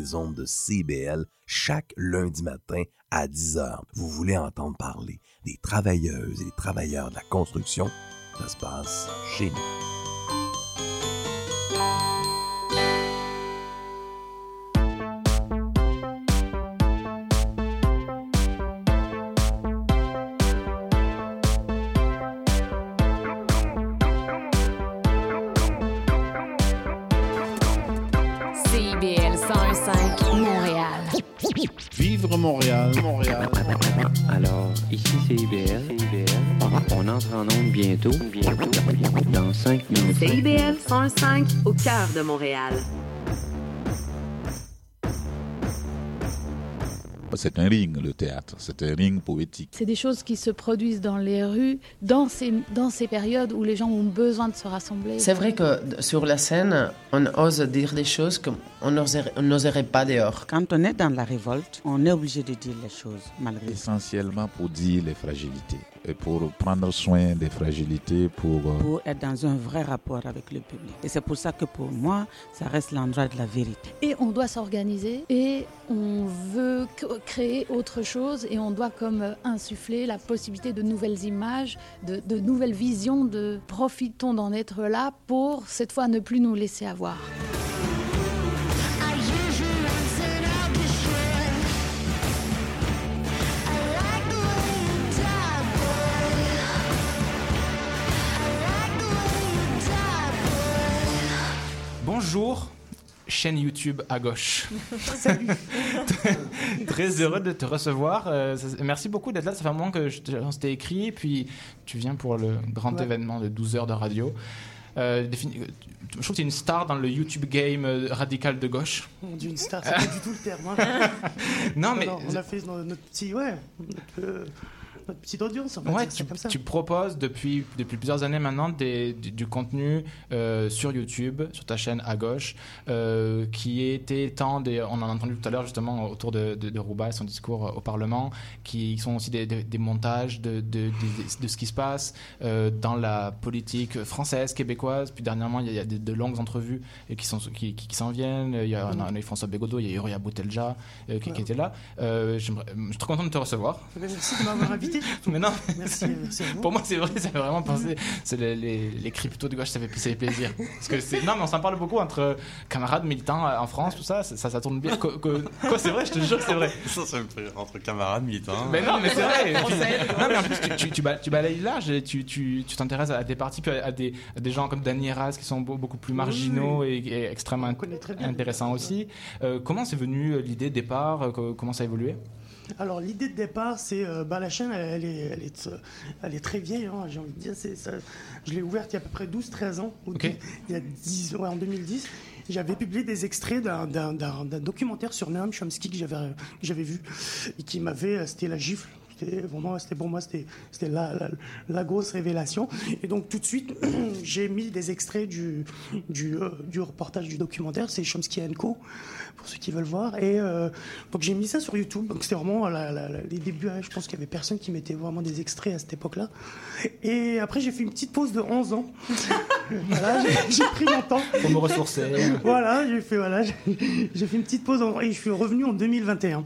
les ondes de CBL chaque lundi matin à 10h. Vous voulez entendre parler des travailleuses et des travailleurs de la construction? Ça se passe chez nous. Montréal, Montréal. Alors, ici c'est IBL. On entre en onde bientôt. Bientôt. Dans 5 minutes. CIBL 105 au cœur de Montréal. C'est un ring, le théâtre. C'est un ring poétique. C'est des choses qui se produisent dans les rues, dans ces, dans ces périodes où les gens ont besoin de se rassembler. C'est vrai que sur la scène, on ose dire des choses n'oserait on n'oserait pas dehors. Quand on est dans la révolte, on est obligé de dire les choses, malgré Essentiellement pour dire les fragilités. Et pour prendre soin des fragilités, pour... euh, pour être dans un vrai rapport avec le public. Et c'est pour ça que pour moi, ça reste l'endroit de la vérité. Et on doit s'organiser et on veut créer autre chose et on doit comme euh, insuffler la possibilité de nouvelles images, de, de nouvelles visions, de profitons d'en être là pour cette fois ne plus nous laisser avoir. Bonjour, chaîne YouTube à gauche. Très heureux de te recevoir. Euh, ça- merci beaucoup d'être là. Ça fait un moment que je on s'était écrit, puis tu viens pour le grand Ouais. événement de 12 heures de radio. Euh, défini- je trouve que tu es une star dans le YouTube game euh, radical de gauche. Mon Dieu, une star, c'est pas du tout le terme. hein. Non, mais on a fait no- notre petit, ouais, euh, petite audience. Ouais, tu, comme ça. tu proposes depuis, depuis plusieurs années maintenant des- du, du contenu euh, sur YouTube, sur ta chaîne à gauche, euh, qui était tant des. On en a entendu tout à l'heure justement autour de, de, de Rouba et son discours au Parlement, qui sont aussi des, des- des montages de, de, ce qui se passe euh, dans la politique française, québécoise. Puis dernièrement, il y a, il y a de, longues entrevues qui s'en qui, qui, qui s'en viennent. Il y a, on eu François Bégodeau, il y a Uriah Boutelja euh, qui, qui était là. Euh, je suis très content de te recevoir. Merci de m'avoir invité. Mais non, Merci, merci à vous. pour moi, c'est vrai, ça fait vraiment penser. C'est les, les, les cryptos de gauche, ça fait, ça fait plaisir. Parce que c'est, non, mais on s'en parle beaucoup entre camarades militants euh, en France, tout ça, ça, ça, ça tourne bien. Quoi, c'est vrai, je te jure que c'est vrai. Ça, ça me fait entre camarades militants. Mais non, mais c'est vrai. Puis- non, mais en plus, tu, tu, tu, ba- tu balayes large et tu, tu, tu t'intéresses à des partis, puis à, à des, à des gens comme Danny Eras qui sont beau- beaucoup plus marginaux et, et extrêmement intéressants aussi. Euh, comment c'est venu l'idée de départ? Euh, co- Comment ça a évolué? Alors l'idée de départ, c'est euh, bah, la chaîne, elle, elle est, elle est, euh, elle est très vieille. hein, J'ai envie de dire, c'est ça- je l'ai ouverte il y a à peu près 12-13 ans. Il y a 10, ouais, en 2010. J'avais publié des extraits d'un- d'un d'un- d'un documentaire sur Noam Chomsky que j'avais que j'avais vu et qui m'avait, euh, c'était la gifle. C'était vraiment, c'était pour moi, c'était c'était la, la, la grosse révélation. Et donc tout de suite, j'ai mis des extraits du du, euh, du reportage du documentaire. C'est Chomsky Co pour ceux qui veulent voir. Et euh, donc j'ai mis ça sur YouTube. Donc c'était vraiment les débuts. hein. Je pense qu'il y avait personne qui mettait vraiment des extraits à cette époque-là. Et après j'ai fait une petite pause de 11 ans. Voilà, j'ai- pris mon temps. Pour me ressourcer. Voilà, j'ai fait voilà, j'ai fait une petite pause en- et je suis revenu en 2021.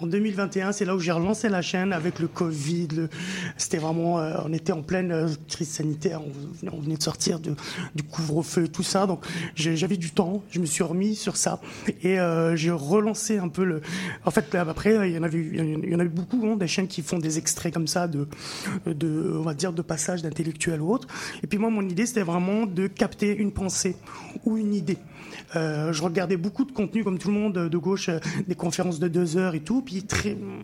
En 2021, c'est là où j'ai relancé la chaîne avec le Covid. le- C'était vraiment, euh, on était en pleine euh, crise sanitaire. On, venait- on venait de sortir de- du couvre-feu tout ça, donc j'avais du temps. Je me suis remis sur ça et euh, j'ai relancé un peu le. En fait, là, après, il y en avait, il y en a eu beaucoup hein, des chaînes qui font des extraits comme ça de, de, on va dire, de passages d'intellectuels ou autres. Et puis moi, mon idée, c'était vraiment de capter une pensée ou une idée. Euh, je regardais beaucoup de contenu, comme tout le monde, de gauche, euh, des conférences de deux heures et tout. Puis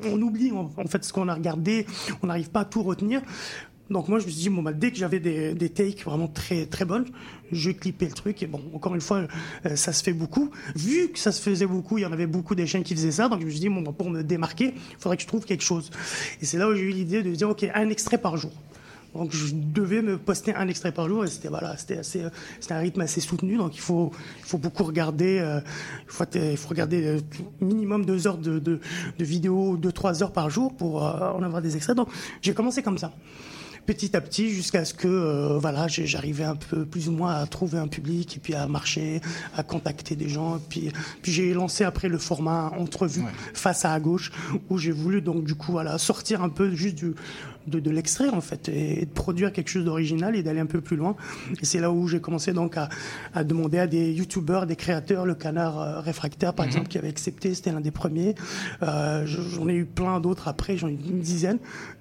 on oublie en, fait ce qu'on a regardé, on n'arrive pas à tout retenir. Donc moi, je me suis dit, bon, bah, dès que j'avais des, des takes vraiment très, très bonnes, je clippais le truc. Et bon, encore une fois, euh, ça se fait beaucoup. Vu que ça se faisait beaucoup, il y en avait beaucoup des chaînes qui faisaient ça. Donc je me suis dit, bon, bah, pour me démarquer, il faudrait que je trouve quelque chose. Et c'est là où j'ai eu l'idée de dire, OK, un extrait par jour. Donc je devais me poster un extrait par jour et c'était voilà, c'était assez, c'était un rythme assez soutenu. Donc il faut, il faut beaucoup regarder, euh, il faut, il faut regarder euh, minimum deux heures de, de, de vidéos, deux trois heures par jour pour euh, en avoir des extraits. Donc j'ai commencé comme ça. petit à petit jusqu'à ce que euh, voilà, j'arrivais un peu plus ou moins à trouver un public et puis à marcher, à contacter des gens. Puis, puis j'ai lancé après le format entrevue face à à gauche où j'ai voulu donc du coup voilà sortir un peu juste du de, de l'extrait en fait et, et de produire quelque chose d'original et d'aller un peu plus loin. Et c'est là où j'ai commencé donc à, à demander à des youtubeurs, des créateurs, le canard euh, réfractaire par Mhm. exemple qui avait accepté, c'était l'un des premiers. Euh, je- J'en ai eu plein d'autres après, j'en ai eu une dizaine.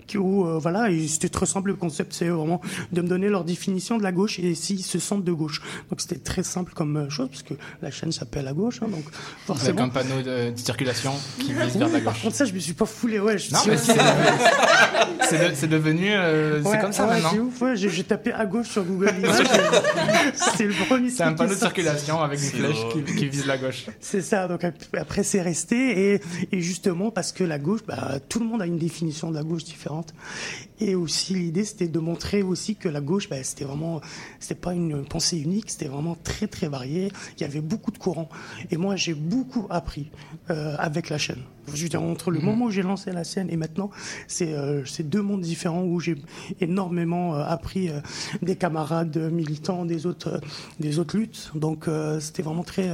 Qui, où, euh, voilà, et c'était très simple le concept, c'est vraiment de me donner leur définition de la gauche et s'ils se sentent de gauche. Donc c'était très simple comme euh, chose, parce que la chaîne s'appelle à gauche, hein, donc Avec forcément. un panneau de, de circulation qui vise vers la Par gauche. contre, ça, je me suis pas foulé, ouais. Je Non, mais c'est c'est de- c'est devenu. euh, c'est comme ça ouais, maintenant. C'est ouf, ouais, j'ai tapé à gauche sur Google Images. C'était le premier C'est un panneau de circulation avec une C'est flèche drôle. qui, qui vise la gauche. C'est ça, donc ap- après c'est resté, et, et justement parce que la gauche, bah, tout le monde a une définition de la gauche différente. Et aussi l'idée c'était de montrer aussi que la gauche, bah, c'était vraiment, c'était pas une pensée unique, c'était vraiment très très varié, il y avait beaucoup de courants. Et moi j'ai beaucoup appris euh, avec la chaîne. Je veux dire, entre le moment où j'ai lancé la chaîne et maintenant, c'est euh, deux mondes différents où j'ai énormément euh, appris des camarades militants des autres, des autres luttes. Donc c'était vraiment très...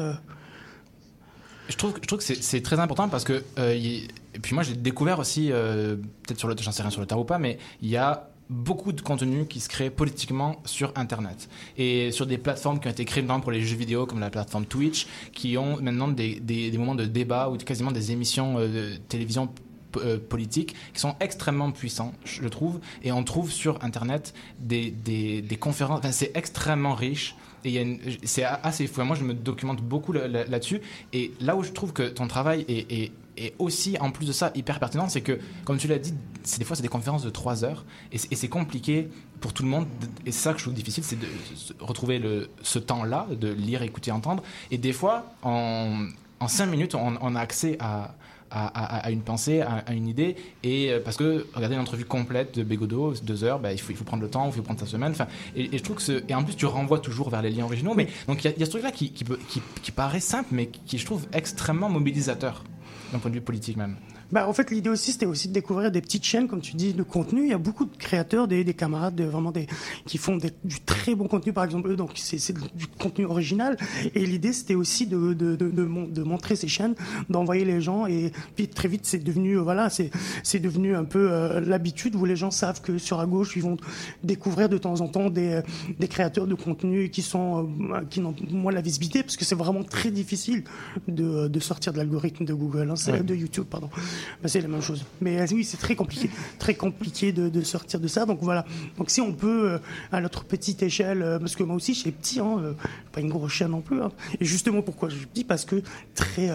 Je trouve, je trouve que c'est- très important parce que. euh, et puis moi, j'ai découvert aussi, euh, peut-être sur le. J'en sais rien sur le tard ou pas, mais il y a beaucoup de contenu qui se crée politiquement sur Internet. Et sur des plateformes qui ont été créées notamment pour les jeux vidéo, comme la plateforme Twitch, qui ont maintenant des, des, moments de débat ou quasiment des émissions euh, de télévision euh, politiques qui sont extrêmement puissants, je trouve. Et on trouve sur Internet des, des, conférences. C'est extrêmement riche. Et c'est assez fou. Moi, je me documente beaucoup là- là- là-dessus. Et là où je trouve que ton travail est- est aussi, en plus de ça, hyper pertinent, c'est que, comme tu l'as dit, c'est des fois, c'est des conférences de 3 heures. Et c'est et compliqué pour tout le monde. Et c'est ça que je trouve difficile, c'est de retrouver le, ce temps-là, de lire, écouter, entendre. Et des fois, en, en 5 minutes, on, on a accès à, à, à- à une pensée, à, à une idée. Et euh, parce que regarder une entrevue complète de Bégodeau, deux heures, bah, il, faut, il faut prendre le temps, il faut prendre sa semaine. Et, et je trouve que ce, et en plus tu renvoies toujours vers les liens originaux. Mais donc il y, a- il y a ce truc-là qui, qui, peut- qui, qui paraît simple, mais qui je trouve extrêmement mobilisateur d'un point de vue politique même. Bah, en fait, l'idée aussi, c'était aussi de découvrir des petites chaînes, comme tu dis, de contenu. Il y a beaucoup de créateurs, des, des camarades, de, vraiment des, qui font des- du très bon contenu, par exemple, eux, donc c'est du contenu original. Et l'idée, c'était aussi de, de, de, de, mon- de montrer ces chaînes, d'envoyer les gens. Et puis très vite, c'est devenu, euh, voilà, c'est devenu un peu euh, l'habitude où les gens savent que sur à gauche, ils vont découvrir de temps en temps des, des créateurs de contenu qui sont, euh, qui n'ont moins la visibilité, parce que c'est vraiment très difficile de, de sortir de l'algorithme de Google, hein, Ouais. de YouTube, pardon. Bah, c'est la même chose. Mais euh, oui, c'est très compliqué, très compliqué de, sortir de ça. Donc voilà. Donc si on peut, euh, à notre petite échelle, euh, parce que moi aussi, j'ai petit, hein, pas une grosse chaîne non plus. hein. Et justement, pourquoi je dis Parce que très,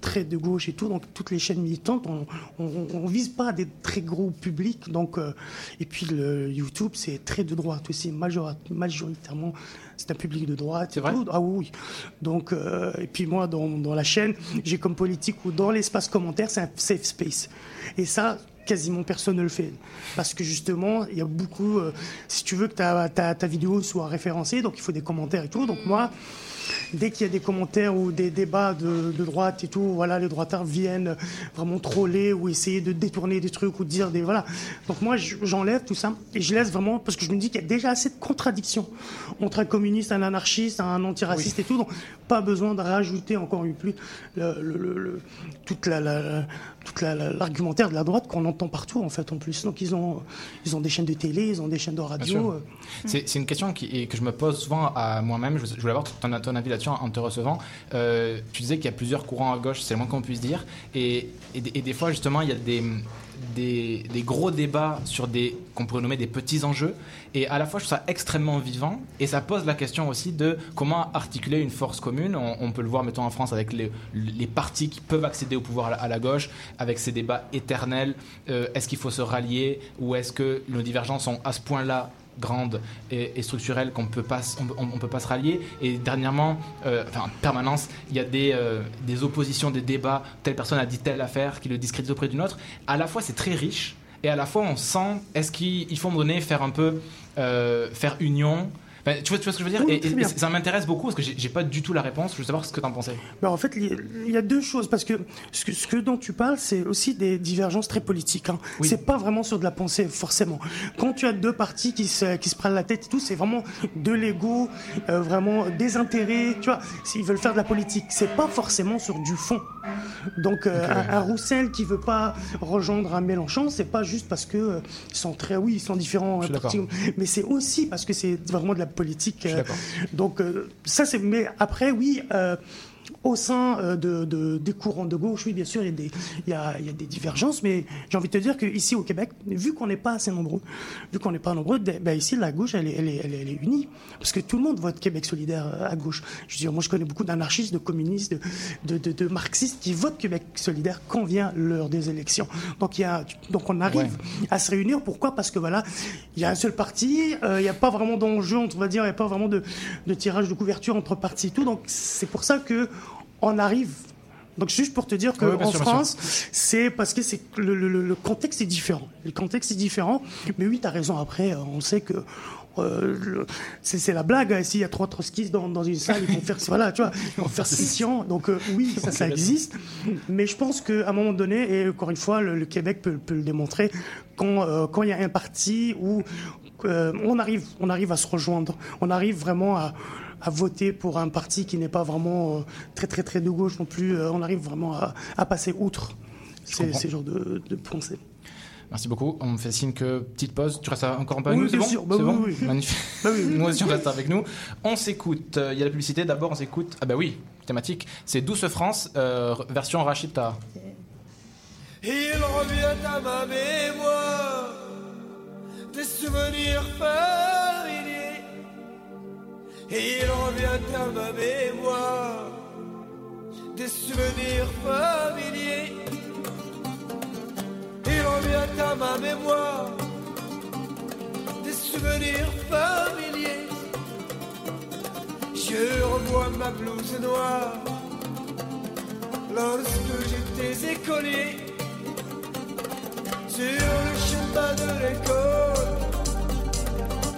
très de gauche et tout, donc toutes les chaînes militantes, on, on vise pas des très gros publics. Donc euh, et puis le YouTube, c'est très de droite aussi, majori- majoritairement. C'est un public de droite. et tout. Ah oui. Donc, euh, et puis moi, dans, dans la chaîne, j'ai comme politique ou dans l'espace commentaire, c'est un safe space. Et ça, quasiment personne ne le fait. Parce que justement, il y a beaucoup. euh, si tu veux que ta, ta, ta vidéo soit référencée, donc il faut des commentaires et tout. Donc moi. Dès qu'il y a des commentaires ou des débats de, de droite et tout, voilà, les droitards viennent vraiment troller ou essayer de détourner des trucs ou dire des voilà. Donc moi, je- j'enlève tout ça et je laisse vraiment parce que je me dis qu'il y a déjà assez de contradictions entre un communiste, un anarchiste, un antiraciste et tout. Donc pas besoin de rajouter encore une plus le, le- le- le- toute la, la- toute la- la- l'argumentaire de la droite qu'on entend partout en fait en plus. Donc ils ont ils ont des chaînes de télé, ils ont des chaînes de radio. euh, C'est une question qui, que je me pose souvent à moi-même. Je, je voulais avoir ton, ton avis là-dessus en, te recevant. Euh, tu disais qu'il y a plusieurs courants à gauche, c'est le moins qu'on puisse dire. Et, et des fois, justement, il y a des, des, gros débats sur des qu'on pourrait nommer des petits enjeux. Et à la fois, je trouve ça extrêmement vivant. Et ça pose la question aussi de comment articuler une force commune. On, peut le voir, mettons, en France, avec les, partis qui peuvent accéder au pouvoir à la, à la gauche, avec ces débats éternels. Euh, est-ce qu'il faut se rallier ou est-ce que nos divergences sont à ce point-là grandes et, structurelles qu'on peut pas, on, on- peut pas se rallier. Et dernièrement, euh, enfin en permanence, il y a des, euh, des oppositions, des débats. Telle personne a dit telle affaire qui le discrédite auprès d'une autre. À la fois, c'est très riche et à la fois, on sent est-ce qu'il il faut moment donné faire un peu euh, faire union. Bah, tu, vois, tu vois ce que je veux dire Oui, Et- ça m'intéresse beaucoup parce que j'ai pas du tout la réponse. Je veux savoir ce que t'en pensais. Ben, en fait, il y a- deux choses, parce que ce, que ce que dont tu parles, c'est aussi des divergences très politiques. Hein. Oui. C'est pas vraiment sur de la pensée, forcément. Quand tu as deux partis qui se, qui se prennent la tête et tout, c'est vraiment de l'ego, euh, vraiment des intérêts, tu vois. S'ils veulent faire de la politique, c'est pas forcément sur du fond. Donc, euh, un, un Roussel qui veut pas rejoindre un Mélenchon, c'est pas juste parce que euh, ils sont très, oui, ils sont différents, euh, partis, mais c'est aussi parce que c'est vraiment de la politique. Suis euh, d'accord. donc euh, ça c'est mais après oui euh, au sein euh, de, de- des courants de gauche, oui, bien sûr, il y a des, il y a, il y a des divergences, mais j'ai envie de te dire qu'ici au Québec, vu qu'on n'est pas assez nombreux, vu qu'on n'est pas nombreux, ben, ici la gauche, elle est, elle, est, elle, est, elle est unie, parce que tout le monde vote Québec solidaire euh, à gauche. Je veux dire, moi je connais beaucoup d'anarchistes, de communistes, de, de, de, de marxistes qui votent Québec solidaire quand vient l'heure des élections. Donc, il y a, donc on arrive à se réunir. Pourquoi? Parce que voilà, il y a un seul parti, euh, il n'y a pas vraiment d'enjeu, on va dire, il n'y a pas vraiment de, de tirage de couverture entre partis et tout. Donc c'est pour ça que on arrive. Donc juste pour te dire qu'en France, c'est parce que c'est le, le- le- le contexte est différent. Le contexte est différent. Mais oui, tu as raison. Après, euh, on sait que euh, c'est la blague. hein. S'il y a trois trotskistes dans, dans une salle, ils vont faire voilà, tu vois, ils vont faire scission. Donc euh, oui, ça, ça existe. Mais je pense qu'à un moment donné, et encore une fois, le, le Québec peut, peut le démontrer, quand euh, quand il y a un parti où on arrive, on arrive à se rejoindre, on arrive vraiment à à voter pour un parti qui n'est pas vraiment euh, très très très de gauche non plus. Euh, on arrive vraiment à, à passer outre ces, genres de, de pensées. Merci beaucoup. On me fait signe que petite pause. Tu restes encore un peu Oui, avec nous, c'est bon. Bah C'est oui, bon oui, oui. Magnifique. Bah oui, oui. Nous aussi, on reste avec nous. On s'écoute. Euh, Il y a la publicité. D'abord, on s'écoute. Ah bah oui, thématique. C'est Douce France, euh, version Rachita. Il revient à ma mémoire des souvenirs familiers. Il revient à ma mémoire des souvenirs familiers. Il revient à ma mémoire des souvenirs familiers. Je revois ma blouse noire lorsque j'étais écolier sur le chemin de l'école.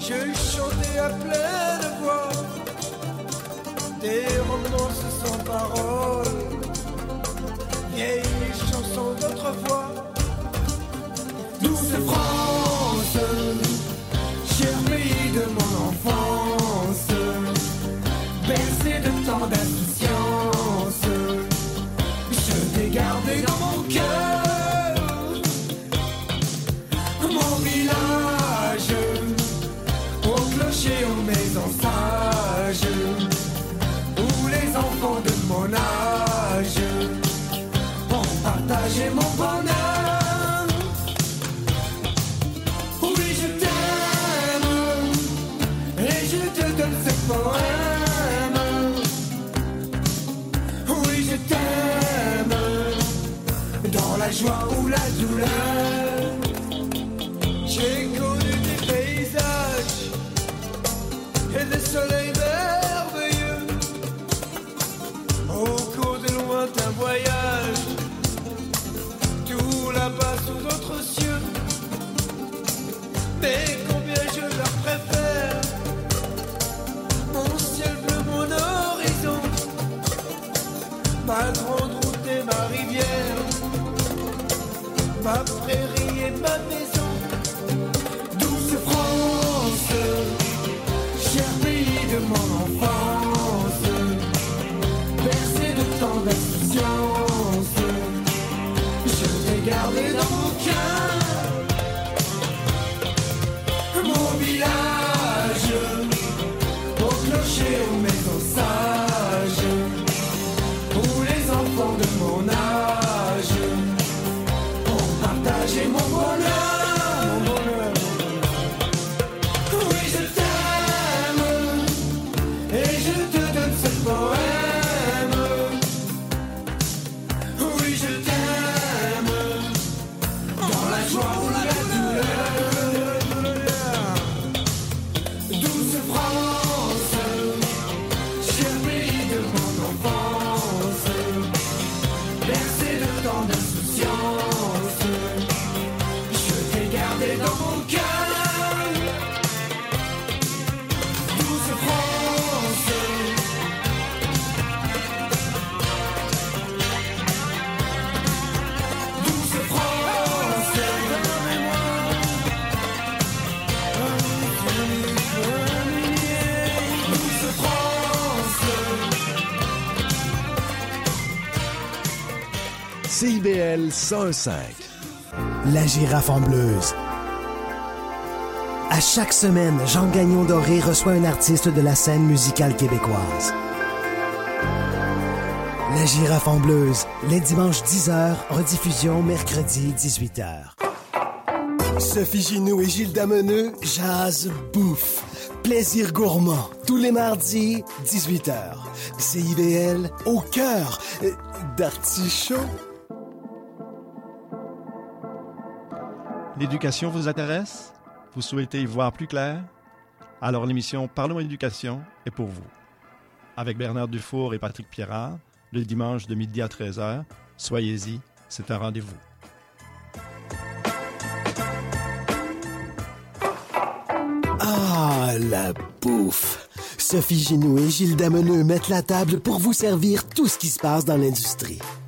Je chantais à pleine voix. Des romances sans parole, vieilles chansons d'autrefois. Douce France, cher pays de mon enfance, bercé de tant joie ou la douleur. CIBL 105. La girafe en bleuse. À chaque semaine, Jean Gagnon Doré reçoit un artiste de la scène musicale québécoise. La girafe en bleuse, les dimanches 10h, rediffusion mercredi 18h. Sophie Ginou et Gilles Dameneux, jazz bouffe. Plaisir gourmand, tous les mardis, 18h. CIBL, au cœur euh, d'artichaut. L'éducation vous intéresse? Vous souhaitez y voir plus clair? Alors l'émission Parlons éducation est pour vous. Avec Bernard Dufour et Patrick Pierrard, le dimanche de midi à 13h, soyez-y, c'est un rendez-vous. Ah, la bouffe! Sophie Ginou et Gilles Dameneux mettent la table pour vous servir tout ce qui se passe dans l'industrie.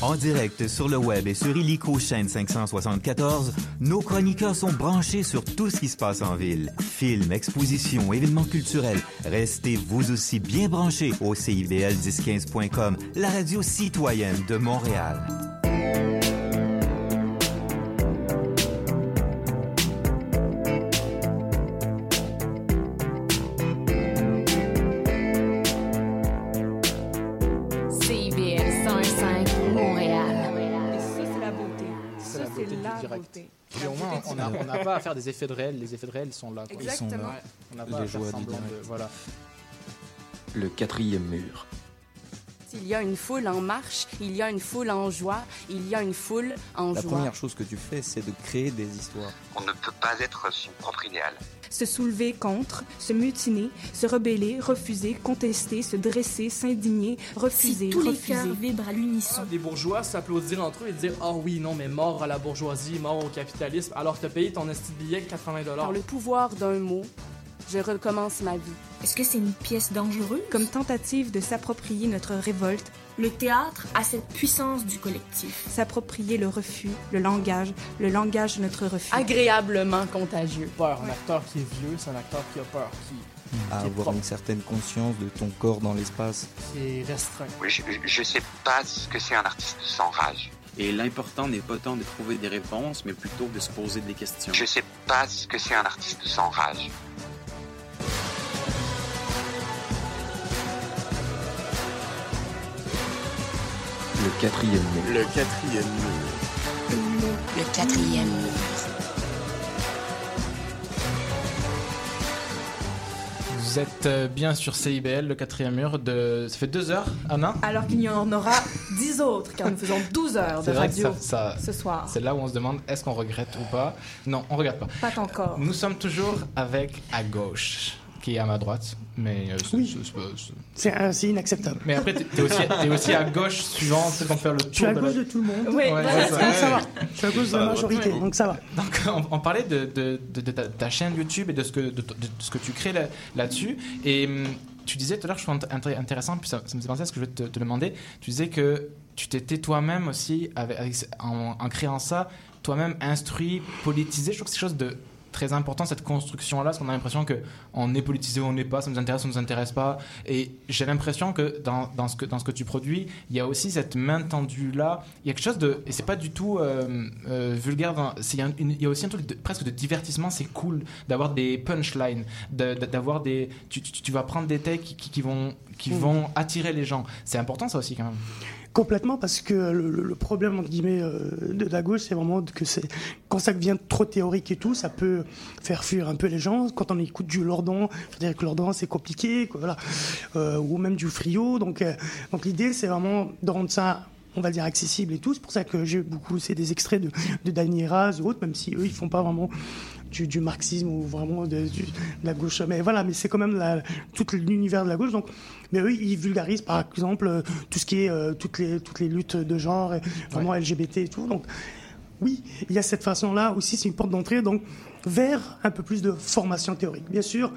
En direct sur le web et sur Illico chaîne 574, nos chroniqueurs sont branchés sur tout ce qui se passe en ville. Films, expositions, événements culturels. Restez vous aussi bien branchés au CIBL1015.com, la radio citoyenne de Montréal. Pas à faire des effets de réel. Les effets de réel sont là. quoi. Exactement. Ils sont là. Ouais, On n'a Les pas à faire joies du semblant de. Voilà. Le quatrième mur. S'il y a une foule en marche, il y a une foule en joie, il y a une foule en La joie. première chose que tu fais, c'est de créer des histoires. On ne peut pas être son propre idéal. Se soulever contre, se mutiner, se rebeller, refuser, contester, se dresser, s'indigner, refuser, Si tous les refuser. cœurs vibrent à l'unisson. Les bourgeois s'applaudir entre eux et dire Ah oui, non, mais mort à la bourgeoisie, mort au capitalisme, alors que t'as payé ton esti de billet 80 Par le pouvoir d'un mot, je recommence ma vie. Est-ce que c'est une pièce dangereuse? Comme tentative de s'approprier notre révolte, Le théâtre a cette puissance du collectif. s'approprier le refus, le langage, le langage de notre refus. Agréablement contagieux. Peur, un acteur qui est vieux, c'est un acteur qui a peur, qui, À avoir propre, une certaine conscience de ton corps dans l'espace. qui est restreint. Oui, je, je sais pas ce que c'est un artiste sans rage. Et l'important n'est pas tant de trouver des réponses, mais plutôt de se poser des questions. Je sais pas ce que c'est un artiste sans rage. Le quatrième mur. Le quatrième mur. Le quatrième mur. Vous êtes euh, bien sur CIBL, le quatrième mur. De... Ça fait deux heures, Anna Alors qu'il y en aura 10 autres, car nous faisons 12 heures de C'est vrai que radio ça, ça- ce soir. C'est là où on se demande est-ce qu'on regrette ou pas? Non, on regrette pas. Pas encore. Nous sommes toujours avec à gauche, qui est à ma droite. Mais euh, c'est- inacceptable. Mais après, t'es aussi, t'es aussi à gauche, suivant, c'est qu'on fait le tour Je suis à de gauche la- de tout le monde. Oui, Ouais, ça. ça va. À gauche de la majorité, donc ça va. Donc, on, on parlait de, de- de- de ta, ta chaîne YouTube et de ce que, de, de- de ce que tu crées là- là-dessus. et hum, tu disais tout à l'heure, je trouve int- intéressant, puis ça, ça me fait penser à ce que je vais te, te demander. Tu disais que tu t'étais toi-même aussi, avec, avec- en, en créant ça, toi-même instruit, politisé. Je trouve que c'est quelque chose de très important cette construction là parce qu'on a l'impression que on est politisé ou on n'est pas ça nous intéresse ou ça nous intéresse pas. Et j'ai l'impression que dans, dans ce que dans ce que tu produis il y a aussi cette main tendue là il y a quelque chose de et c'est pas du tout euh, euh, vulgaire il y, a y aussi un truc de, presque de divertissement c'est cool d'avoir des punchlines de- de- d'avoir des tu, tu, tu vas prendre des takes qui, vont qui Mhm. vont attirer les gens. C'est important ça aussi quand même Complètement, parce que le, problème, entre guillemets, euh, de la gauche, c'est vraiment que c'est quand ça devient trop théorique et tout, ça peut faire fuir un peu les gens. Quand on écoute du Lordon, Frédéric Lordon, c'est compliqué, quoi, voilà. Euh, ou même du Frio. Donc, euh, donc l'idée, c'est vraiment de rendre ça on va dire accessible et tout. C'est pour ça que j'ai beaucoup, c'est des extraits de, de ou autres, même si eux, ils font pas vraiment du, du marxisme ou vraiment de, du- de la gauche. Mais voilà, mais c'est quand même la, tout l'univers de la gauche. Donc, mais eux, ils vulgarisent par exemple euh, tout ce qui est euh, toutes les toutes les luttes de genre, et vraiment LGBT et tout. Donc, oui, il y a cette façon-là aussi, c'est une porte d'entrée donc vers un peu plus de formation théorique. Bien sûr,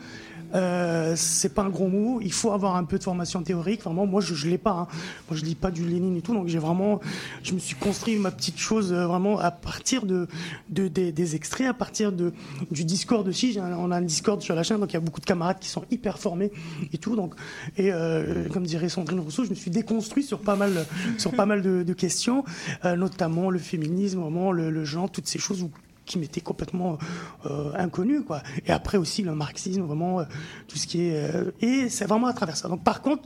Euh, c'est pas un gros mot. Il faut avoir un peu de formation théorique. Vraiment, moi, je, je l'ai pas. hein. Moi, je lis pas du Lénine et tout. Donc, j'ai vraiment, je me suis construit ma petite chose euh, vraiment à partir de, de- des, des extraits, à partir de du Discord aussi. Un- on a un Discord sur la chaîne, donc il y a beaucoup de camarades qui sont hyper formés et tout. Donc, et euh, comme dirait Sandrine Rousseau, je me suis déconstruit sur pas mal, sur pas mal de, de questions, euh, notamment le féminisme, vraiment le, le genre, toutes ces choses où qui m'étaient complètement euh, inconnues quoi. Et après aussi le marxisme vraiment euh, tout ce qui est euh, et c'est vraiment à travers ça. Donc par contre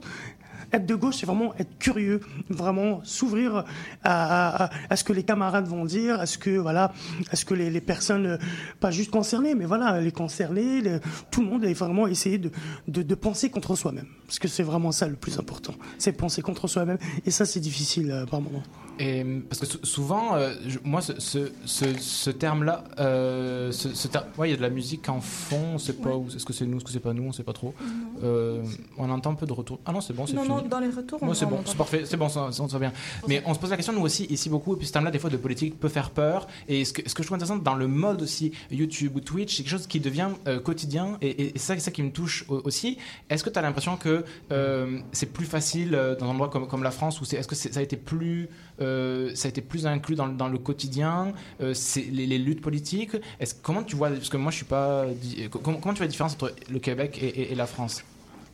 être de gauche, c'est vraiment être curieux, vraiment s'ouvrir à, à- ce que les camarades vont dire, à ce que voilà, à ce que les, les personnes, euh, pas juste concernées, mais voilà, les concernés, les- tout le monde est vraiment essayer de, de, de penser contre soi-même, parce que c'est vraiment ça le plus important, c'est penser contre soi-même, et ça c'est difficile par moment. Et parce que sou- souvent, euh, moi, ce, ce, ce, ce terme-là, euh, ter- ouais, il y a de la musique en fond, on sait pas où, est-ce que c'est nous, est-ce que c'est pas nous, on sait pas trop. Euh, on entend un peu de retour. Ah non, c'est bon, c'est Non, fini. non, dans les retours, on Ouais, c'est on bon, c'est parfait, c'est bon, ça, ça, ça va bien. Mais on se pose la question, nous aussi, ici beaucoup, et puis ce terme-là, des fois, de politique peut faire peur. Et ce que, ce que je trouve intéressant dans le mode aussi YouTube ou Twitch, c'est quelque chose qui devient quotidien, et, et, et ça, c'est ça qui me touche au- aussi. Est-ce que tu as l'impression que c'est plus facile dans un endroit comme, comme la France, ou est-ce que ça a été plus, euh, ça a été plus inclus dans, le- quotidien, euh, les, luttes politiques Comment tu vois, parce que moi, je suis pas. di- Comment, tu vois la différence entre le Québec et la France?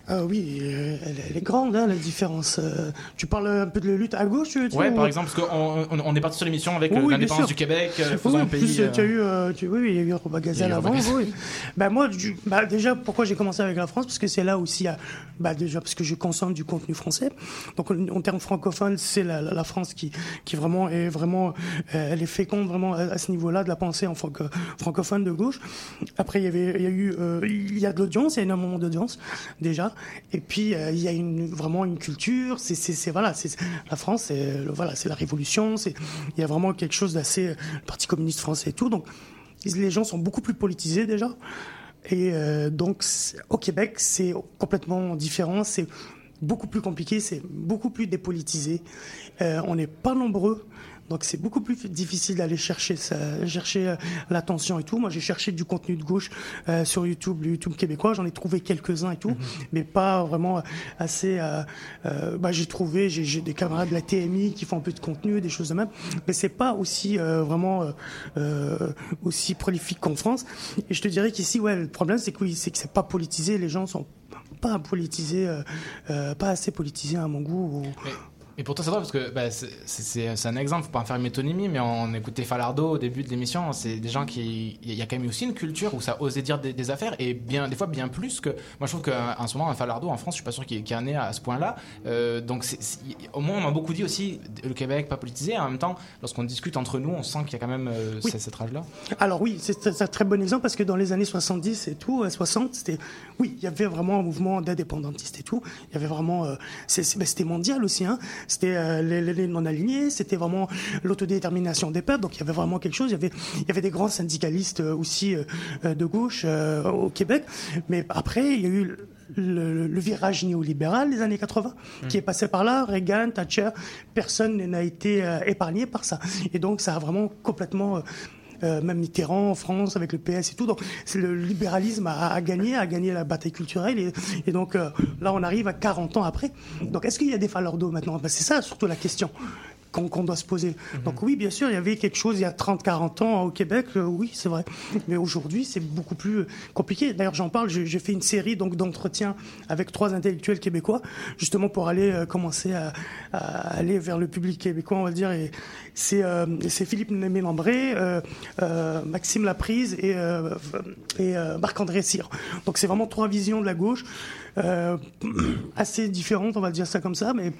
Ah oui, euh, elle, elle est grande hein, la différence. Euh, tu parles un peu de la lutte à gauche, tu tu- Ouais, ou- par exemple, parce qu'on on, on est parti sur l'émission avec euh, Oui, bien l'indépendance du Québec, euh, Oui, plus, tu as euh, eu, euh, tu- oui, il y a eu Robert Gazelle avant. Oui. Bah, moi, du- bah, déjà, pourquoi j'ai commencé avec la France? Parce que c'est là aussi, euh, bah, déjà, parce que je consomme du contenu français. Donc, en, en termes francophones, c'est la, la- la France qui, qui vraiment est vraiment, euh, elle est féconde vraiment à, à ce niveau-là de la pensée en franco- francophone de gauche. Après, il y avait, il y a eu, euh, il y a de l'audience, il y a énormément d'audience déjà. Et puis, euh, il y a vraiment une culture. C'est, voilà, c'est la France, c'est, voilà, c'est la révolution. C'est, il y a vraiment quelque chose d'assez, euh, le Parti communiste français et tout. Donc, les gens sont beaucoup plus politisés déjà. Et euh, donc, au Québec, c'est complètement différent. C'est beaucoup plus compliqué, c'est beaucoup plus dépolitisé. On n'est pas nombreux. Donc c'est beaucoup plus difficile d'aller chercher ça, chercher euh, l'attention et tout. Moi j'ai cherché du contenu de gauche euh, sur YouTube, le YouTube québécois. J'en ai trouvé quelques-uns et tout, mais pas vraiment assez. euh, euh, bah, j'ai trouvé, j'ai des camarades de la TMI qui font un peu de contenu, des choses de même, mais c'est pas aussi vraiment aussi prolifique qu'en France. Et je te dirais qu'ici, ouais, le problème c'est que oui, c'est que c'est pas politisé. Les gens sont pas politisés, pas assez politisés à mon goût. ou- Et pour toi, c'est drôle parce que bah, c'est- un exemple, faut pas en faire une métonymie, mais on écoutait Falardo au début de l'émission. C'est des gens qui. Il y a quand même aussi une culture où ça osait dire des, des affaires et bien, des fois bien plus que. Moi, je trouve qu'en ce moment, un Falardo en France, je suis pas sûr qu'il qu'il y en ait à ce point-là. Euh, donc, au moins, on m'a beaucoup dit aussi le Québec pas politisé. En même temps, lorsqu'on discute entre nous, on sent qu'il y a quand même euh, Oui. cette- rage-là. Alors oui, c'est un très bon exemple parce que dans les années 70 et tout, euh, 60, c'était oui, il y avait vraiment un mouvement d'indépendantistes et tout. Il y avait vraiment, euh, ben, c'était mondial aussi. Hein. C'était euh, les, les- non-alignés, c'était vraiment l'autodétermination des peuples. Donc il y avait vraiment quelque chose. Il y avait, il y avait des grands syndicalistes euh, aussi euh, euh, de gauche euh, au Québec. Mais après, il y a eu le, le- virage néolibéral des années 80 qui est passé par là. Reagan, Thatcher, personne n'a été euh, épargné par ça. Et donc ça a vraiment complètement euh, même Mitterrand en France avec le PS et tout. Donc c'est le libéralisme a, a gagné, a gagné la bataille culturelle et, donc euh, là on arrive à 40 ans après. Donc est-ce qu'il y a des d'eau maintenant? Ben, C'est ça surtout la question qu'on doit se poser. Donc oui, bien sûr, il y avait quelque chose il y a 30-40 ans au Québec, euh, oui, c'est vrai. Mais aujourd'hui, c'est beaucoup plus euh, compliqué. D'ailleurs, j'en parle, j'ai fait une série donc d'entretiens avec trois intellectuels québécois, justement pour aller euh, commencer à, à aller vers le public québécois, on va dire. Et c'est euh, c'est Philippe Mélambré, euh, euh, Maxime Laprise et, euh, et euh, Marc-André Cyr. Donc c'est vraiment trois visions de la gauche, euh, assez différentes, on va dire ça comme ça, mais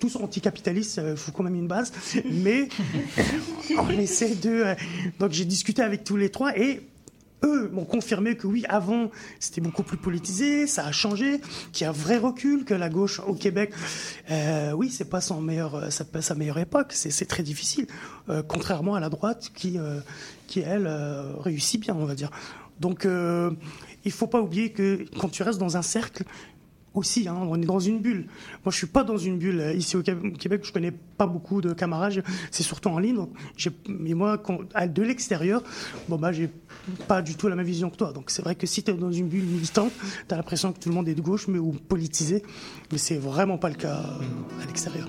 tous anticapitalistes, il faut quand même une base, mais on essaie de... euh, donc j'ai discuté avec tous les trois et eux m'ont confirmé que oui, avant, c'était beaucoup plus politisé, ça a changé, qu'il y a un vrai recul, que la gauche au Québec, euh, oui, c'est pas son meilleur, euh, sa, sa meilleure époque, c'est très difficile, euh, contrairement à la droite qui, euh, qui elle, euh, réussit bien, on va dire. Donc, euh, il faut pas oublier que quand tu restes dans un cercle, aussi, hein, on est dans une bulle. Moi, je suis pas dans une bulle. Euh, Ici au Qué- Québec, je connais pas beaucoup de camarades, c'est surtout en ligne. Mais moi, de l'extérieur, bon, bah, pas du tout la même vision que toi. Donc, c'est vrai que si tu es dans une bulle militante, tu as l'impression que tout le monde est de gauche mais, ou politisé, mais c'est vraiment pas le cas euh, à l'extérieur.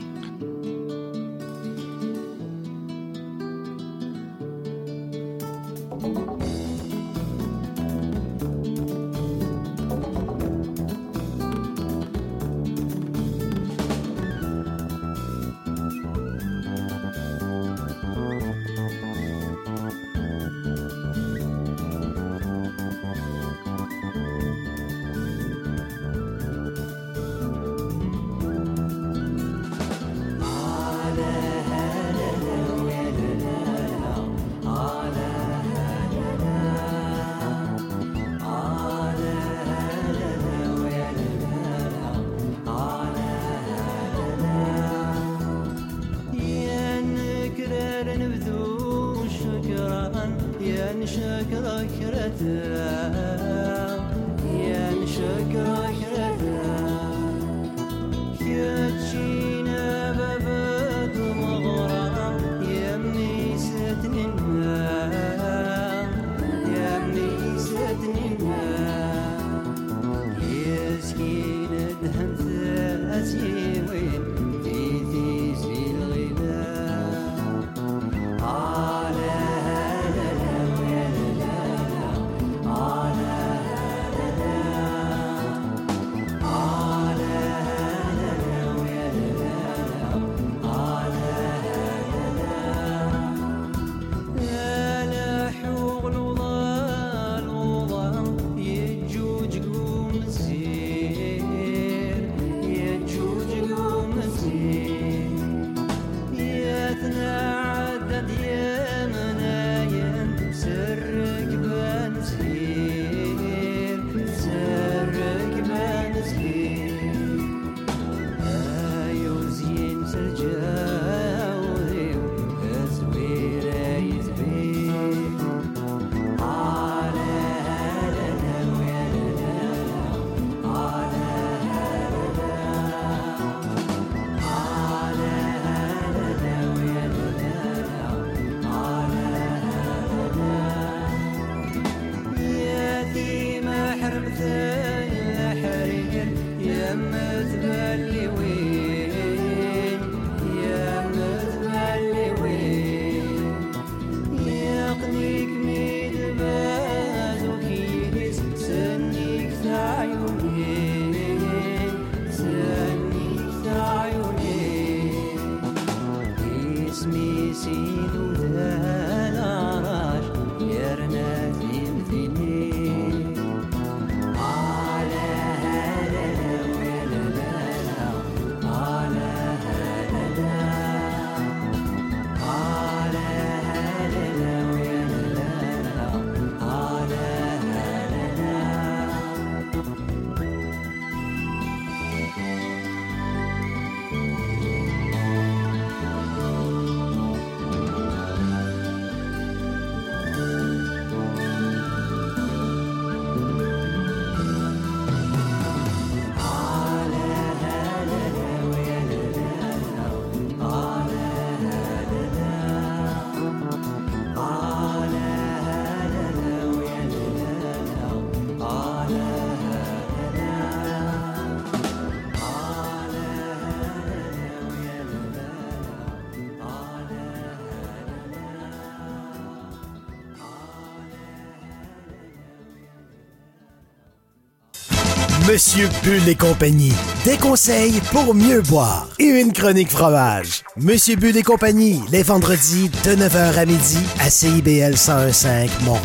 Monsieur Bull et compagnie. Des conseils pour mieux boire et une chronique fromage. Monsieur Bull et compagnie, les vendredis de 9h à midi à CIBL 1015 Montréal.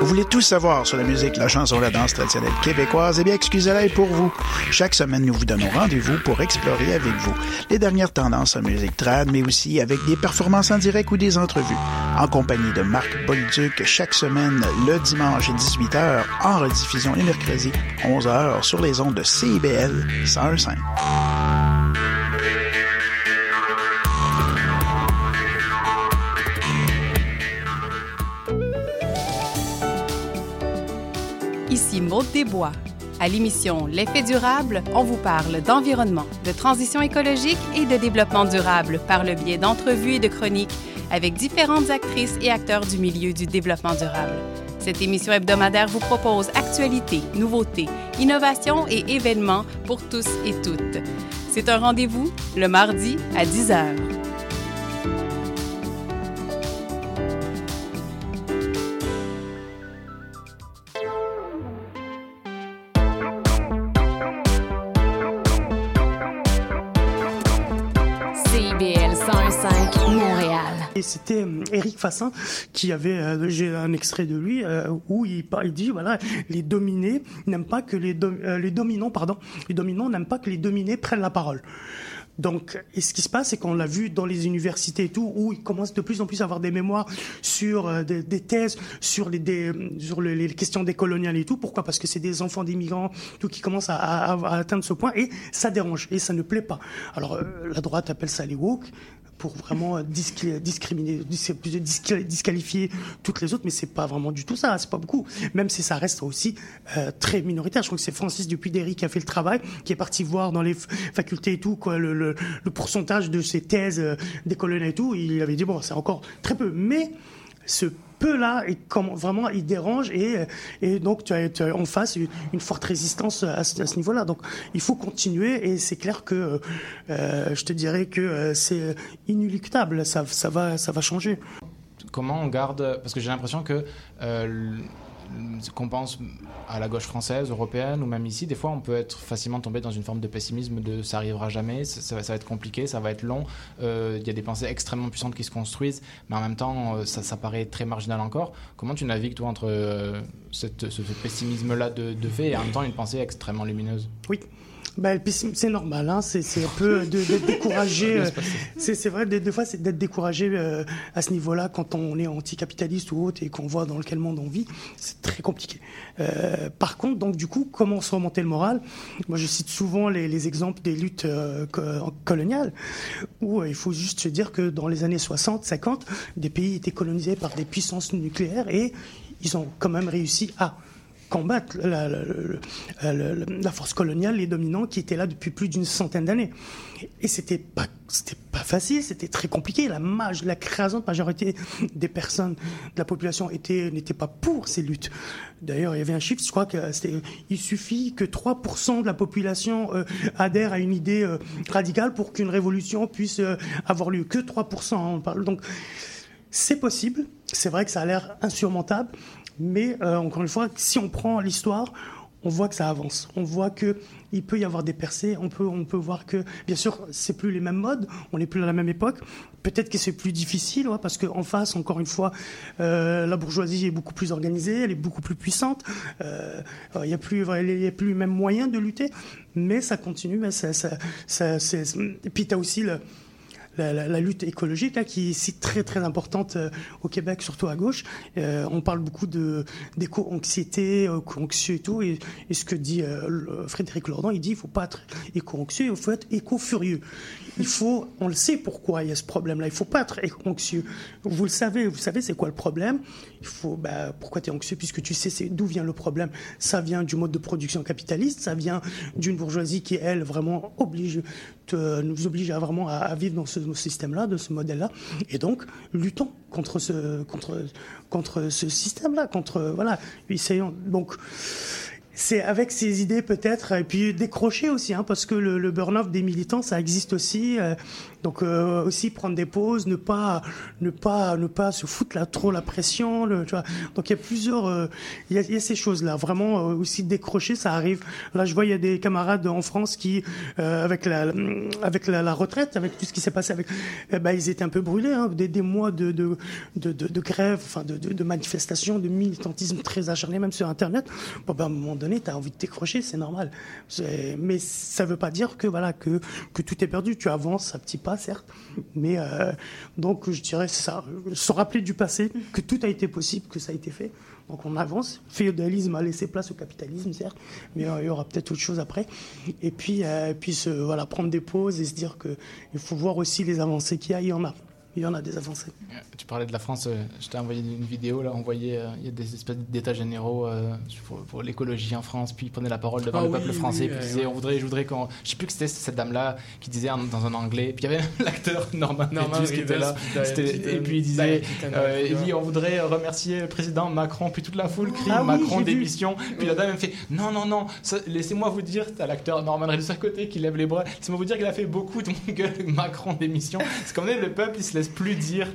Vous voulez tout savoir sur la musique, la chanson, la danse traditionnelle québécoise? Eh bien, excusez-la pour vous. Chaque semaine, nous vous donnons rendez-vous pour explorer avec vous les dernières tendances en musique trad, mais aussi avec des performances en direct ou des entrevues. En compagnie de Marc Bolduc, chaque semaine, le dimanche à 18h, en rediffusion les mercredis, 11h, sur les ondes de CIBL 101.5. Ici Maude Desbois. À l'émission L'effet durable, on vous parle d'environnement, de transition écologique et de développement durable par le biais d'entrevues et de chroniques avec différentes actrices et acteurs du milieu du développement durable. Cette émission hebdomadaire vous propose actualités, nouveautés, innovations et événements pour tous et toutes. C'est un rendez-vous le mardi à 10h. CIBL C'était euh, Éric Fassin qui avait, euh, j'ai un extrait de lui euh, où il, il dit voilà les dominés n'aiment pas que les, dom- euh, les dominants pardon les dominants n'aiment pas que les dominés prennent la parole. Donc, et ce qui se passe, c'est qu'on l'a vu dans les universités et tout, où ils commencent de plus en plus à avoir des mémoires sur euh, des, thèses, sur les, des, sur questions décoloniales et tout. Pourquoi? Parce que c'est des enfants d'immigrants, tout qui commencent à, atteindre ce point, et ça dérange, et ça ne plaît pas. Alors, euh, la droite appelle ça les woke pour vraiment discriminer, disqualifier toutes les autres, mais c'est pas vraiment du tout ça, c'est pas beaucoup. Même si ça reste aussi euh, très minoritaire. Je crois que c'est Francis Dupuy-Derry qui a fait le travail, qui est parti voir dans les facultés et tout, quoi, le, pourcentage de ces thèses euh, décoloniales et tout. Il avait dit bon, c'est encore très peu, mais ce peu-là, est comme, vraiment, il dérange et, euh, et donc tu as, tu as en face une, forte résistance à ce, niveau-là. Donc il faut continuer et c'est clair que euh, euh, je te dirais que c'est inéluctable, ça, ça, va, ça va changer. Comment on garde Parce que j'ai l'impression que qu'on pense à la gauche française, européenne ou même ici, des fois on peut être facilement tombé dans une forme de pessimisme de ça arrivera jamais, ça, va, être compliqué, ça va être long. Euh, Il y a des pensées extrêmement puissantes qui se construisent, mais en même temps euh, ça, paraît très marginal encore. Comment tu navigues toi entre euh, ce pessimisme-là de, de fait et en même temps une pensée extrêmement lumineuse? Oui. Ben, c'est normal, hein, c'est un peu de- d'être découragé. euh, c'est vrai, des, des fois, c'est d'être découragé euh, à ce niveau-là quand on est anticapitaliste ou autre et qu'on voit dans quel monde on vit. C'est très compliqué. Euh, par contre, donc du coup, comment se remonter le moral? Moi, je cite souvent les, les exemples des luttes euh, co- coloniales où il faut juste se dire que dans les années 60, 50, des pays étaient colonisés par des puissances nucléaires et ils ont quand même réussi à combattre la, force coloniale, les dominants qui étaient là depuis plus d'une centaine d'années. Et c'était pas, c'était pas facile, c'était très compliqué. La, maj, la crasante majorité des personnes de la population était, n'était pas pour ces luttes. D'ailleurs, il y avait un chiffre, je crois que c'était, il suffit que 3% de la population euh, adhère à une idée euh, radicale pour qu'une révolution puisse euh, avoir lieu. Que 3%, hein, on parle. Donc, c'est possible. C'est vrai que ça a l'air insurmontable, mais euh, encore une fois, si on prend l'histoire, on voit que ça avance. On voit que il peut y avoir des percées. On peut, on peut voir que, bien sûr, c'est plus les mêmes modes. On n'est plus à la même époque. Peut-être que c'est plus difficile, ouais, parce qu'en face, encore une fois, euh, la bourgeoisie est beaucoup plus organisée, elle est beaucoup plus puissante. Euh, Il n'y a plus, il a plus les mêmes moyens de lutter, mais ça continue. Et puis tu as aussi le la, la- lutte écologique là, qui est ici très très importante euh, au Québec, surtout à gauche. Euh, on parle beaucoup d'éco-anxiété, euh, anxieux et tout. Et, et ce que dit euh, Frédéric Lordon, il dit il faut pas être éco-anxieux, il faut être éco-furieux. Il faut, on le sait pourquoi il y a ce problème-là. Il faut pas être anxieux. Vous le savez, vous savez c'est quoi le problème? Il faut, bah, pourquoi tu es anxieux puisque tu sais d'où vient le problème. Ça vient du mode de production capitaliste, ça vient d'une bourgeoisie qui elle vraiment oblige, nous oblige à vraiment à, à vivre dans ce, système-là, de ce modèle-là. Et donc luttons contre ce, contre, contre ce système-là, contre voilà, essayons donc c'est avec ces idées peut-être, et puis décrocher aussi, hein, parce que le, le burn-off des militants, ça existe aussi. euh, donc euh, aussi prendre des pauses, ne pas, ne pas, ne pas se foutre là trop la pression. Le, tu vois. Donc il y a plusieurs, euh, il y, a, il y a ces choses-là. Vraiment euh, aussi décrocher, ça arrive. Là, je vois il y a des camarades en France qui, euh, avec la, avec la, retraite, avec tout ce qui s'est passé, avec, eh ben, ils étaient un peu brûlés, hein, des, des mois de, de, de, de, de grève, enfin de, de, de manifestations, de militantisme très acharné, même sur Internet. Bon, ben, à un moment donné, tu as envie de décrocher, c'est normal. Mais ça veut pas dire que voilà que que tout est perdu. Tu avances à petits pas, certes, mais euh, donc je dirais ça, se rappeler du passé, que tout a été possible, que ça a été fait. Donc on avance. Le féodalisme a laissé place au capitalisme, certes, mais euh, il y aura peut-être autre chose après. Et puis, euh, puis voilà, prendre des pauses et se dire que il faut voir aussi les avancées qu'il y a. Il y en a. il y en a des avancées. Tu parlais de la France, euh, je t'ai envoyé une vidéo, là, on voyait, euh, il y a des espèces d'états généraux euh, pour, pour l'écologie en France, puis il prenait la parole devant Ah le oui, peuple français, oui, puis il euh, disait, ouais. on voudrait, je voudrais qu'on... Je sais plus que c'était cette dame-là qui disait dans un anglais, puis il y avait l'acteur Norman, Norman Reedus qui était là, et puis il disait, euh, il dit, on voudrait remercier le président Macron, puis toute la foule crie Ah Macron démission, puis la dame elle me fait, non, non, non, laissez-moi vous dire, t'as l'acteur Norman Reedus à côté qui lève les bras, laissez-moi vous dire qu'il a fait beaucoup de mon gueule Macron démission. C'est comme le peuple, il se laisse plus dire,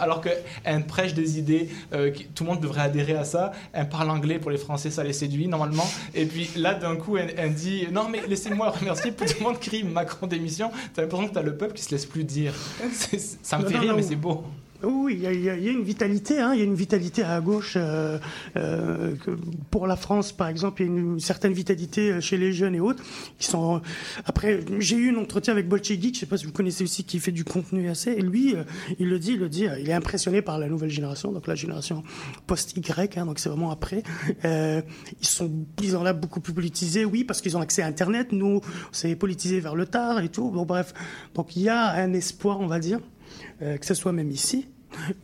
alors qu'elle prêche des idées, euh, qui- tout le monde devrait adhérer à ça. Elle parle anglais pour les Français, ça les séduit normalement. Et puis là, d'un coup, elle, elle dit non mais laissez-moi remercier. Tout le monde crie Macron démission. T'as l'impression que t'as le peuple qui se laisse plus dire. Ça me Non, fait non, rire, non. mais c'est beau. Oui, il y, a- une vitalité, hein, il y a une vitalité à gauche. euh, euh, pour la France, par exemple, il y a une certaine vitalité euh, chez les jeunes et autres. Après, j'ai eu un entretien avec Bolchegui, je sais pas si vous connaissez aussi, qui fait du contenu assez. Et lui, il le dit, il le dit, il est impressionné par la nouvelle génération, donc la génération post-Y, hein, donc c'est vraiment après. Ils sont, ont là beaucoup plus politisés, oui, parce qu'ils ont accès à Internet. Nous, c'est politisé vers le tard et tout. Bon, bref, donc il y a un espoir, on va dire euh, que ce soit même ici.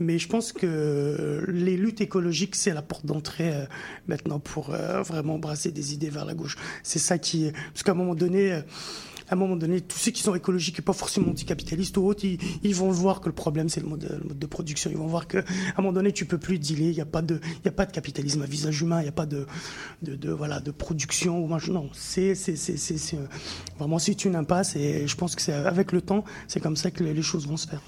Mais je pense que les luttes écologiques, c'est la porte d'entrée euh, maintenant pour euh, vraiment brasser des idées vers la gauche. C'est ça qui. Parce qu'à un moment donné... à un moment donné, tous ceux qui sont écologiques et pas forcément anticapitalistes ou autres, ils, ils vont voir que le problème c'est le mode, le mode de production. Ils vont voir que à un moment donné, tu peux plus dealer. Il n'y a pas de, a pas de capitalisme à visage humain. Il n'y a pas de, de, voilà, de production. Non, c'est, vraiment une impasse et je pense que c'est avec le temps, c'est comme ça que les choses vont se faire.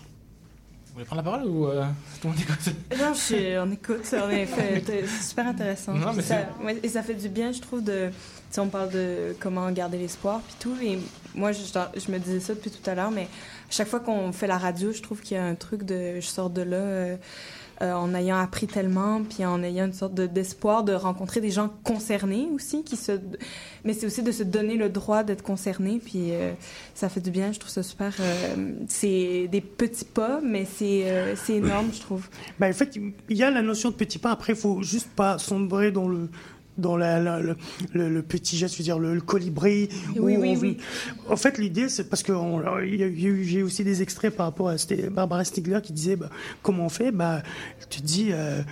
Vous voulez prendre la parole ou euh, tout le monde écoute Non, je suis- on écoute, en effet, c'est super intéressant. Non, mais ça, ouais, et ça fait du bien, je trouve, de. Tu sais, on parle de comment garder l'espoir, puis tout. Et moi, je, je me disais ça depuis tout à l'heure, mais à chaque fois qu'on fait la radio, je trouve qu'il y a un truc de. Je sors de là. euh, euh, en ayant appris tellement, puis en ayant une sorte de- d'espoir de rencontrer des gens concernés aussi, qui se, mais c'est aussi de se donner le droit d'être concerné, puis euh, ça fait du bien, je trouve ça super. euh, c'est des petits pas, mais c'est énorme, je trouve. Ben, en fait, il y a la notion de petit pas. Après, il faut juste pas sombrer dans le dans la, la- le, le- le petit geste, je veux dire le, le colibri. Oui, oui, on- oui. En fait, l'idée, c'est parce que j'ai aussi des extraits par rapport à c'était Barbara Stigler qui disait bah, comment on fait? Bah, tu te dis. euh,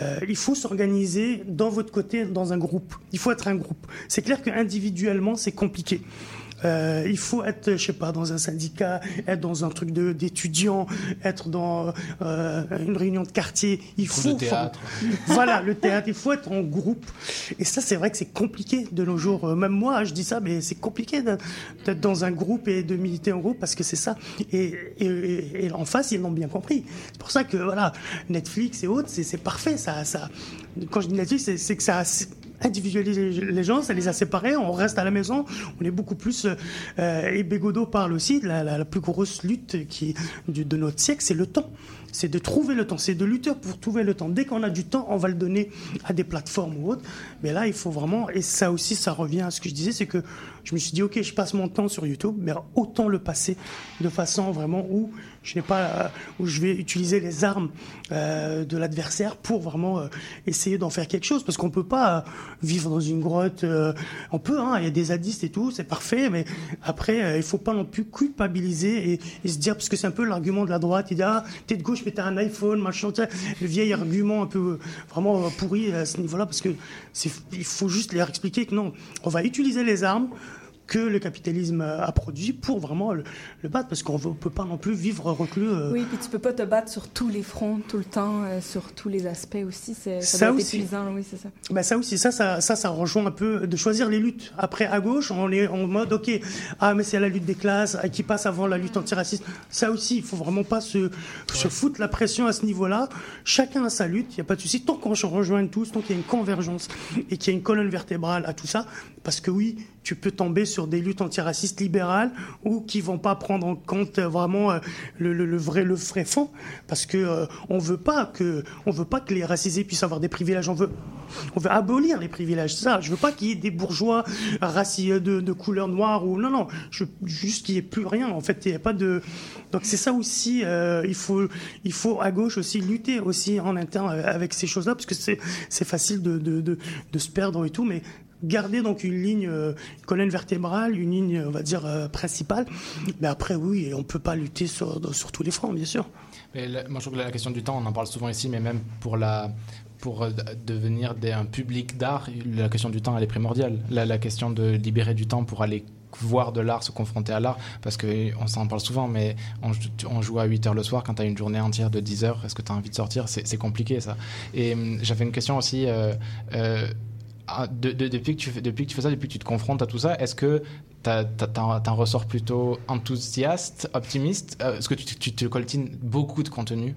euh, il faut s'organiser dans votre côté, dans un groupe. Il faut être un groupe. C'est clair qu'individuellement, c'est compliqué. Euh, il faut être, je sais pas, dans un syndicat, être dans un truc de- d'étudiants, être dans euh, une réunion de quartier. Il faut de théâtre. voilà, le théâtre, il faut être en groupe. Et ça, c'est vrai que c'est compliqué de nos jours. Euh, Même moi, je dis ça, mais c'est compliqué d'être dans un groupe et de militer en groupe parce que c'est ça. Et, et- et- et en face, ils l'ont bien compris. C'est pour ça que, voilà, Netflix et autres, c'est parfait. Ça, ça, quand je dis Netflix, c'est que ça individualise les gens, ça les a séparés, on reste à la maison, on est beaucoup plus... euh, et Bégodeau parle aussi de la, plus grosse lutte qui, de notre siècle, c'est le temps. C'est de trouver le temps, c'est de lutter pour trouver le temps. Dès qu'on a du temps, on va le donner à des plateformes ou autres. Mais là, il faut vraiment... Et ça aussi, ça revient à ce que je disais, c'est que je me suis dit, OK, je passe mon temps sur YouTube, mais autant le passer de façon vraiment où je n'ai pas... euh, où je vais utiliser les armes euh, de l'adversaire pour vraiment euh, essayer d'en faire quelque chose. Parce qu'on peut pas euh, vivre dans une grotte. euh, on peut, hein, il y a des zadistes et tout, c'est parfait, mais après, il faut pas non plus culpabiliser et, et se dire, parce que c'est un peu l'argument de la droite, il dit, ah, t'es de gauche, t'as un iPhone, machin, le vieil argument un peu euh, vraiment euh, pourri à ce niveau-là, parce que il faut juste leur expliquer que non, on va utiliser les armes que le capitalisme a produit pour vraiment le, le battre, parce qu'on ne peut pas non plus vivre reclus. euh, Oui, puis tu peux pas te battre sur tous les fronts, tout le temps, euh, sur tous les aspects aussi. c'est- Ça, Ça doit être aussi. épuisant, oui, c'est ça. Ben ça aussi, ça, ça, ça, ça rejoint un peu de choisir les luttes. Après, à gauche, on est en mode, ok, ah, mais c'est la lutte des classes ah, qui passe avant la lutte antiraciste. Ça aussi, il faut vraiment pas se, se foutre la pression à ce niveau-là. Chacun a sa lutte, il n'y a pas de souci. Tant qu'on se rejoint tous, tant qu'il y a une convergence et qu'il y a une colonne vertébrale à tout ça, parce que oui, tu peux tomber sur des luttes antiracistes libérales ou qui vont pas prendre en compte euh, vraiment euh, le, vrai le vrai fond. Parce que euh, on veut pas que on veut pas que les racisés puissent avoir des privilèges. On veut on veut abolir les privilèges. Ça je veux pas qu'il y ait des bourgeois racisés de, de couleur noire ou non non. Juste qu'il y ait plus rien. En fait il y a pas de donc c'est ça aussi euh, il faut il faut à gauche aussi lutter aussi en interne euh, avec ces choses là parce que c'est facile de, de, de, de se perdre et tout mais garder donc une ligne, euh, une colonne vertébrale, une ligne, on va dire, euh, principale. Mais après, oui, on peut pas lutter sur, sur tous les fronts, bien sûr. Mais moi, je trouve que la question du temps, on en parle souvent ici, mais même pour la pour euh, devenir des- un public d'art, la question du temps, elle est primordiale. La, la question de libérer du temps pour aller voir de l'art, se confronter à l'art, parce qu'on s'en parle souvent, mais on, jou- on joue à 8 heures le soir quand tu as une journée entière de 10 heures, est-ce que tu as envie de sortir? C'est compliqué ça. Et hum, j'avais une question aussi. euh, euh, de- depuis, que tu fais, tu ça, depuis que tu te confrontes à tout ça, est-ce que t'en t'en ressors plutôt enthousiaste, optimiste? Euh, Est-ce que tu, tu te coltines beaucoup de contenu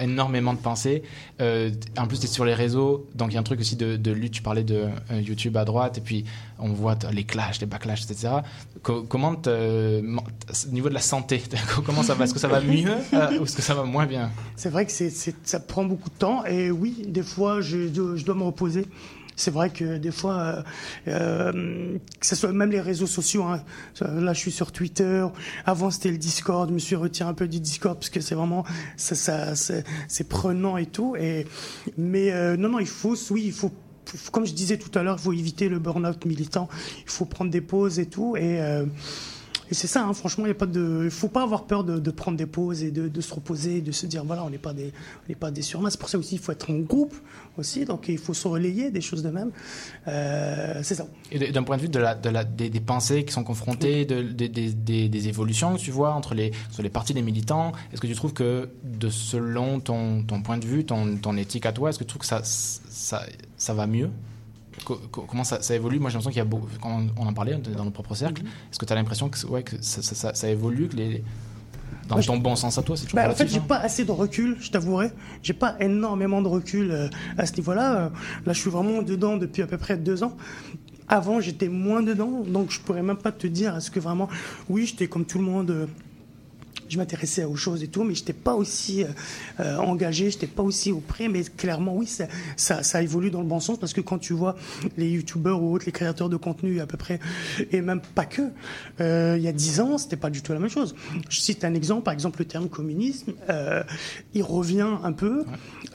énormément de pensées. Euh, en plus, tu es sur les réseaux, donc il y a un truc aussi de, lutte. Tu parlais de euh, YouTube à droite, et puis on voit les clashs, les backlash, etc. Co- comment, au niveau de la santé, comment ça va? Est-ce que ça va mieux euh, ou est-ce que ça va moins bien? C'est vrai que ça prend beaucoup de temps et oui, des fois, je dois me reposer. C'est vrai que des fois, euh, euh, que ce soit même les réseaux sociaux, hein, là je suis sur Twitter, avant c'était le Discord, je me suis retiré un peu du Discord parce que c'est vraiment, ça, ça, c'est, prenant et tout. Et, mais euh, non, non, il faut, oui, il faut comme je disais tout à l'heure, il faut éviter le burn-out militant. Il faut prendre des pauses et tout. Euh, et c'est ça, hein, franchement, il ne pas de, faut pas avoir peur de, de prendre des pauses et de, de se reposer, de se dire voilà, on n'est pas des, on n'est pas des surmains. C'est pour ça aussi, il faut être en groupe aussi, donc il faut se relayer, des choses de même. Euh, c'est ça. Et d'un point de vue de la, de la, des, des pensées qui sont confrontées, de, des- des, des, des évolutions que tu vois entre les, sur les partis des militants, est-ce que tu trouves que, de selon ton, ton point de vue, ton, ton éthique à toi, est-ce que tu trouves que ça, ça, ça va mieux? Co- co- Comment ça, ça évolue? Moi, j'ai l'impression qu'il y a beaucoup, quand on en parlait dans nos propres cercles, est-ce que tu as l'impression que, ouais, que ça, ça, ça- ça évolue, que les, dans ton bon sens à toi, c'est toujours Bah, en fait, j'ai hein? pas assez de recul, je t'avouerai. J'ai pas énormément de recul euh, à ce niveau-là. Euh, Là, je suis vraiment dedans depuis à peu près deux ans. Avant, j'étais moins dedans, donc je pourrais même pas te dire est-ce que vraiment, oui, j'étais comme tout le monde. euh, je m'intéressais aux choses et tout, mais je n'étais pas aussi euh, euh, engagé, je n'étais pas aussi auprès, mais clairement, oui, ça, ça, ça évolue dans le bon sens, parce que quand tu vois les youtubeurs ou autres, les créateurs de contenu à peu près, et même pas que, euh, il y a dix ans, c'était pas du tout la même chose. Je cite un exemple, par exemple, le terme communisme, euh, il revient un peu,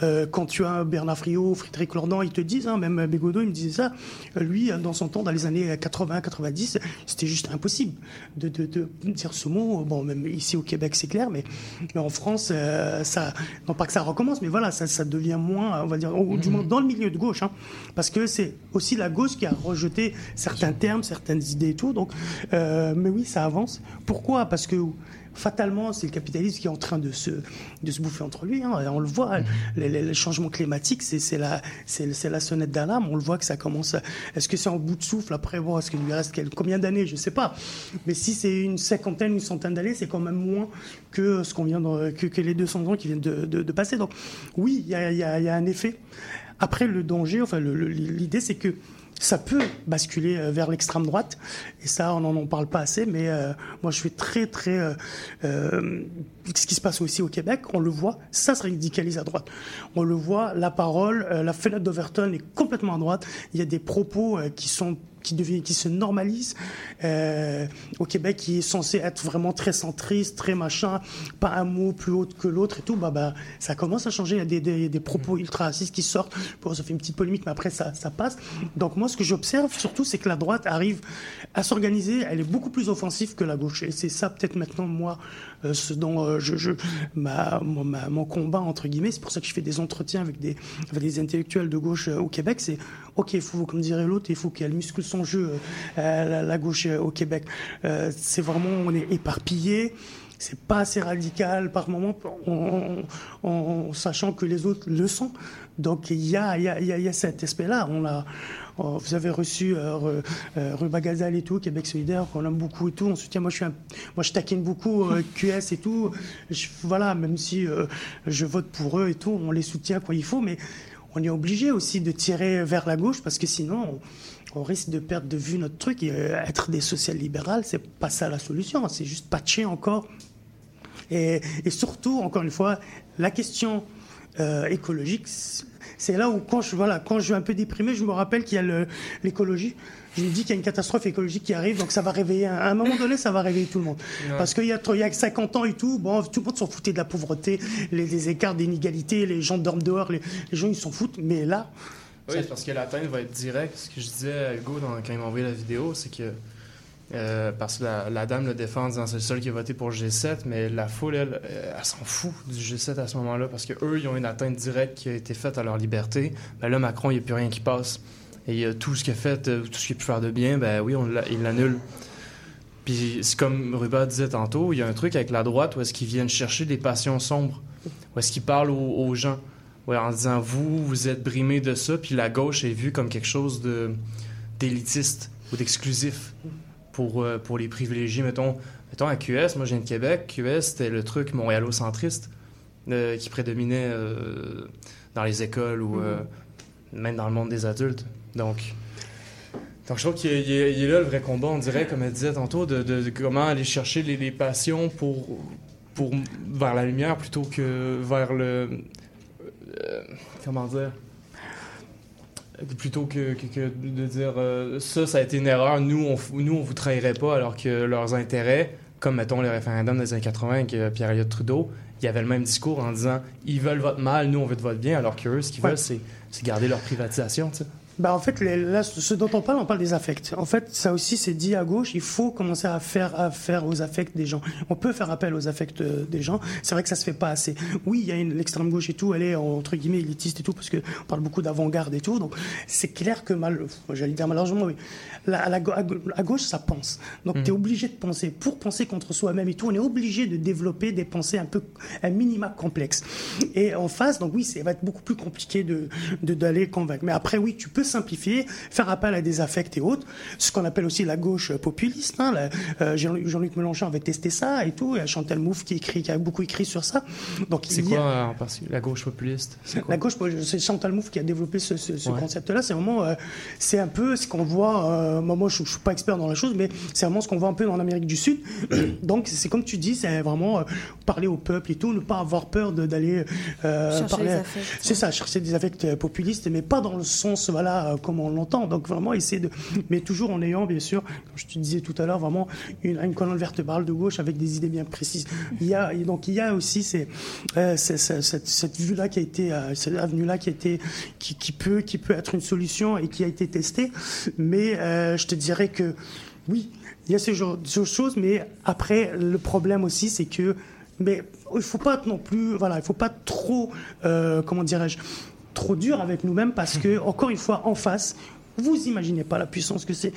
euh, quand tu as Bernard Friot, Frédéric Lordan, ils te disent, hein, même Bégodeau, il me disait ça, euh, lui, dans son temps, dans les années 80-90, c'était juste impossible de, de, de dire ce mot, bon, même ici au Québec, c'est clair, mais, en France, euh, ça, non pas que ça recommence, mais voilà, ça, ça devient moins, on va dire, ou du moins dans le milieu de gauche, hein, parce que c'est aussi la gauche qui a rejeté certains termes, certaines idées et tout, donc, euh, mais oui, ça avance. Pourquoi? Parce que fatalement, c'est le capitalisme qui est en train de se, de se bouffer entre lui. hein. On le voit, les, les- les changements climatiques, c'est c'est la, la sonnette d'alarme. On le voit que ça commence. à- Est-ce que c'est en bout de souffle après bon, Est-ce qu'il lui reste combien d'années? Je sais pas. Mais si c'est une cinquantaine, une centaine d'années, c'est quand même moins que ce qu'on vient de- que, que les 200 ans qui viennent de, de- de passer. Donc oui, il y a, il y a- y a un effet. Après, le danger, enfin, le- le- l'idée, c'est que ça peut basculer euh, vers l'extrême droite. Et ça, on n'en en parle pas assez. Mais euh, moi, je suis très, très. euh, euh, ce qui se passe aussi au Québec, on le voit, ça se radicalise à droite. On le voit, la parole, euh, la fenêtre d'Overton est complètement à droite. Il y a des propos qui sont qui deviennent, qui se normalisent euh, au Québec, qui est censé être vraiment très centriste, très machin, pas un mot plus haut que l'autre et tout. Bah, bah, ça commence à changer. Il y a des, des, des propos ultra racistes qui sortent. Bon, ça fait une petite polémique, mais après ça, ça passe. Donc moi, ce que j'observe surtout, c'est que la droite arrive à s'organiser. Elle est beaucoup plus offensive que la gauche. Et c'est ça peut-être maintenant moi euh, ce dont euh, je, je ma, mon- ma- mon combat entre guillemets. C'est pour ça que je fais des entretiens avec des, avec des intellectuels de gauche euh, au Québec. C'est ok, il faut, comme dirait l'autre, il faut qu'elle muscle son jeu, la, la gauche au Québec. C'est vraiment, on est éparpillé. C'est pas assez radical par moment, en, en- en sachant que les autres le sont. Donc il y a, y a, y a- y a cet aspect-là. On a, oh, vous avez reçu euh, euh, Ruba Gazal et tout, Québec solidaire, qu'on aime beaucoup et tout. On soutient. Moi, je taquine beaucoup euh, QS et tout. Voilà, même si je vote pour eux et tout, on les soutient quand il faut, mais on est obligé aussi de tirer vers la gauche parce que sinon. On, risque de perdre de vue notre truc. Être des social-libérales, c'est pas ça la solution. C'est juste patcher encore et, surtout, encore une fois, la question écologique, c'est- là où quand je, voilà, quand je suis un peu déprimé, je me rappelle qu'il y a l'écologie. Je me dis qu'il y a une catastrophe écologique qui arrive, donc ça va réveiller, à un moment donné, ça va réveiller tout le monde. Ouais. Parce qu'il y, y a 50 ans et tout, bon, tout le monde s'en foutait de la pauvreté, les, les écarts d'inégalité, les gens dorment dehors, les, les gens ils s'en foutent, mais là, Oui, parce que l'atteinte va être directe. Ce que je disais à Hugo dans- quand il m'a envoyé la vidéo, c'est que Euh, parce que la, dame le défend en disant c'est le seul qui a voté pour le G7, mais la foule, elle, euh, elle s'en fout du G7 à ce moment-là parce qu'eux, ils ont une atteinte directe qui a été faite à leur liberté. Ben là, Macron, il n'y a plus rien qui passe. Et euh, tout ce qu'il a fait, tout ce qu'il a pu faire de bien, ben oui, il l'annule. Puis c'est comme Ruba disait tantôt, il y a un truc avec la droite où est-ce qu'ils viennent chercher des passions sombres, où est-ce qu'ils parlent aux, gens, en disant vous, vous êtes brimés de ça, puis la gauche est vue comme quelque chose d'élitiste ou d'exclusif pour, euh, pour les privilégiés. Mettons, mettons à QS, moi je viens de Québec, QS c'était le truc montréalocentriste euh, qui prédominait euh, dans les écoles ou euh, même dans le monde des adultes. Donc, donc je trouve qu'il est, là le vrai combat, on dirait, comme elle disait tantôt, de, de- de comment aller chercher les, les passions pour, pour vers la lumière plutôt que vers le... comment dire plutôt que, que- que de dire euh, ça, ça a été une erreur, nous, on, nous, on vous trahirait pas, alors que leurs intérêts, comme mettons le référendum des années 80 avec Pierre-Éliott Trudeau, il y avait le même discours en disant ils veulent votre mal, nous, on veut de votre bien, alors qu'eux, ce qu'ils veulent, c'est c'est garder leur privatisation. tu sais. Bah en fait, les- là, ce dont on parle, on parle des affects. En fait, ça aussi, c'est dit à gauche. Il faut commencer à faire, à faire aux affects des gens. On peut faire appel aux affects euh, des gens. C'est vrai que ça se fait pas assez. Oui, il y a l'extrême gauche et tout. Elle est entre guillemets élitiste et tout parce que on parle beaucoup d'avant-garde et tout. Donc c'est clair que mal, j'allais dire malheureusement, oui. La- à, la gauche, ça pense. Donc tu es obligé de penser. Pour penser contre soi-même et tout, on est obligé de développer des pensées un peu, un minima complexes. Et en face, donc oui, ça va être beaucoup plus compliqué de de- d'aller convaincre. Mais après, oui, tu peux simplifier, faire appel à des affects et autres, ce qu'on appelle aussi la gauche populiste. Hein, la- euh, Jean-Luc Mélenchon avait testé ça et tout. Il y a Chantal Mouffe qui écrit, qui a beaucoup écrit sur ça. Donc C'est a- quoi euh, la gauche populiste? C'est quoi? la gauche, c'est Chantal Mouffe qui a développé ce, ce- ce Ouais. concept-là. C'est vraiment, euh, c'est un peu ce qu'on voit. euh, moi, moi, je, je suis pas expert dans la chose, mais c'est vraiment ce qu'on voit un peu en Amérique du Sud. Donc, c'est comme tu dis, c'est vraiment euh, parler au peuple et tout, ne pas avoir peur de- d'aller euh, Chercher parler. C'est ça, chercher des affects populistes, mais pas dans le sens, voilà, euh, comme on l'entend. Donc, vraiment essayer de, mais toujours en ayant, bien sûr, comme je te disais tout à l'heure, vraiment une, colonne vertébrale de gauche avec des idées bien précises. Il y a, donc, il y a aussi ces, euh, cette, cette vue-là qui a été, euh, cette avenue-là qui a été, qui, qui peut, qui peut être une solution et qui a été testée. Mais je te dirais que oui, il y a ce genre de choses, mais après, le problème aussi, c'est que, mais il faut pas non plus, voilà, il faut pas trop, comment dirais-je, trop dur avec nous-mêmes parce que, encore une fois, en face, vous imaginez pas la puissance que c'est.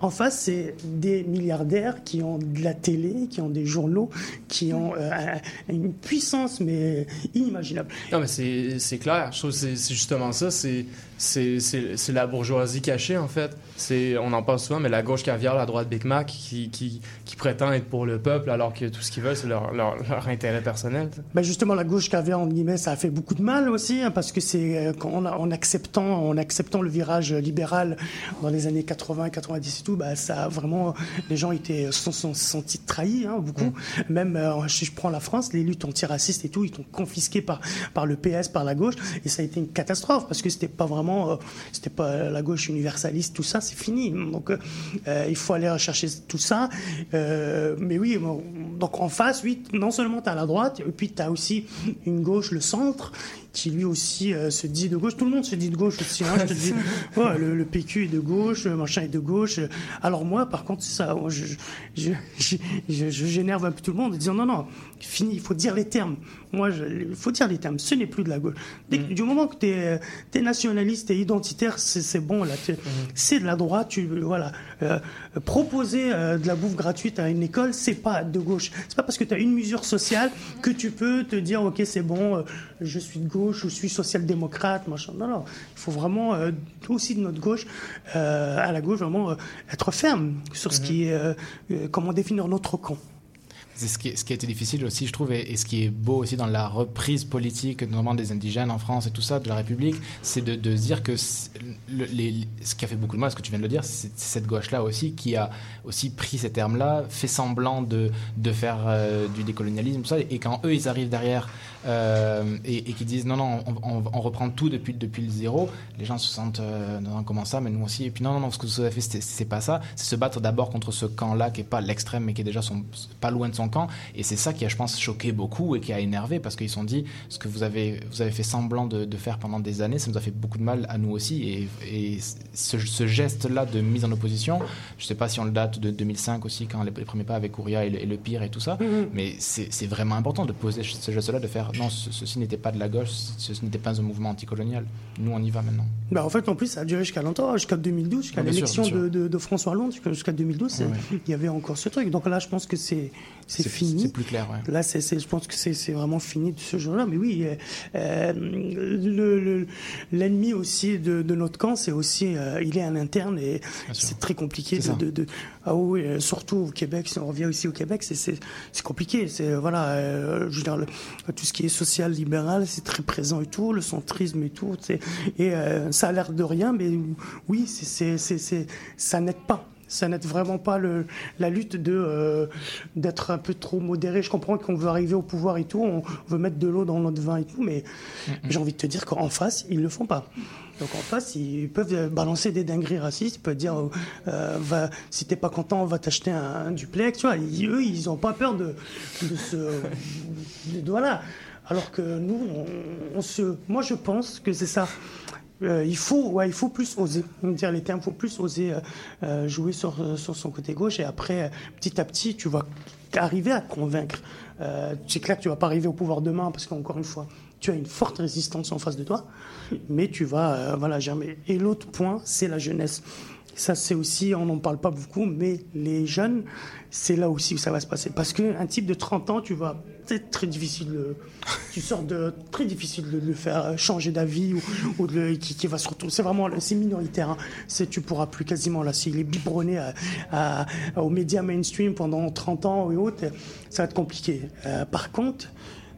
En face, c'est des milliardaires qui ont de la télé, qui ont des journaux, qui ont euh, un- une puissance mais inimaginable. Non, mais c'est c'est clair. Je trouve que c'est c'est justement ça. C'est c'est- la bourgeoisie cachée, en fait. On en parle souvent, mais la gauche caviar, la droite Big Mac, qui, qui, qui prétend être pour le peuple, alors que tout ce qu'ils veulent, c'est leur, leur, leur intérêt personnel. Ben justement, la gauche caviar, entre guillemets, ça a fait beaucoup de mal aussi, hein, parce que c'est euh, en acceptant, en acceptant le virage libéral dans les années 80, 90 et tout, bah, ça a vraiment, les gens étaient, se sont, sont sentis trahis, hein, beaucoup. Même, euh, si je prends la France, les luttes antiracistes et tout, ils sont confisqués par, par le PS, par la gauche, et ça a été une catastrophe, parce que c'était pas vraiment, euh, c'était pas la gauche universaliste, tout ça, c'est fini. Donc, euh, il faut aller rechercher tout ça. Euh, mais oui, donc en face, oui, non seulement tu as la droite, et puis tu as aussi une gauche, le centre, qui lui aussi euh, se dit de gauche. Tout le monde se dit de gauche aussi. Hein, je te dis, ouais, le, le PQ est de gauche, le machin est de gauche. Alors moi, par contre, ça, je, je, je, je- j'énerve un peu tout le monde en disant non, non, fini, il faut dire les termes. Moi, il faut dire les termes. Ce n'est plus de la gauche. Dès que- Du moment que tu es, nationaliste et identitaire, c'est, bon là. t'es- C'est de la droite. Tu, voilà. Euh, proposer euh, de la bouffe gratuite à une école, c'est pas de gauche. C'est pas parce que tu as une mesure sociale que tu peux te dire ok c'est bon, euh, je suis de gauche, je suis social-démocrate, machin. Non non, il faut vraiment euh, aussi de notre gauche euh, à la gauche vraiment euh, être ferme sur ce qui est euh, euh, comment définir notre camp. C'est ce qui, a été difficile aussi, je trouve, et, ce qui est beau aussi dans la reprise politique, notamment des indigènes en France et tout ça, de la République, c'est de, de dire que ce qui a fait beaucoup de mal, ce que tu viens de le dire, c'est cette gauche-là aussi qui a aussi pris ces termes-là, fait semblant de, faire euh, du décolonialisme, tout ça, et quand eux, ils arrivent derrière euh, et, et qui disent non, non, on, reprend tout depuis, le zéro, les gens se sentent euh, non, comment ça, mais nous aussi, et puis non, non, non, ce que vous avez fait, c'est pas ça, c'est se battre d'abord contre ce camp-là qui est pas l'extrême, mais qui est déjà son, pas loin de son Et c'est ça qui a, je pense, choqué beaucoup et qui a énervé parce qu'ils se sont dit ce que vous avez, vous avez fait semblant de, de faire pendant des années, ça nous a fait beaucoup de mal à nous aussi. Et, et ce, ce geste-là de mise en opposition, je sais pas si on le date de 2005 aussi, quand les, les premiers pas avec Ouria et le, et le pire et tout ça, mais c'est vraiment important de poser ce geste-là, de faire non, ce- ceci n'était pas de la gauche, ceci n'était pas un mouvement anticolonial. Nous, on y va maintenant. Bah, en fait, en plus, ça a duré jusqu'à longtemps, jusqu'à 2012, jusqu'à l'élection de, de- de François Hollande, jusqu'à- jusqu'à 2012, c'est- Ouais, il y avait encore ce truc. Donc là, je pense que c'est c'est fini. C'est plus clair, ouais. Là, c'est, je pense que c'est, vraiment fini de ce jour-là. Mais oui, euh, euh, le, le- l'ennemi aussi de, de notre camp, c'est aussi, euh, il est à l'interne et c'est très compliqué de, de, de- ah oui, euh, surtout au Québec. Si on revient aussi au Québec, c'est, compliqué. C'est voilà, euh, je veux dire, le- tout ce qui est social libéral, c'est très présent et tout, le centrisme et tout. Et euh, ça a l'air de rien, mais oui, c'est- ça n'aide pas ça n'aide vraiment pas le, la lutte de euh, d'être un peu trop modéré. Je comprends qu'on veut arriver au pouvoir et tout, on veut mettre de l'eau dans notre vin et tout, mais j'ai envie de te dire qu'en face, ils le font pas. Donc en face, ils peuvent euh, balancer des dingueries racistes, ils peuvent dire euh, va, si t'es pas content, on va t'acheter un, un duplex. Tu vois, Ils- eux, ils ont pas peur de, de se, de- de- voilà. Alors que nous, on, on se, moi je pense que c'est ça. Euh, il faut, ouais, il faut plus oser. Dire les termes, faut plus oser euh, euh, jouer sur, euh, sur son côté gauche et après, petit à petit, tu vas arriver à convaincre. Euh, c'est clair que tu vas pas arriver au pouvoir demain parce qu'encore une fois, tu as une forte résistance en face de toi, mais tu vas, voilà, jamais. Et l'autre point, c'est la jeunesse. Ça, c'est aussi, on n'en parle pas beaucoup, mais les jeunes, c'est là aussi où ça va se passer. Parce qu'un type de 30 ans, tu vas c'est très difficile, tu sors de très difficile de le faire changer d'avis ou, de le- qui, va se retourner. C'est vraiment, c'est minoritaire. Hein. C'est, tu pourras plus quasiment là. S'il est biberonné aux médias mainstream pendant 30 ans et autres, ça va être compliqué. Euh, par contre,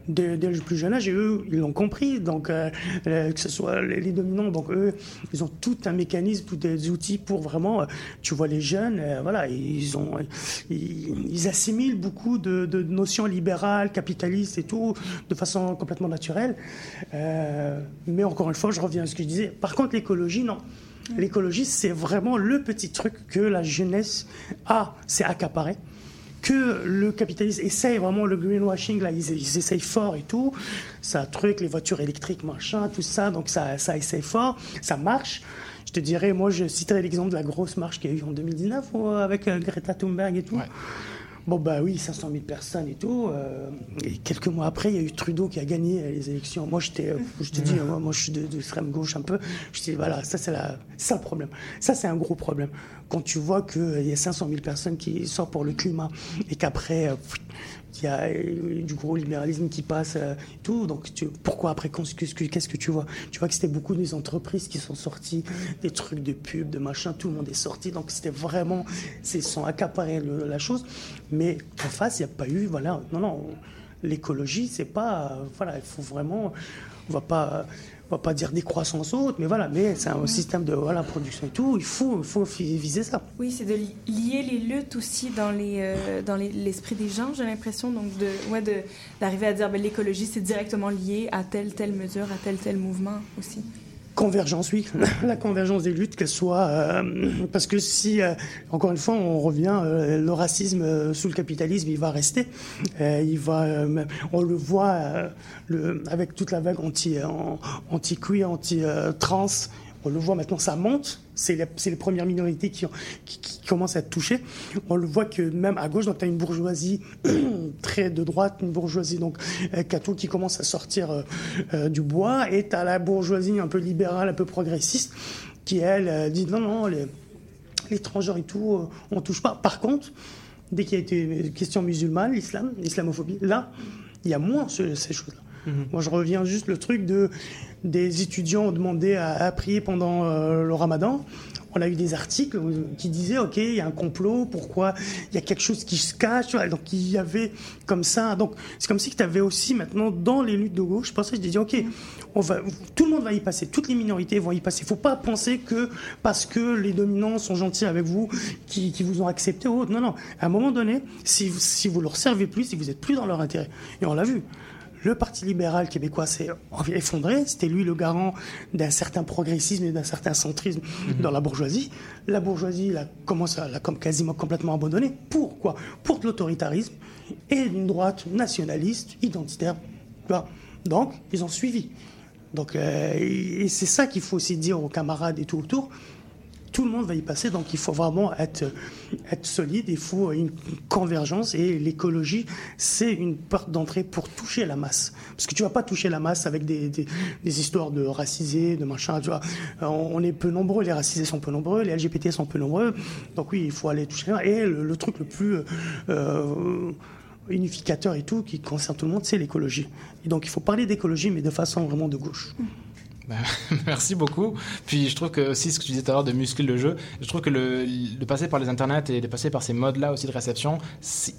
dès, dès le plus jeune âge, et eux, ils l'ont compris, donc euh, euh, que ce soit les, les dominants, donc eux, ils ont tout un mécanisme, tous des outils pour vraiment, euh, tu vois les jeunes, euh, voilà, ils ont, ils, ils assimilent beaucoup de, de notions libérales, capitalistes et tout, de façon complètement naturelle. Euh, mais encore une fois, je reviens à ce que je disais. Par contre, l'écologie, non. L'écologie, c'est vraiment le petit truc que la jeunesse a, c'est accaparé que le capitalisme essaye vraiment le greenwashing, là, ils, ils essayent fort et tout. Ça truc, les voitures électriques, machin, tout ça, donc ça, ça essaye fort, ça marche. Je te dirais, moi, je citerai l'exemple de la grosse marche qu'il y a eu en 2019 euh, avec euh, Greta Thunberg et tout. Bon, bah oui, 500 000 personnes et tout. euh, et quelques mois après, il y a eu Trudeau qui a gagné les élections. Moi, j'étais, euh, je te dis, moi, moi, je suis de, de l'extrême gauche un peu. Je dis, voilà, ça, c'est la, ça le problème. Ça, c'est un gros problème. Quand tu vois qu'il y a 500 000 personnes qui sortent pour le climat et qu'après, euh, il y a euh, du gros libéralisme qui passe euh, tout. Donc, tu- pourquoi après, qu'est-ce que, tu vois? Tu vois que c'était beaucoup des entreprises qui sont sorties, des trucs de pub, de machin, tout le monde est sorti. Donc, c'était vraiment, ils sont accaparés le- la chose. Mais en face, il n'y a pas eu, voilà, non, non, l'écologie, c'est pas, euh, voilà, il faut vraiment, on va pas, on va pas dire décroissance haute, mais voilà, mais c'est un système de voilà, production et tout, il faut, faut viser ça. Oui, c'est de li- lier les luttes aussi dans les euh, dans les- l'esprit des gens, j'ai l'impression. Donc, de, ouais, de, d'arriver à dire ben, l'écologie, c'est directement lié à telle, telle mesure, à tel, tel mouvement aussi. Convergence, oui. La convergence des luttes, qu'elle soit. euh, parce que si, euh, encore une fois, on revient, euh, le racisme euh, sous le capitalisme, il va rester. Euh, il va, euh, on le voit le, avec toute la vague anti, en- anti-queer, anti-trans. On le voit maintenant, ça monte. C'est les, premières minorités qui, commencent à être touchées. On le voit que même à gauche, donc tu as une bourgeoisie très de droite, une bourgeoisie donc euh, catho qui commence à sortir euh, euh, du bois, et tu as la bourgeoisie un peu libérale, un peu progressiste, qui elle dit non, non, les, l'étranger et tout, on touche pas. Par contre, dès qu'il y a été question musulmane, l'islam, l'islamophobie, là, il y a moins ce- ces choses-là. Moi, je reviens juste le truc de des étudiants ont demandé à, prier pendant euh, le Ramadan. On a eu des articles qui disaient ok, il y a un complot, pourquoi il y a quelque chose qui se cache. Donc il y avait comme ça. Donc c'est comme si tu avais aussi maintenant dans les luttes de gauche. Je pensais, je disais ok, tout le monde va y passer, toutes les minorités vont y passer. Il faut pas penser que parce que les dominants sont gentils avec vous, qui, qui vous ont accepté ou autre. Non non. À un moment donné, si, si vous leur servez plus, si vous êtes plus dans leur intérêt, et on l'a vu Le Parti libéral québécois s'est effondré. C'était lui le garant d'un certain progressisme et d'un certain centrisme dans la bourgeoisie. La bourgeoisie l'a commencé à l'a comme quasiment complètement abandonné. Pourquoi? Pour de l'autoritarisme et une droite nationaliste, identitaire. Donc, ils ont suivi. Donc, euh, et c'est ça qu'il faut aussi dire aux camarades et tout autour. Tout le monde va y passer, donc il faut vraiment être, solide, il faut une, convergence et l'écologie, c'est une porte d'entrée pour toucher la masse. Parce que tu vas pas toucher la masse avec des, histoires de racisés, de machin, tu vois. On, est peu nombreux, les racisés sont peu nombreux, les LGBT sont peu nombreux, donc oui, il faut aller toucher. Et le, le truc le plus... euh, unificateur et tout, qui concerne tout le monde, c'est l'écologie. Et donc il faut parler d'écologie, mais de façon vraiment de gauche. Merci beaucoup. Puis je trouve que aussi ce que tu disais tout à l'heure de muscler le jeu, je trouve que le, de passer par les internets et de passer par ces modes-là aussi de réception,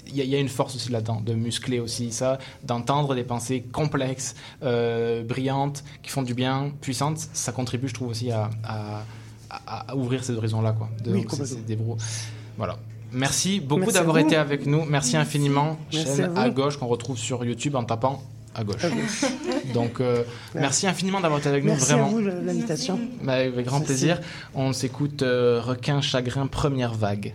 il y, a- il y a une force aussi là-dedans, de muscler aussi ça, d'entendre des pensées complexes, euh, brillantes, qui font du bien, puissantes. Ça contribue, je trouve aussi à, à- à- à ouvrir ces horizons-là, quoi. De- Oui, des bros- Voilà. Merci beaucoup d'avoir été avec nous. Merci, infiniment. Merci Chaîne à à gauche qu'on retrouve sur YouTube en tapant à gauche. À gauche. Donc, euh, merci infiniment d'avoir été avec nous. Merci vraiment. à vous l'invitation. Bah, avec grand Merci. plaisir. On s'écoute euh, Requin Chagrin, première vague.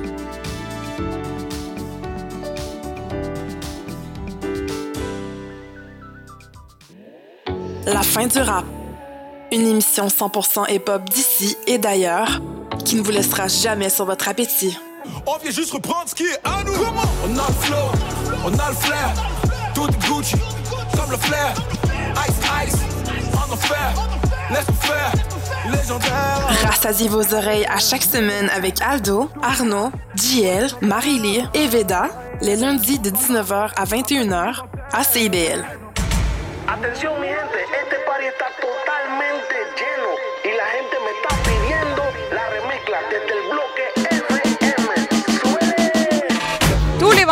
La fin du rap. Une émission 100% hip-hop d'ici et d'ailleurs qui ne vous laissera jamais sur votre appétit. On vient juste reprendre ce qui est à nous. On a le flow, on a le flair. Tout est Gucci, comme le flair. Ice, ice, en enfer. Laisse-nous faire, légendaire. Rassasiez vos oreilles à chaque semaine avec Aldo, Arnaud, JL, Marie-Lee et Veda, les lundis de 19h à 21h à CIBL. Atención mi gente,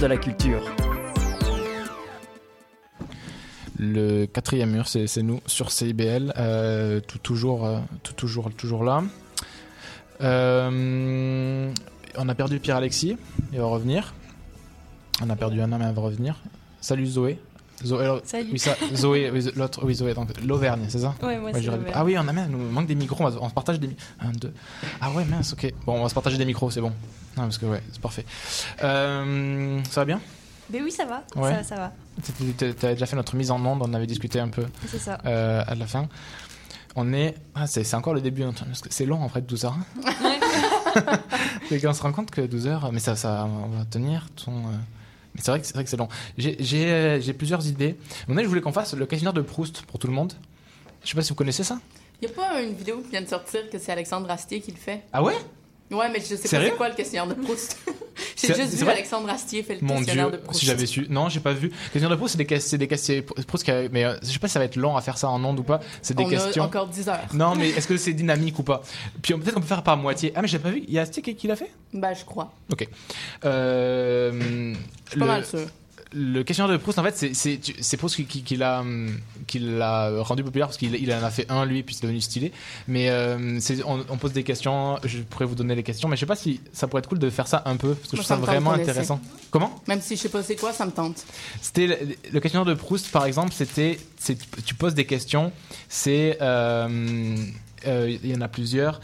De la culture. Le quatrième mur, c'est nous sur CIBL, euh, toujours, euh, toujours, toujours là. Euh, on a perdu Pierre Alexis, il va revenir. On a perdu Anna, mais elle va revenir. Salut Zoé. Zoé, alors- Salut. Oui, ça, Zoé, l'autre, oui, Zoé, donc l'Auvergne, c'est ça Ouais, moi, c'est l'Auvergne. Ah oui, on a même, nous manque des micros, on, va- on se partage des mi- Un, deux. Ah ouais, mince, ok. Bon, on va se partager des micros, c'est bon. Non, parce que ouais, c'est parfait. Euh, ça va bien? Ben oui, ça va. Ouais. Ça, ça va. tu avais déjà fait notre mise en onde, on avait discuté un peu C'est ça. euh, à la fin. On est. Ah, c'est encore le début, parce que c'est long en fait, 12 heures. c'est qu'on se rend compte que 12 heures, mais ça, ça on va tenir ton. euh, c'est vrai que c'est vrai que c'est long. J'ai- J'ai euh, j'ai plusieurs idées. Mon je voulais qu'on fasse le questionnaire de Proust pour tout le monde. Je sais pas si vous connaissez ça. Y a pas une vidéo qui vient de sortir que c'est Alexandre Astier qui le fait? Ah ouais? Ouais, mais je sais pas c'est quoi le questionnaire de Proust. J'ai juste vu vrai? Alexandre Astier faire le Mon questionnaire dieu, de Proust. si j'avais su. Non, j'ai pas vu. Questionnaire de Proust, c'est des, ques- c'est des questions. Proust, a- mais euh, je sais pas si ça va être long à faire ça en ondes ou pas. C'est des On a questions. encore 10 heures. Non, mais est-ce que c'est dynamique ou pas? Puis peut-être qu'on peut faire par moitié. Ah, mais j'ai pas vu. Il y a Astier qui l'a fait? Ben, je crois. Ok. Euh, Je suis pas mal sûr. Le questionnaire de Proust, en fait, c'est- Proust qui, qui- qui l'a hum, qui l'a rendu populaire parce qu'il il en a fait un lui, puis c'est devenu stylé. Mais euh, on, on pose des questions. Je pourrais vous donner les questions, mais je sais pas si ça pourrait être cool de faire ça un peu parce que Moi, je trouve ça vraiment intéressant. Comment? Même si je sais pas c'est quoi, ça me tente. C'était le, le questionnaire de Proust, par exemple, c'était tu poses des questions. C'est euh, euh, il y en a plusieurs.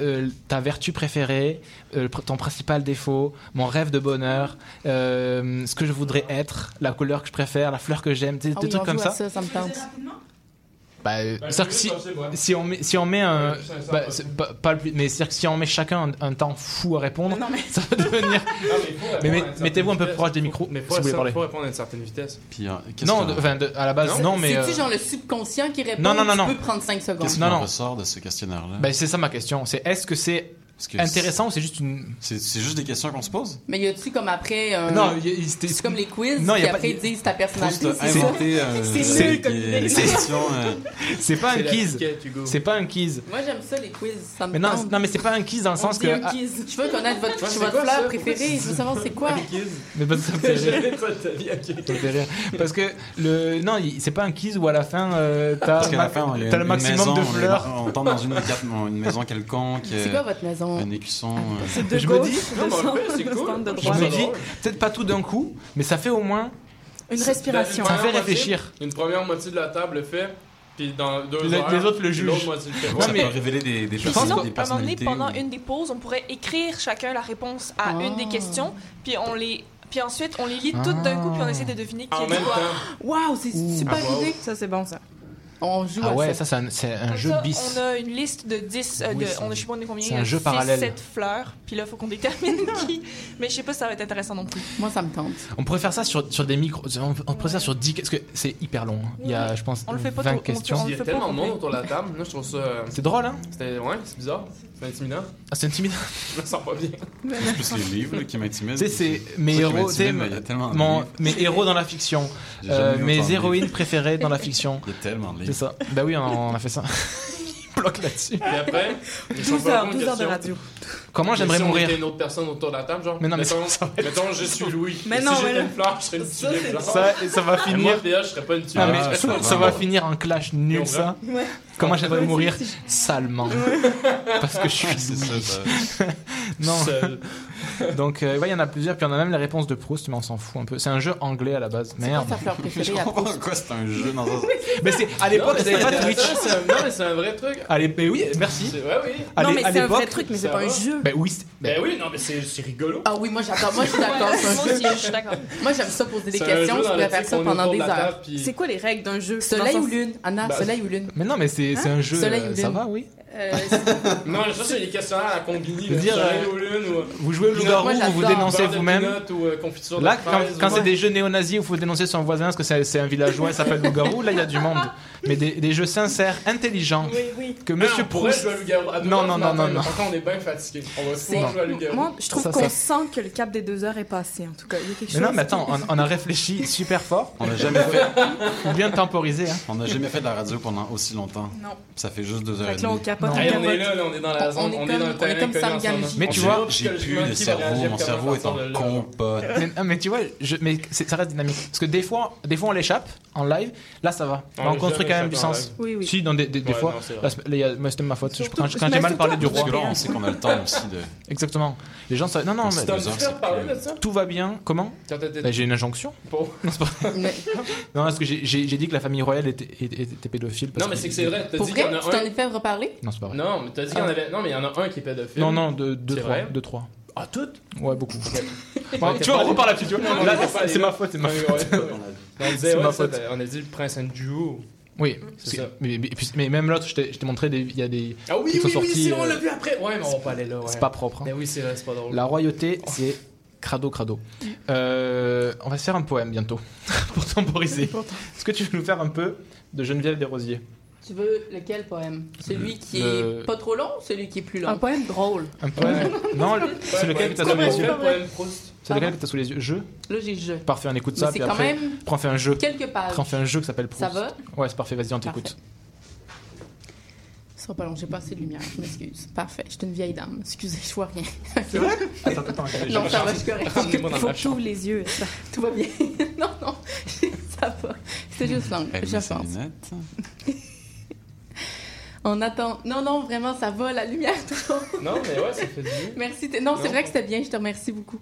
Euh, ta vertu préférée, euh, ton principal défaut, mon rêve de bonheur, euh, ce que je voudrais être, la couleur que je préfère, la fleur que j'aime, des, Ah des oui, trucs comme ça. ça, ça me Bah, euh, c'est-à-dire que si, si on met, si on met un, bah, c'est pas, pas le plus- mais c'est-à-dire que si on met chacun un, un temps fou à répondre, ça va devenir. mais met- mettez-vous un peu proche des micros Mais si faut, vous voulez parler. faut répondre à une certaine vitesse. Puis, euh, Non, de- enfin, de- à la base, non, mais. C'est-tu euh, genre le subconscient qui répond Non, non, non, tu non. peux prendre 5 secondes. Qu'est-ce qui Non, non. ressort de ce questionnaire-là Ben, c'est ça ma question. C'est est-ce que c'est intéressant ou c'est juste une. C'est juste des questions qu'on se pose? Mais y a-tu comme après un... Non, c'est comme les quiz, Non, y a puis pas- après ils disent ta personnalité. C'est euh, nul comme euh, C'est pas un quiz. C'est pas un quiz. Moi j'aime ça les quiz, ça me Mais non, non, mais c'est pas un quiz dans le sens que. un ah, quiz. Je veux connaître votre, votre quoi fleur préférée, je veux savoir c'est quoi. Mais fait rire. Parce que le non, c'est pas un quiz où à la fin euh, t'as le maximum de fleurs. On tombe dans une, une maison quelconque. C'est euh, quoi votre maison? Un écusson. euh, C'est de je me dis, de je me dis, peut-être pas tout d'un coup, mais ça fait au moins. Une respiration. Ça fait réfléchir. moitié, Une première moitié de la table le fait, puis dans deux Le- heures, les autres le jugent. Ouais, ça peut révéler des, perso- pense des À un moment donné, personnalités. pendant ou- une des pauses, on pourrait écrire chacun la réponse à une des questions, puis on les, puis ensuite on les lit toutes d'un coup, puis on essaie de deviner qui En même quoi. Waouh, c'est super Ah, wow. idée. Ça, c'est bon, ça. On joue Ah à ouais, ça. ça, c'est un, jeu ça, bis. On a une liste de 10, euh, Oui, de, on a, je sais pas on est combien, c'est un jeu 6, parallèle. 7 fleurs, puis là, il faut qu'on détermine qui. Mais je sais pas si ça va être intéressant non plus. Moi, ça me tente. On pourrait faire ça sur, sur des micros. On, on pourrait faire ça sur 10 parce que c'est hyper long. hein. Il y a, je pense, On le fait pas 20 trop- on le fait- questions. on le Il y a tellement de monde autour de la table. Moi, je trouve ça. euh, C'est drôle, hein. Ouais, c'est bizarre. C'est intimidant. Ah, c'est intimidant. Je me sens pas bien. C'est plus les livres là, qui m'intimident. Tu sais, c'est mes héros, mon- mes héros dans la fiction, euh, mes héroïnes préférées dans la fiction. Il y a tellement de C'est ça. Bah oui, on, on a fait ça. Bloc là-dessus. Et après, je 12 heures, 12 heures de radio. Comment j'aimerais si on mourir était une autre personne autour de la table, genre. Mais non, mais mettons, ça- ça- mettons, je suis Louis. Mais non, si mais j'étais une fleur, je serais une tulipe. Ça, et ça va Et finir. Moi, PH, je serais pas une tulipe. Ah, serais ça, va finir en clash nul, ça. Ouais. Comment j'aimerais mourir salement Parce que je suis ça, Louis. ça. Non. Seul. Donc, euh, ouais, il y en a plusieurs. Puis on a même les réponses de Proust, mais on s'en fout un peu. C'est un jeu anglais à la base. C'est quoi Merde. ta fleur à Proust? pourquoi c'est un jeu dans un. Mais c'est à l'époque, Non, mais c'était pas c'est- Twitch. c'est un- Non, mais c'est un vrai truc. Allez, mais oui, merci. C'est- Ouais, oui. À Non, mais à c'est un vrai l'époque- truc, mais c'est ça pas un va. jeu. Ben oui, c'est- ben, Ben oui, non, mais c'est c'est rigolo. Ah oui, moi j'adore. Moi je suis d'accord. c'est un Moi jeu. aussi, je suis d'accord. Moi j'aime ça poser des C'est un questions. jeu Je dans pourrais faire ça est pendant autour des de la heures. table, puis- C'est quoi les règles d'un jeu? Soleil Dans ou sens- lune? Anna, Bah, soleil ou lune? mais non, mais c'est c'est un jeu. Soleil euh, ou ça lune? va, oui. Euh, Non, ça, c'est les questionnaires à combini. Dire, euh, ou ou. Vous jouez au loup-garou, vous vous dénoncez vous-même. ou euh, Là, quand, fraises, quand ou- c'est des jeux néo-nazis où il faut dénoncer son voisin parce que c'est c'est un villageois, il s'appelle loup-garou, là il y a du monde. Mais des, des jeux sincères, intelligents, Oui, oui. Ah, que Monsieur on pourrait Proust. jouer à loup-garou. À deux Non, heures non, non, non, non. On est bien fatigué. On va jouer à loup-garou. Moi, je trouve Ça, qu'on ça- sent que le cap des deux heures est passé, en tout cas. Il y a quelque Mais chose. non, mais attends, on, on a réfléchi super fort. On n'a jamais fait. Faut bien temporiser. Hein. On n'a jamais fait de la radio pendant aussi longtemps. Non. Ça fait juste deux heures et demie. Capote. On on est là, là, on est dans la On- zone, on est on est comme- dans le on est terrain comme connu Sam ensemble. Gamgee. Mais tu vois, J'ai plus de cerveau, mon cerveau est en compote. Mais, tu vois, je, mais c'est- ça reste dynamique. Parce que des fois, des fois on l'échappe en live, là ça va. On Là, on construit quand même du sens. Oui, oui. Si, dans des, des, des Ouais, fois, c'était ma faute. Je- Surtout- quand quand j'ai mal parlé du roi. Parce que là, on sait qu'on a le temps aussi de. Exactement. Les gens savent. Non, non, mais tout va bien. Comment Ben, J'ai une injonction. Non, c'est pas- Mais- non, parce que j'ai- dit que la famille royale était, était, était pédophile. parce Non, mais c'est que c'est vrai. T'as Pour dit vrai, tu t'en es fait reparler? Non, c'est pas vrai. Non, mais t'as dit qu'il y en avait. Non, mais il y en a un qui est pédophile. Non, non, deux, trois. Ah, toutes? Ouais, beaucoup. Bon, tu vois, on repart là-dessus, tu vois. Là, c'est là. ma faute, c'est ma faute. On disait, C'est ouais, ma ça, faute. ben, on a dit le prince Andrew. Oui, C'est ça. mais, mais, puis- mais même l'autre, je t'ai montré, des- il y a des. Ah oui, oui, oui, si, on euh, l'a vu après. Ouais, mais on va pas aller là. ouais. C'est pas propre. hein. Mais oui, c'est vrai, c'est pas drôle. La royauté, c'est crado crado. Euh, on va se faire un poème bientôt pour temporiser. Est-ce que tu veux nous faire un peu de Geneviève Desrosiers? Tu veux lequel poème? Celui qui Le- est pas trop long ou celui qui est plus long? Un poème drôle. Un poème Non, c'est lequel que tu as sous les yeux? poème Proust. C'est lequel que tu as sous les yeux? Jeu Là, j'ai le jeu. Parfait, on écoute Mais ça. c'est Puis quand après, même on fait un jeu. quelques pages. On fait un jeu qui s'appelle Proust. Ça va? Ouais, c'est parfait, vas-y, on t'écoute. Ce sera pas long, j'ai pas assez de lumière, je m'excuse. Parfait, je suis une vieille dame. Excusez, je vois rien. C'est vrai? Attends, attends, Non, ça va, je suis correct. Faut que les yeux. ça. Tout va bien. non, non, ça va. C'était juste long, Elle je pense. On attend. Non, non, vraiment, ça va, la lumière toujours. Non, mais ouais, ça fait du bien. Merci. t'es- Non, c'est vrai que c'était bien, je te remercie beaucoup.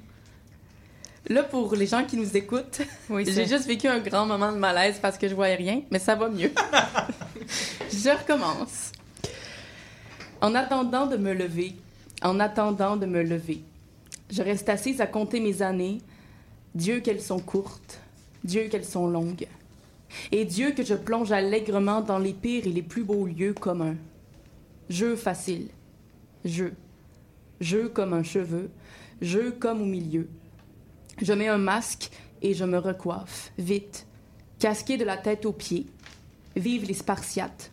Là, pour les gens qui nous écoutent, Oui, j'ai juste vécu un grand moment de malaise parce que je voyais rien, mais ça va mieux. je recommence. En attendant de me lever, en attendant de me lever, je reste assise à compter mes années. Dieu qu'elles sont courtes, Dieu qu'elles sont longues. Et Dieu que je plonge allègrement dans les pires et les plus beaux lieux communs. Jeu facile. Jeu. Jeu comme un cheveu. Jeu comme au milieu. Je mets un masque et je me recoiffe, vite, casqué de la tête aux pieds. Vive les Spartiates.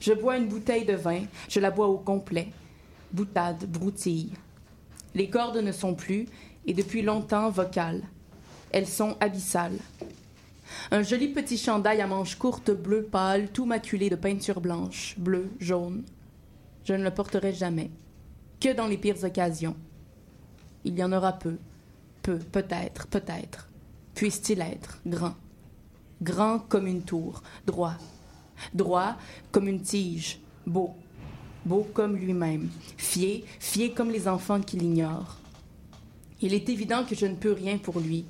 Je bois une bouteille de vin, je la bois au complet. Boutade, broutille. Les cordes ne sont plus, et depuis longtemps vocales. Elles sont abyssales. Un joli petit chandail à manches courtes bleu pâle, tout maculé de peinture blanche, bleu, jaune. Je ne le porterai jamais, que dans les pires occasions. Il y en aura peu, peu, peut-être, peut-être. Puisse-t-il être grand, grand comme une tour, droit, droit comme une tige, beau, beau comme lui-même, fier, fier comme les enfants qui l'ignorent. Il est évident que je ne peux rien pour lui.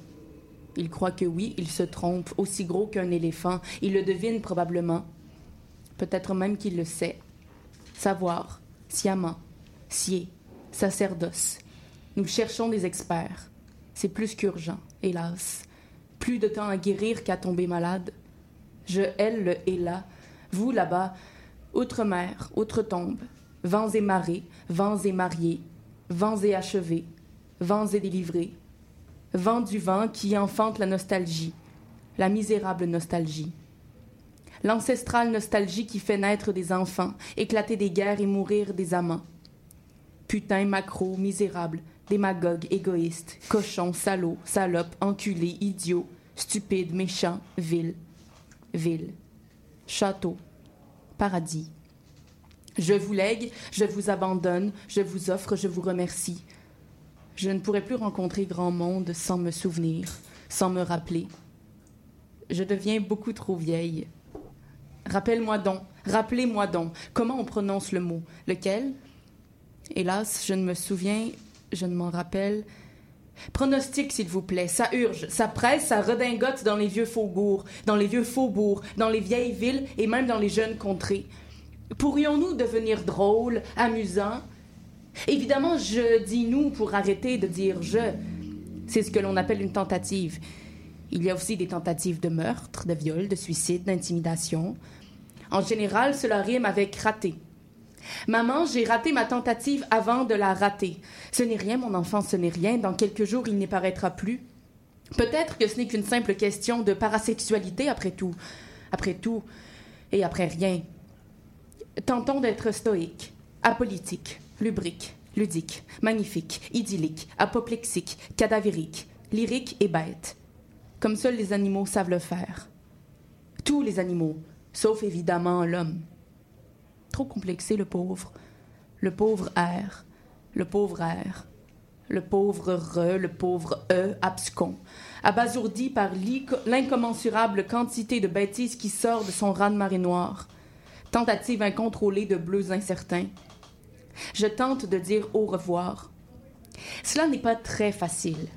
Il croit que oui, il se trompe, aussi gros qu'un éléphant. Il le devine probablement. Peut-être même qu'il le sait. Savoir, sciemment, sier, sacerdoce. Nous cherchons des experts. C'est plus qu'urgent, hélas. Plus de temps à guérir qu'à tomber malade. Je hèle le hélas, Vous, là-bas, outre-mer, outre-tombe, vents et marées, vents et mariés, vents et achevés, vents et délivrés, vent du vent qui enfante la nostalgie, la misérable nostalgie. L'ancestrale nostalgie qui fait naître des enfants, éclater des guerres et mourir des amants. Putain, macro, misérable, démagogue, égoïste, cochon, salaud, salope, enculé, idiot, stupide, méchant, vil, ville, château, paradis. Je vous lègue, je vous abandonne, je vous offre, je vous remercie. Je ne pourrai plus rencontrer grand monde sans me souvenir, sans me rappeler. Je deviens beaucoup trop vieille. Rappelle-moi donc, rappelez-moi donc, comment on prononce le mot? Lequel? Hélas, je ne me souviens, je ne m'en rappelle. Pronostic, s'il vous plaît, ça urge, ça presse, ça redingote dans les vieux faubourgs, dans les vieux faubourgs, dans les vieilles villes et même dans les jeunes contrées. Pourrions-nous devenir drôles, amusants Évidemment, je dis nous pour arrêter de dire je. C'est ce que l'on appelle une tentative. Il y a aussi des tentatives de meurtre, de viol, de suicide, d'intimidation. En général, cela rime avec raté. Maman, j'ai raté ma tentative avant de la rater. Ce n'est rien, mon enfant, ce n'est rien. Dans quelques jours, il n'y paraîtra plus. Peut-être que ce n'est qu'une simple question de parasexualité, après tout. Après tout, et après rien. Tentons d'être stoïques, apolitiques, lubriques, ludiques, magnifiques, idylliques, apoplexiques, cadavériques, lyriques et bêtes. Comme seuls les animaux savent le faire. Tous les animaux, sauf évidemment l'homme. Trop complexé, le pauvre. Le pauvre air. Le pauvre air. Le pauvre re, le pauvre e, abscon. Abasourdi par l'incommensurable quantité de bêtises qui sort de son raz de marée noire. Tentative incontrôlée de bleus incertains. Je tente de dire au revoir. Cela n'est pas très facile.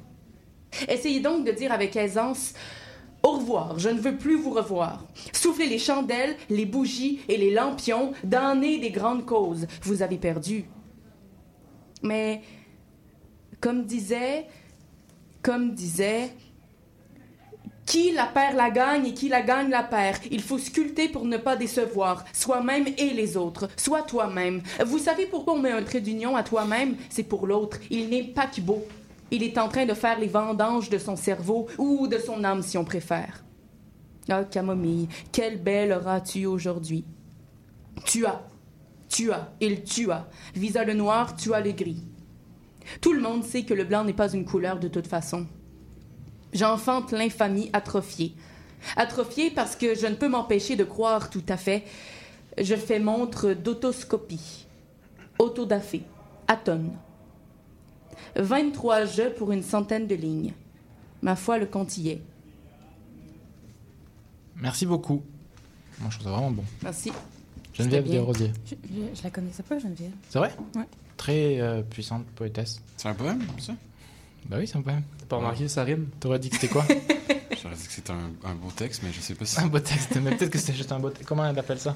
Essayez donc de dire avec aisance au revoir, je ne veux plus vous revoir. Soufflez les chandelles, les bougies et les lampions, damnez des grandes causes. Vous avez perdu. Mais, comme disait, comme disait, qui la perd la gagne et qui la gagne la perd. Il faut sculpter pour ne pas décevoir, soi-même et les autres, soit toi-même. Vous savez pourquoi on met un trait d'union à toi-même? C'est pour l'autre. Il n'est pas que beau. Il est en train de faire les vendanges de son cerveau ou de son âme, si on préfère. Ah, Camomille, quelle belle auras-tu aujourd'hui? Tu as, tu as, il tua. Visa le noir, tua le gris. Tout le monde sait que le blanc n'est pas une couleur de toute façon. J'enfante l'infamie atrophiée. Atrophiée parce que je ne peux m'empêcher de croire tout à fait. Je fais montre d'autoscopie, autodafé, atone. 23 jeux pour une centaine de lignes. Ma foi, le compte y est. Merci beaucoup. Moi, je trouve ça vraiment bon. Merci. Geneviève bien. Desrosiers. Je, je- je la connaissais pas, Geneviève. C'est vrai? Ouais. Très euh, puissante poétesse. C'est un poème, ça? Bah oui, c'est un poème. T'as pas remarqué, ça rime? T'aurais dit que c'était quoi? J'aurais dit que c'était un, un beau texte, mais je sais pas si. Un beau texte, mais peut-être que c'était juste un beau texte. Comment elle appelle ça?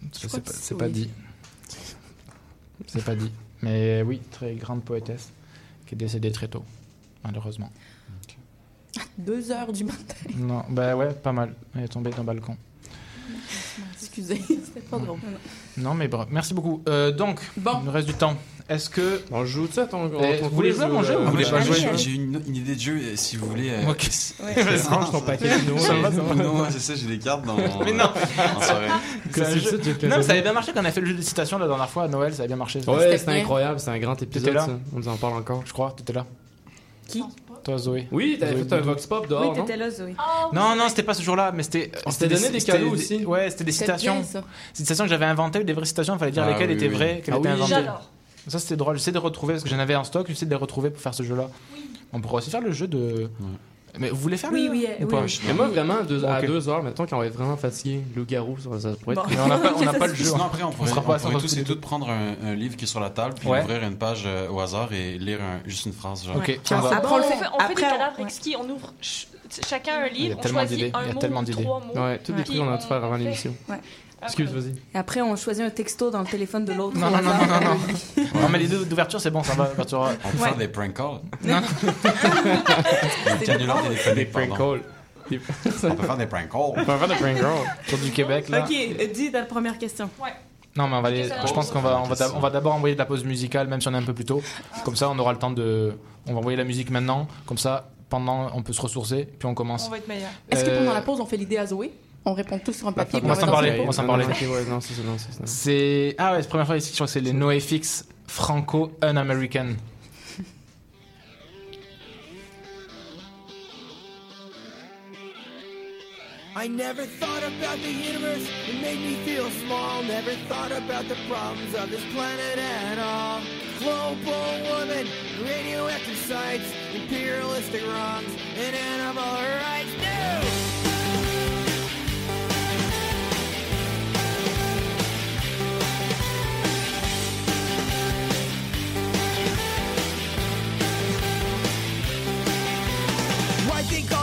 Pas, c'est- pas dit. C'est pas dit. Mais oui, très grande poétesse qui est décédée très tôt, malheureusement. Deux heures du matin. Non, bah ouais, pas mal. Elle est tombée d'un balcon. Excusez, c'était pas drôle. Non, mais bref, merci beaucoup. Euh, donc, il nous reste du temps. Est-ce que. On joue ça, ton. Eh, Vous voulez jouer à mon jeu euh, ou vous voulez J'ai- pas jouer j'ai- J'ai une, une idée de jeu, euh, si vous voulez. euh, Ok. Ouais. Range ton paquet. Non, Ça va, non, c'est ça, j'ai des cartes dans. Mais non. C'est Non, mais ça avait bien marché quand on a fait le jeu des citations la dernière fois à Noël, ça avait bien marché. Ouais, c'était incroyable, c'était un grand épisode. On nous en parle encore. Je crois, t'étais là. Qui? Toi, Zoé. Oui, t'avais fait un vox pop dehors. oui, t'étais là, Zoé. Non, non, c'était pas ce jour-là, mais c'était. On s'était donné des cadeaux aussi. Ouais, c'était des citations. bien, des citations que j'avais inventées, des vraies citations, il fallait dire Ah, lesquelles oui, étaient oui. vraies, quelles Ah étaient oui. inventées. Ça, c'était drôle. J'essaie de retrouver, parce que j'en avais en stock, j'essaie de les retrouver pour faire ce jeu-là. On pourrait aussi faire le jeu de. Mais vous voulez faire Oui, le oui, ou oui, pas? oui. Mais moi, vraiment, deux- à Ok. deux heures, mettons qu'on va être vraiment fatigué, loup-garou, ça, ça pourrait être. Bon. Mais on n'a pas, on n'a pas le jeu. Sinon, après, on pourrait, sera on pas à pourrait 100 tous et toutes prendre un, un livre qui est sur la table, puis Ouais. ouvrir une page euh, au hasard et lire un- juste une phrase. Genre. Ok, Ouais. on va- Après, bon, on fait, on fait des cadavres ouais. exquis, on ouvre ch- chacun un Il y a livre, on tellement choisit d'idées, il y un a mot tellement ou d'idées. trois mots. Ouais, tous des Puis trucs qu'on a dû on- faire avant on l'émission. Excuse, vas-y. Et après, on choisit un texto dans le téléphone de l'autre. Non, non, non, non, non, non. Non, mais les deux d'ouverture, c'est bon, ça va. auras- On peut faire des prank calls. Non. Des prank calls. On peut faire des prank calls. On peut faire des prank calls. Sur du Québec, là. Ok, euh, dis ta première question. Ouais. Non, mais on va aller- je pense qu'on va, on va, on va d'abord envoyer de la pause musicale, même si on est un peu plus tôt. Comme ça, on aura le temps de. On va envoyer la musique maintenant. Comme ça, pendant, on peut se ressourcer, puis on commence. On va être meilleur. Est-ce que Euh, pendant la pause, on fait l'idée à Zoé? On répond tous sur un papier. On va s'en parler. On va s'en parler. c'est ah ouais, c'est la première fois ici. Je crois que c'est les NoFX Franco Un-American. I never thought about the universe, it made me feel small. Never thought about the problems of this planet at all. Global warming, radioactive sites, imperialistic wrongs, and animal rights. No!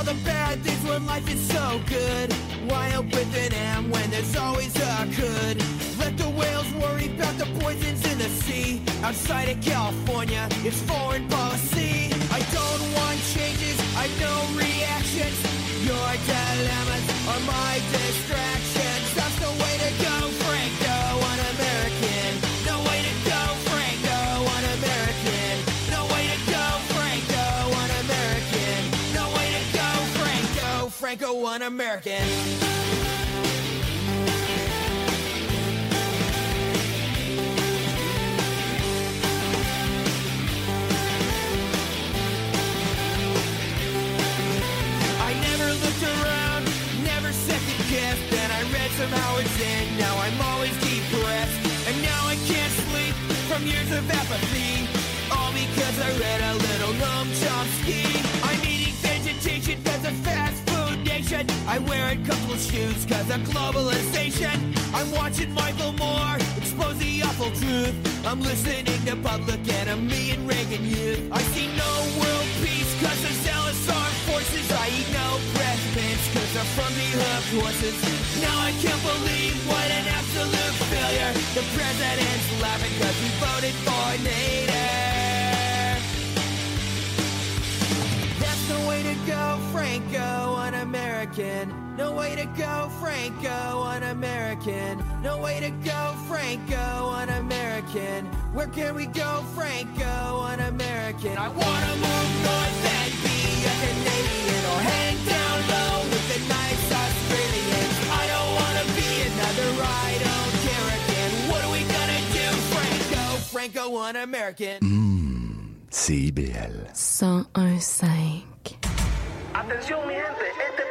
All the bad things when life is so good? Why help with an M when there's always a could? Let the whales worry about the poisons in the sea. Outside of California, it's foreign policy. I don't want changes, I know reactions. Your dilemmas are my distractions. That's the way to go, I never looked around, never a gift, then I read some Howard Zinn, now I'm always depressed. And now I can't sleep from years of apathy. All because I read a little Noam Chomsky. Food nation. I wear a couple of shoes cause of globalization. I'm watching Michael Moore expose the awful truth. I'm listening to Public Enemy and Reagan Youth. I see no world peace cause of zealous armed forces. I eat no mints cause they're from the hooked horses. Now I can't believe what an absolute failure. The president's laughing cause we voted for Nader. Way to go, Franco, un-American. No way to go, Franco, un-American. No way to go, Franco, un-American. Where can we go, Franco, un-American? I wanna move north and be a Canadian or hang down low with the nice Australians. I don't wanna be another I don't care again. What are we gonna do, Franco, Franco, un-American? Mmm, CIBL. 101.5. Atención mi gente, este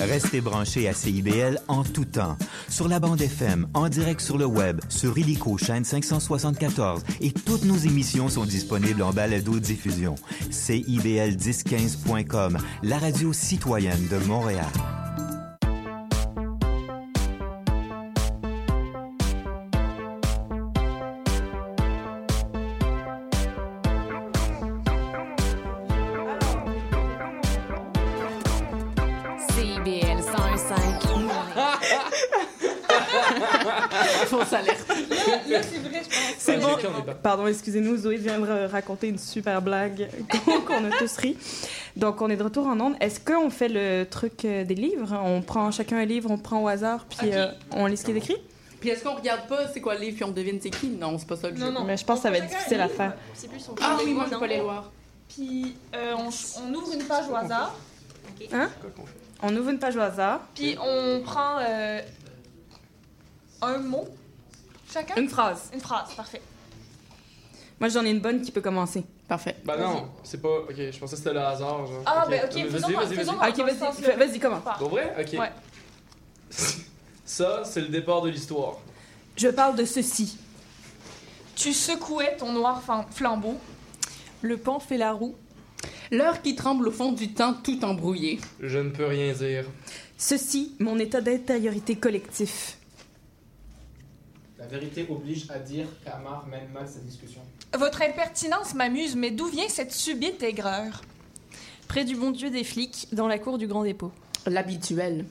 Restez branchés à CIBL en tout temps. Sur la bande FM, en direct sur le web, sur Illico chaîne 574 et toutes nos émissions sont disponibles en balado-diffusion. CIBL1015.com, la radio citoyenne de Montréal. Fausse alerte. Là, c'est vrai, je pense. C'est bon. Pardon, excusez-nous, Zoé vient de raconter une super blague qu'on a tous ri. Donc, on est de retour en ondes. Est-ce qu'on fait le truc euh, des livres? On prend chacun un livre, on prend au hasard, puis euh, on lit ce qui est écrit? Puis est-ce qu'on regarde pas c'est quoi le livre puis on devine c'est qui? Non, c'est pas ça le jeu. Mais je pense que ça va être difficile à faire. C'est plus son Ah oui, moi je peux pas les voir. Puis euh, on, on ouvre une page au hasard. Hein? On ouvre une page au hasard. Puis on prend euh, un mot chacun? Une phrase. Une phrase, parfait. Moi, j'en ai une bonne qui peut commencer. Parfait. Bah non, c'est pas. Ok, je pensais que c'était le hasard. Genre. Ah, ben, ok, Mais faisons- vas-y, vas-y, vas-y. Ok, vas-y, comment? Pour vrai? Ok. Ouais. Ça, c'est le départ de l'histoire. Je parle de ceci. Tu secouais ton noir flambeau. Le pan fait la roue. L'heure qui tremble au fond du temps tout embrouillé. Je ne peux rien dire. Ceci, mon état d'intériorité collectif. La vérité oblige à dire qu'Amar mène mal cette discussion. Votre impertinence m'amuse, mais d'où vient cette subite aigreur? Près du bon Dieu des flics, dans la cour du Grand Dépôt. L'habituel.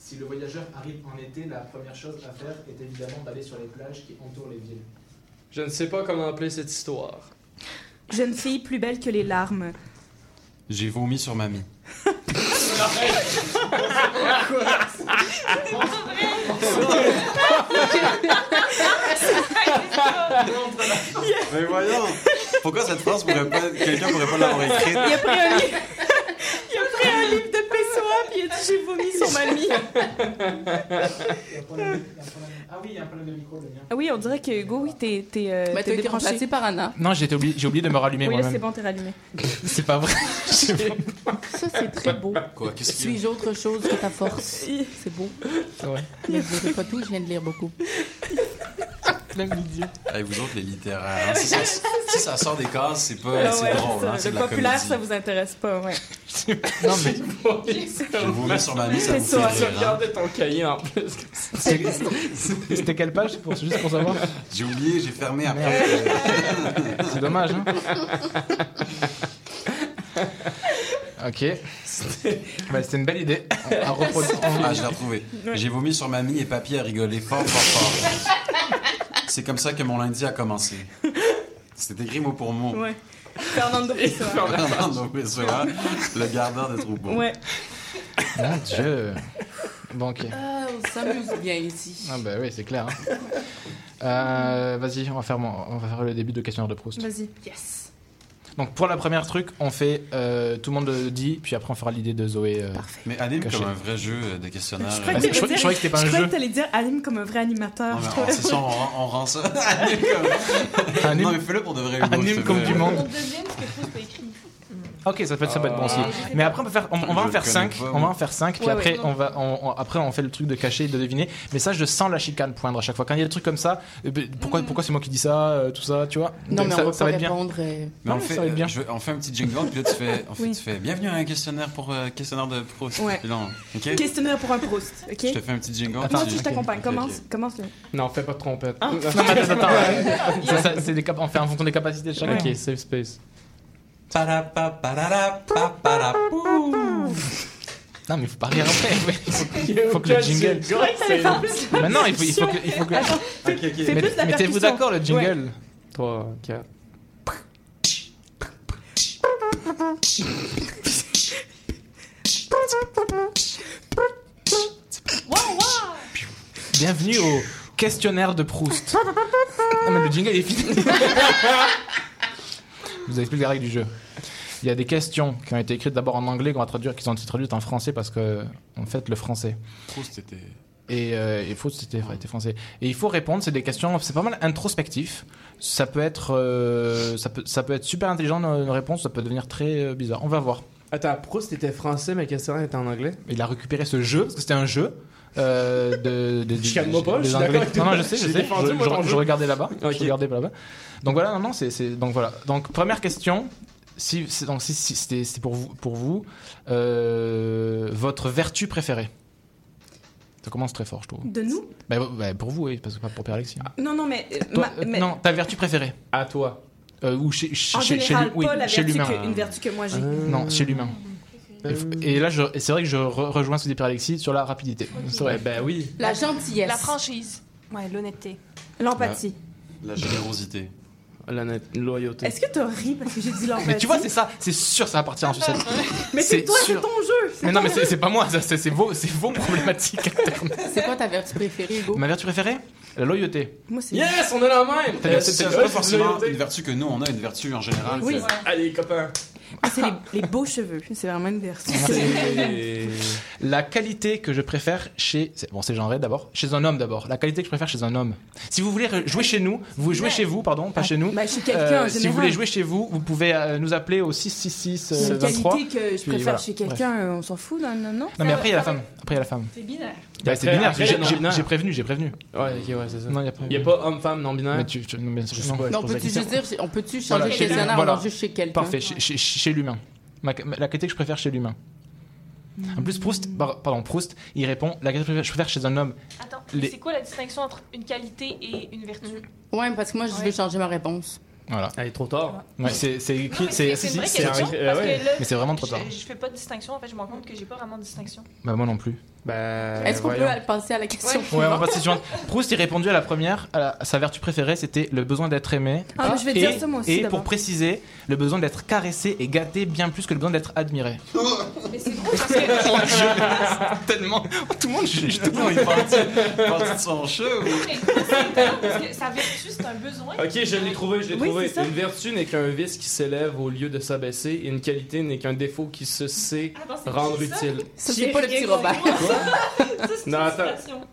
Si le voyageur arrive en été, la première chose à faire est évidemment d'aller sur les plages qui entourent les villes. Je ne sais pas comment appeler cette histoire. Jeune fille plus belle que les larmes. J'ai vomi sur mamie. Mais voyons, pourquoi cette phrase quelqu'un pourrait pas l'avoir écrite? Il a pris un livre de Pessoa puis il a dit j'ai vomi sur ma mie. Ah oui, il y a un problème de micro. Ah oui, on dirait que Hugo, oui, t'es t'es euh, Mais t'es remplacé par Anna. Non, j'ai oublié, j'ai oublié de me rallumer Oui, là, c'est bon, t'es rallumé. C'est pas vrai. Ça, c'est très beau. Quoi, qu'est-ce a? Suis-je autre chose que ta force? C'est beau. Ouais. Ne dirai pas tout, je viens de lire beaucoup. Hey, vous autres, les littéraires, hein, si, ça, si ça sort des cases, c'est pas Ah c'est ouais, drôle. c'est Hein, ça. Le la populaire, comédie. ça vous intéresse pas, ouais. Non, mais Je sur ça vous fait Pessoa. Tu rire. hein. regardais ton cahier en plus. c'était quelle page pour, juste pour savoir J'ai oublié, j'ai fermé après. C'est dommage, hein Ok. Bah, c'était une belle idée. À reproduire. Ah, je l'ai retrouvé. J'ai vomi sur mamie et papy a rigolé fort, fort, fort. C'est comme ça que mon lundi a commencé. C'était écrit mot pour mot. Ouais. Fernando Pessoa. Fernando Pessoa, le gardeur de troupeau. Ouais. Mon Dieu. Bon, ok. Ah, on s'amuse bien ici. Ah bah oui, c'est clair. hein. Euh, Vas-y, on va faire mon- on va faire le début de questionnaire de Proust. Vas-y. Yes. Donc pour la première truc, on fait euh, tout le monde le dit, puis après on fera l'idée de Zoé. euh, Mais anime Caché. comme un vrai jeu de questionnaire. Je croyais Ah, que croyais que c'était pas un je jeu. que t'allais dire anime comme un vrai animateur. Non, on- ça, on, rend- on rend ça. anime comme. Anime- Non, mais fais-le pour de vrai. Anime te comme du monde. On devine ce que Proust a écrit. Ok, ça peut être, ça peut être bon aussi. Ah. Mais après, on, peut faire, on, on va en faire connais 5. pas, On va en faire 5. Puis Ouais, après, ouais. on va, on, on- après, on fait le truc de cacher et de deviner. Mais ça, je sens la chicane poindre à chaque fois. Quand il y a des trucs comme ça, euh, ben, pourquoi, pourquoi c'est moi qui dis ça, euh, tout ça, tu vois? Non, mais ça, on va ça pas va être bien. euh, Mais on fait, ça va être bien. euh, je veux- on fait un petit jingle, puis là tu fais, on fait, Oui. tu fais bienvenue à un questionnaire pour euh, questionnaire de Proust. Ouais. Ok? Questionnaire pour un Proust, ok? Je te fais un petit jingle. Attends, tu je t'accompagne. Commence, commence le. Non, fais pas de trompette. Ah. Non, mais attends, attends. ouais. Ça, ça, c'est des cap- on fait en fonction des capacités de chacun. Ok, safe space. Non, mais il faut pas rire après. Il faut, il faut que le jingle. Mais non, il faut, il faut que. Il faut que... Ok, ok. Fais Mais- plus la Mettez-vous percussion. d'accord, le jingle. 3, 4. Bienvenue au questionnaire de Proust. Non, mais le jingle est fini. Je vous explique les règles du jeu. Il y a des questions qui ont été écrites d'abord en anglais, qu'on va traduire, qui sont traduites en français parce que, en fait, le français. Proust était. Et, euh, et Faust était, était français. Et il faut répondre, c'est des questions, c'est pas mal introspectif. Ça peut être, euh, ça peut, ça peut être super intelligent nos, nos réponses, ça peut devenir très euh, bizarre. On va voir. Attends, Proust était français, mais questionnaire était en anglais? Il a récupéré ce jeu parce que c'était un jeu. Euh, de, de, pas, des je suis d'accord avec Non, non, je sais, je sais. Je, je- je regardais là-bas. Ok. Je regardais là-bas. Donc voilà, non, non, c'est, donc voilà. Donc première question. Si, c'est- donc si, si c'était, c'était pour vous, pour vous, euh, votre vertu préférée? Ça commence très fort, je trouve. De nous? Bah, bah, pour vous, oui, parce que pas pour Père Alexis. Non, non, mais. euh, Toi, ma- mais- Non, ta vertu préférée? À toi. Euh, ou chez, chez, En chez- l'hu- oui, chez vertu l'humain. que, une vertu que moi j'ai. Non, chez l'humain. Et là, c'est vrai que je re- rejoins ce que dit Alexis sur la rapidité. Vrai. Ben oui. La gentillesse. La franchise. Ouais, l'honnêteté. L'empathie. La générosité. l'honnête- loyauté. Est-ce que t'as ri parce que j'ai dit l'empathie? Mais tu vois, c'est ça, c'est sûr, ça va partir en sucette. Mais c'est toi, c'est ton jeu! Mais non, mais c'est pas moi, c'est vos, vos problématiques internes. C'est quoi ta vertu préférée, Hugo? Ma vertu préférée? La loyauté. Moi. Yes, on est la même! C'est pas forcément une vertu que nous, on a une vertu en général. Oui. Allez, copains. Ah, c'est les, les beaux cheveux. C'est vraiment une vertu. C'est- La qualité que je préfère chez. Bon, c'est genré d'abord. Chez un homme d'abord. La qualité que je préfère chez un homme. Si vous voulez jouer chez nous, vous jouez chez vous, pardon, pas chez nous. Bah, chez quelqu'un, Euh, en si vous voulez jouer chez vous, vous pouvez euh, nous appeler au 666 C'est euh, une 23. qualité que je préfère voilà. chez quelqu'un, euh, on s'en fout, non? non, non? Non, mais après, il y a la femme. Après, il y a la femme. C'est binaire. Bah, c'est binaire. J'ai- non binaire. prévenu, j'ai prévenu. Ouais, ok, ouais, c'est ça. Non, il y a pas. Il n'y a pas homme-femme non-binaire? Mais tu, tu- non, Je sais non. Non, la on peut-tu changer chez- voilà. alors juste chez quelqu'un? Parfait, chez, l'humain. Ma- La qualité que je préfère chez l'humain. En plus, Proust, par- pardon, Proust, il répond la qualité que je préfère chez un homme. Attends, Les- c'est quoi la distinction entre une qualité et une vertu? Ouais, parce que moi, je vais changer ma réponse. Voilà. Elle est trop tard. Ouais, c'est c'est écrit. Non, mais C'est c'est là, Mais c'est vraiment trop je- tard. Je, fais pas de distinction, en fait, je me rends compte que j'ai pas vraiment de distinction. Bah, moi non plus. Ben, Est-ce qu'on peut passer à la question Ouais, on va suivante? passer suivante. Proust, il répondu à la première. à la- sa vertu préférée, c'était le besoin d'être aimé. Ah, mais je vais et, dire ça, moi aussi, Et pour préciser, le besoin d'être caressé et gâté bien plus que le besoin d'être admiré. Mais c'est drôle parce que. Tellement. Tout le monde juge. Tout le monde il parle parle de son drôle parce que sa vertu, c'est un besoin. Ok, je l'ai trouvé, je l'ai Oui, trouvé. Une vertu n'est qu'un vice qui s'élève au lieu de s'abaisser, et une qualité n'est qu'un défaut qui se sait Attends, c'est rendre utile. C'est pas le petit Robert. Une Non, attends.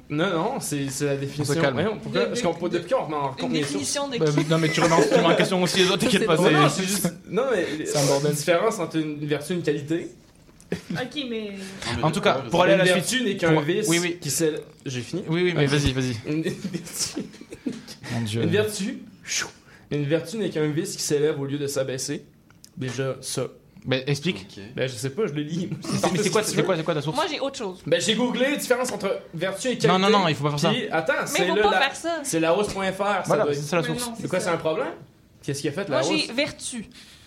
Non, non, c'est la définition. se calme. Pourquoi- De- Parce qu'on depuis quand on remet en compte Une les sources définition de Bah, qui? non, mais tu remets en- question aussi les autres, t'inquiète pas. Non, c'est- juste. Non, mais. C'est un bordel. La différence entre une vertu et une qualité. Ok, mais. En tout cas, pour aller à la une suite. vertu n'est qu'un pour- vice Oui, oui. qui s'élève. J'ai fini Oui, oui, mais vas-y, vas-y. Une vertu. Mon dieu. Une vertu. Une vertu n'est qu'un vice qui s'élève au lieu de s'abaisser. Déjà, ça. Ben, explique. Ok. Ben, je sais pas, je le lis. C'est- Mais c'est quoi, c'est quoi, c'est quoi ta source? Moi, j'ai autre chose. Ben, j'ai googlé la différence entre vertu et qualité. Non, non, non, il faut pas faire ça. Puis, attends, Mais c'est faut le. pas la- faire ça. C'est larousse.fr, ça Voilà, doit c'est être. ça la Mais source. non, C'est quoi, c'est un problème? Qu'est-ce qu'il a fait, Moi, la j'ai vertu.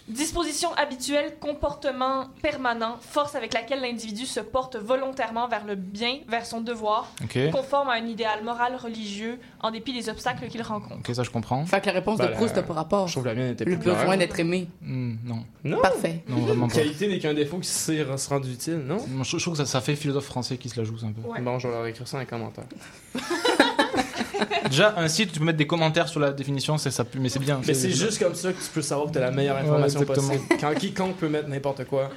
Disposition habituelle, comportement permanent, force avec laquelle l'individu se porte volontairement vers le bien, vers son devoir, conforme à un idéal moral religieux, en dépit des obstacles qu'il rencontre. Ok, ça je comprends. Fait que la réponse Ben, de Proust la- n'a pas rapport. Je trouve la mienne était Le plus claire. besoin d'être aimé. Hmm, non. Non. Parfait. Non, vraiment pas. Qualité n'est qu'un défaut qui sait se rendre utile, non? Je je trouve que ça, ça fait philosophe français qui se la joue un peu. Ouais. Bon, je vais leur écrire ça dans les commentaires. Déjà, un site, tu peux mettre des commentaires sur la définition, c'est ça, mais c'est bien. Mais c'est juste comme ça que tu peux savoir que t'as la meilleure information possible. Quand quiconque peut mettre n'importe quoi.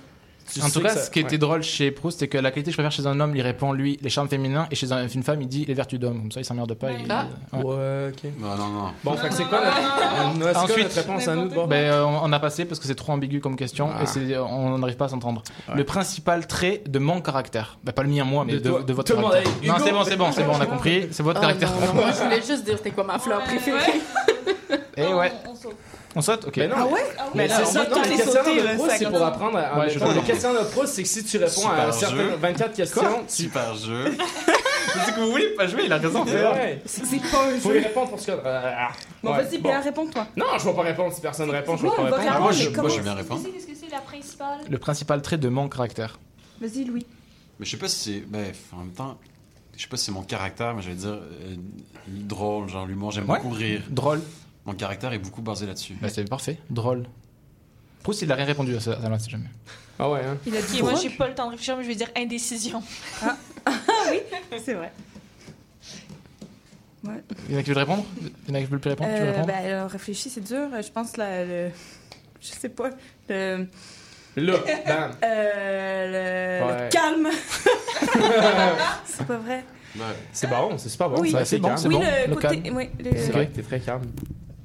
Tu En sais tout cas, ça- ce qui était drôle chez Proust, c'est que la qualité que je préfère chez un homme, il répond lui les charmes féminins, et chez un- une femme, il dit les vertus d'homme. Comme ça, il s'emmerde pas. il- Ah. ouais. Ouais, ok. Non, non, non. Bon, c'est quoi quoi Ensuite, réponse à nous? Ben, euh, on a passé parce que c'est trop ambigu comme question Ah. et c'est- on n'arrive pas à s'entendre. Ouais. Le principal trait de mon caractère, ben, pas le mien moi, mais De de, toi. de votre Tout le monde, caractère. non, c'est bon, c'est bon, c'est bon, on a compris. C'est votre Oh caractère. moi, je voulais juste dire c'était quoi ma fleur préférée. Et ouais, On, on saute. on saute, ok. Ben non, Ah ouais? Mais c'est ça, non, les questionnaire sauter, de ça c'est pour apprendre à. Ouais, en je mettant- comprends. le questionnaire de Proust, c'est que si tu réponds à Super un certain jeu. 24 questions, tu. Super jeu. C'est que vous voulez pas jouer, il a raison. C'est pas un Faut y jeu. répondre pour ce que. euh, Bon, ouais, vas-y, bon. bien, réponds-toi. Non, je vais pas répondre si personne répond, je vais Non, pas répondre. Ah, moi, je, mais moi, je vais comment- bien répondre. Qu'est-ce que c'est la principale? Le principal trait de mon caractère. Vas-y, Louis. Mais je sais pas si c'est. Ben, en même temps, je sais pas si c'est mon caractère, mais je vais dire euh, drôle, genre l'humour. J'aime Ouais. beaucoup rire. Drôle. Mon caractère est beaucoup basé là-dessus. Bah, c'est parfait. Drôle. Proust, il a rien répondu à ça, à ça, si jamais. Ah ouais, hein. Il a dit moi j'ai pas le temps de réfléchir, mais je vais dire indécision. C'est vrai. Il y en a qui veulent répondre? Il y en a qui veulent plus répondre? Tu veux Euh, répondre? ben, alors, réfléchis, c'est dur. Je pense la, le. Je sais pas. Le. Là. Euh, le, Ouais. le calme. c'est pas vrai. Ouais. C'est bon, c'est super bon. Oui. c'est bon, oui, bon, le le côté. calme. Oui, le- C'est vrai que t'es très calme.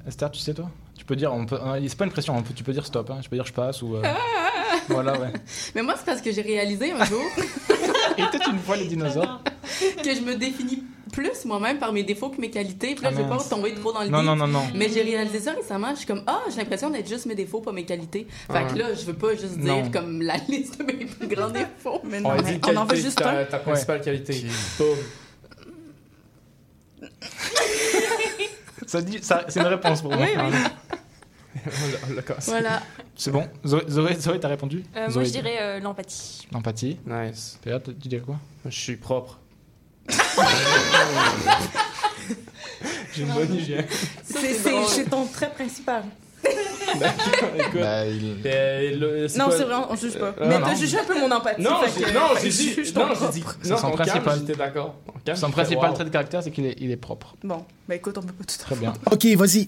Esther, tu sais toi Tu peux dire, on peut, euh, c'est pas une pression, on peut- tu peux dire stop, hein, tu peux dire je passe ou. euh, voilà, ouais. Mais moi, c'est parce que j'ai réalisé un jour Était une fois les dinosaures que je me définis plus moi-même par mes défauts que mes qualités. Puis là, Ah, je veux pas mince. tomber trop dans le Non, deep. non, non, non. Mais j'ai réalisé ça récemment. Je suis comme, ah, j'ai l'impression d'être juste mes défauts, pas mes qualités. Fait Ah. que là, je veux pas juste dire comme la liste de mes plus grands défauts. Mais On non, a mais on en veut qualité, juste ta, un. ta principale qualité. Ok. Boum. Ça dit, ça, c'est une réponse pour moi. Oui. Voilà. C'est bon Zoé, Zoé, Zoé, t'as répondu? Euh, moi je dirais euh, l'empathie. L'empathie. Nice. Théa, tu dirais quoi? Je suis propre. J'ai une bonne hygiène. C'est ton trait principal. Écoute, Bah, il- euh, le- Non, c'est vrai, on juge pas. Euh, Mais t'as jugé un peu mon empathie. Non, j'ai dit, non, ton j'ai dit, non, son principal- j'étais d'accord. Son principal trait de caractère, c'est qu'il est, il est propre. Bon, ben écoute, on peut pas tout Très bien. OK, vas-y.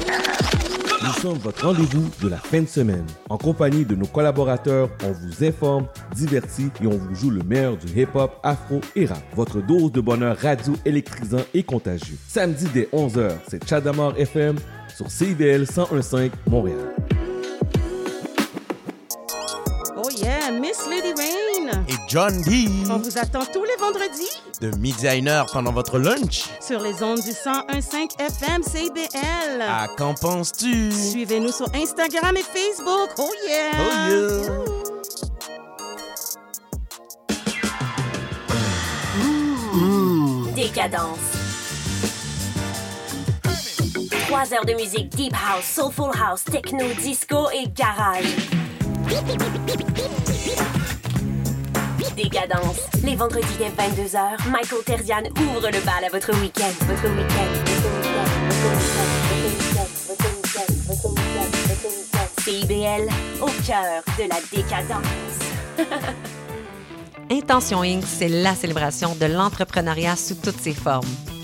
Sommes votre rendez-vous de la fin de semaine. En compagnie de nos collaborateurs, on vous informe, divertit et on vous joue le meilleur du hip-hop, afro et rap. Votre dose de bonheur radio électrisant et contagieux. Samedi dès 11h, c'est Chadamar FM sur CIBL 1015 Montréal. Oh yeah, Miss Lady Rain. Et John D. On vous attend tous les vendredis De midi à une heure pendant votre lunch. sur les ondes du 101.5 FM CBL. À qu'en penses-tu? Suivez-nous sur Instagram et Facebook. Oh yeah! Oh yeah! Décadence. Trois heures de musique deep house, soulful house, techno, disco et garage. Décadence. Les vendredis dès 22h, Michael Terzian ouvre le bal à votre week-end. Votre week-end. CIBL, au cœur de la décadence. Intention Inc., c'est la célébration de l'entrepreneuriat sous toutes ses formes.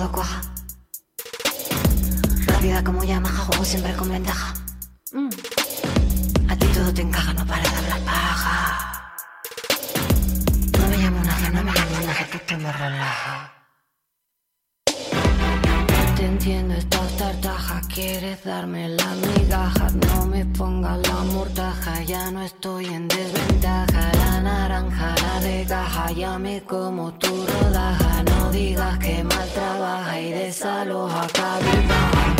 Todo cuaja. Rápida como Yamaha, juego siempre con ventaja. Mm. A ti todo te encaja, no para de hablar paja. No me llamo nadie, no me llamo nadie, que esto me relaja. Te entiendo, estás tartaja, quieres darme la migaja. No me pongas la mortaja, ya no estoy en desventaja. La naranja, la de caja, ya me como tu rodaja. No digas que mal trabaja y desaloja cabizbaja.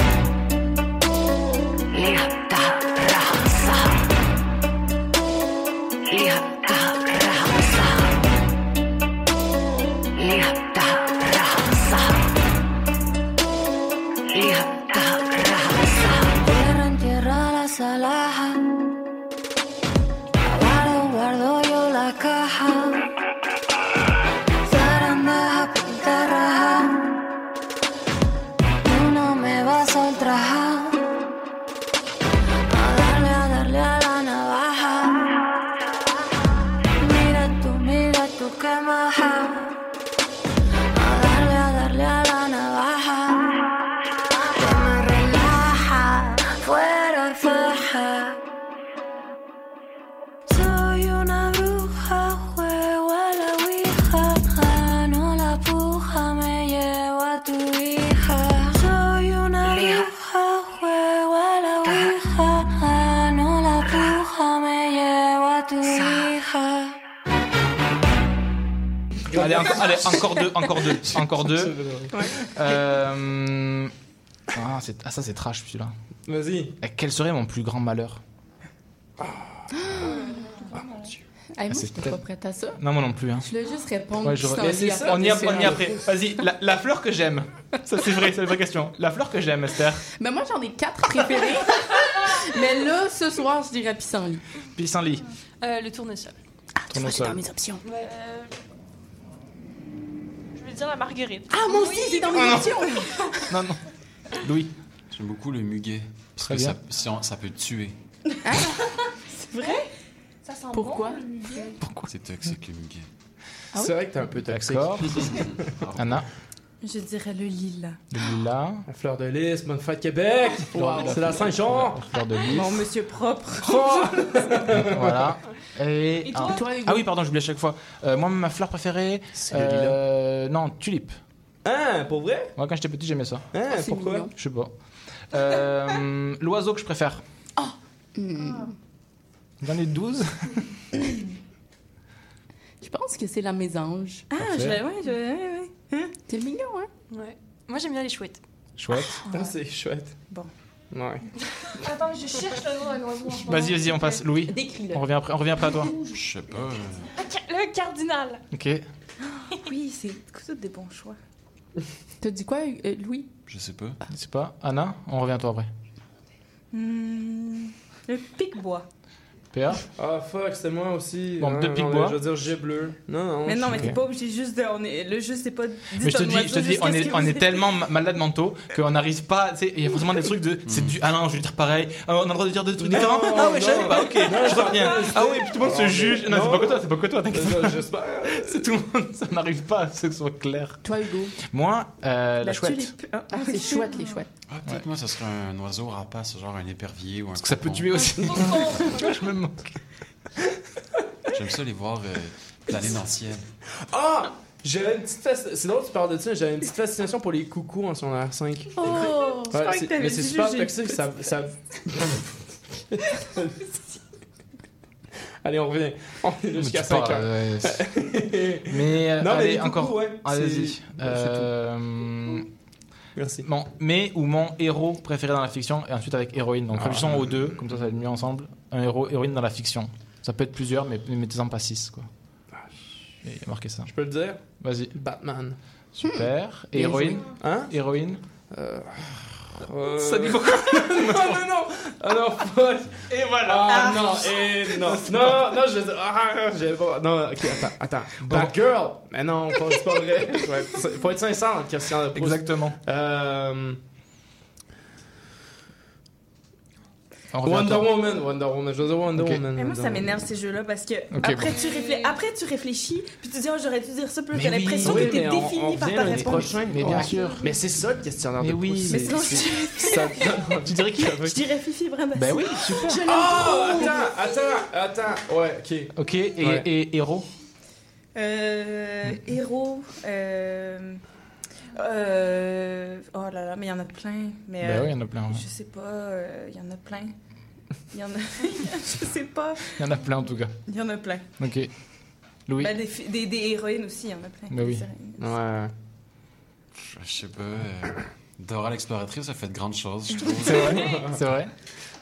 Allez, encore, allez, encore deux, encore deux, encore deux. Euh, Ah, c'est- ah, ça c'est trash celui-là. Vas-y. Quel serait mon plus grand malheur Hey, moi, Ah, c'est j'étais peut-être- pas prête à ça. Non, moi non plus. Hein. Je voulais juste répondre. Ouais, je- sans Mais c'est ça, on y, on y est séries. après. Vas-y, la, la fleur que j'aime. Ça c'est vrai, c'est la vraie question. La fleur que j'aime, Esther. Mais moi, j'en ai quatre préférés. Mais là, ce soir, je dirais pissenlit. Pissenlit. Euh, le tournesol. Tournesol. dans mes options. Euh, dire la marguerite. Ah, moi aussi, c'est dans mes Ah, non. Non. Louis. J'aime beaucoup le muguet. Parce Très que bien. ça, ça, ça peut tuer. C'est vrai? Ça sent Pourquoi? bon, le muguet? Pourquoi C'est toxique, le muguet. Ah C'est vrai que t'es un peu toxique. D'accord. Anna, Je dirais le lilas. le lilas. La fleur de lys, bonne fête Québec! Wow. C'est la Saint-Jean! La fleur de lys. Mon monsieur propre. Oh! voilà. Et, Et toi? ah, Toi, ah oui, pardon, j'oublie à chaque fois. Euh, moi, ma fleur préférée. C'est le lilas. euh, non, tulipe. Hein, pour vrai? Moi, quand j'étais petit, j'aimais ça. Hein, c'est pourquoi? mignon. Je sais pas. Euh, L'oiseau que je préfère. Hmm. J'en ai 12. Je pense que c'est la mésange. Ah, je ouais, je, ouais, ouais. C'est mignon, hein? Ouais. Moi, j'aime bien les chouettes. Chouette. Ah, c'est chouette. Bon. Ouais. Attends, je cherche le nom moment. Vas-y, vas-y, on passe. Louis, Décris-le. on revient après, on revient après à toi. Je sais pas. euh, Le cardinal. Ok. Oui, c'est tous des bons choix. T'as dit quoi, euh, Louis? Je sais pas. Je sais pas. Anna, on revient à toi après. Hmm, le pic-bois. PA Ah, fuck, c'était moi aussi. Bon, Hein, deux non, pics-bois. Je veux dire, j'ai bleu. Non, non. Mais non, mais t'es pas obligé juste de. On est, le jeu, c'est pas. Mais je te dis, je te dis, on est, on est tellement ma- malade mentaux qu'on n'arrive pas. Il y a forcément des trucs de. C'est du. Ah non, je vais dire pareil. Ah, on a le droit de dire des trucs différents. Ah ouais, je savais pas. Ok, je reviens. Ah oui, puis tout le monde se juge. Non, c'est pas que toi, c'est pas que toi. T'inquiète pas. J'espère. C'est tout le monde. Ça n'arrive pas à ce que ce soit clair. Toi, Hugo? Moi, euh, la, La chouette. Ah, Ah, c'est chouette, les chouettes. Ah, peut-être moi, ça serait un oiseau rapace, genre un épervier ou un Parce que ça peut tuer aussi. Tu vois, je me moque. J'aime ça les voir euh, planer dans le ciel. Ah! J'avais une petite fascination. C'est drôle que tu parles de ça. J'avais une petite fascination pour les coucous en son R5. Oh! Ouais, c'est- que mais c'est super toxique. Ça, ça... Allez, on revient. On est jusqu'à Tu 5 parles, heures. euh, Mais, euh, Non, mais allez, les coucous, encore. ouais, Allez-y. Euh, Merci. Bon, mais ou mon héros préféré dans la fiction et ensuite avec héroïne. Donc Ah. réfléchissons aux deux, comme ça ça va être mieux ensemble. Un héros, héroïne dans la fiction. Ça peut être plusieurs, mais mettez-en pas six quoi. Il y a marqué ça. Je peux le dire? Vas-y. Batman. Super. Héroïne. Hein? Héroïne Euh... Ça dit beaucoup. non, non, non. Ah non, fuck. Et voilà. Ah non, et non. Non, non, je. Ah, j'ai pas. Non, ok, attends, attends. Bad girl. Mais non, pas- c'est pas vrai. Faut être sincère dans Christian de Proust. Exactement. Euh. On revient à Wonder. Woman, Wonder Woman, je Wonder. Woman. Mais moi, Wonder ça m'énerve ces jeux-là parce que après, bon. tu réfléchis, après tu réfléchis, puis tu dis, oh, j'aurais dû dire ça, puis t'as l'impression Oui, que t'es on- défini on par ta réponse. prochain. Mais bien Ouais. sûr. Mais c'est ça le questionnaire Mais de oui. Mais c'est- sinon, je, Tu dirais qu'il je dirais Fifi Brandassi. Ben oui, super. Je trop. attends, attends, attends. Ouais, ok. Ok, et, Ouais. et héros Euh, héros. Euh, euh, oh là là, mais il y en a plein. Mais, Ben euh, oui, il y en a plein. ouais. Je sais pas, euh, il y en a plein. Il y en a. je sais pas. Il y en a plein en tout cas. Il y en a plein. Ok. Louis? Ben, des, fi- des, des héroïnes aussi, il y en a plein. Ben oui. Ouais. Je sais pas. euh, Dora l'exploratrice a fait de grandes choses, je trouve. C'est vrai? C'est vrai?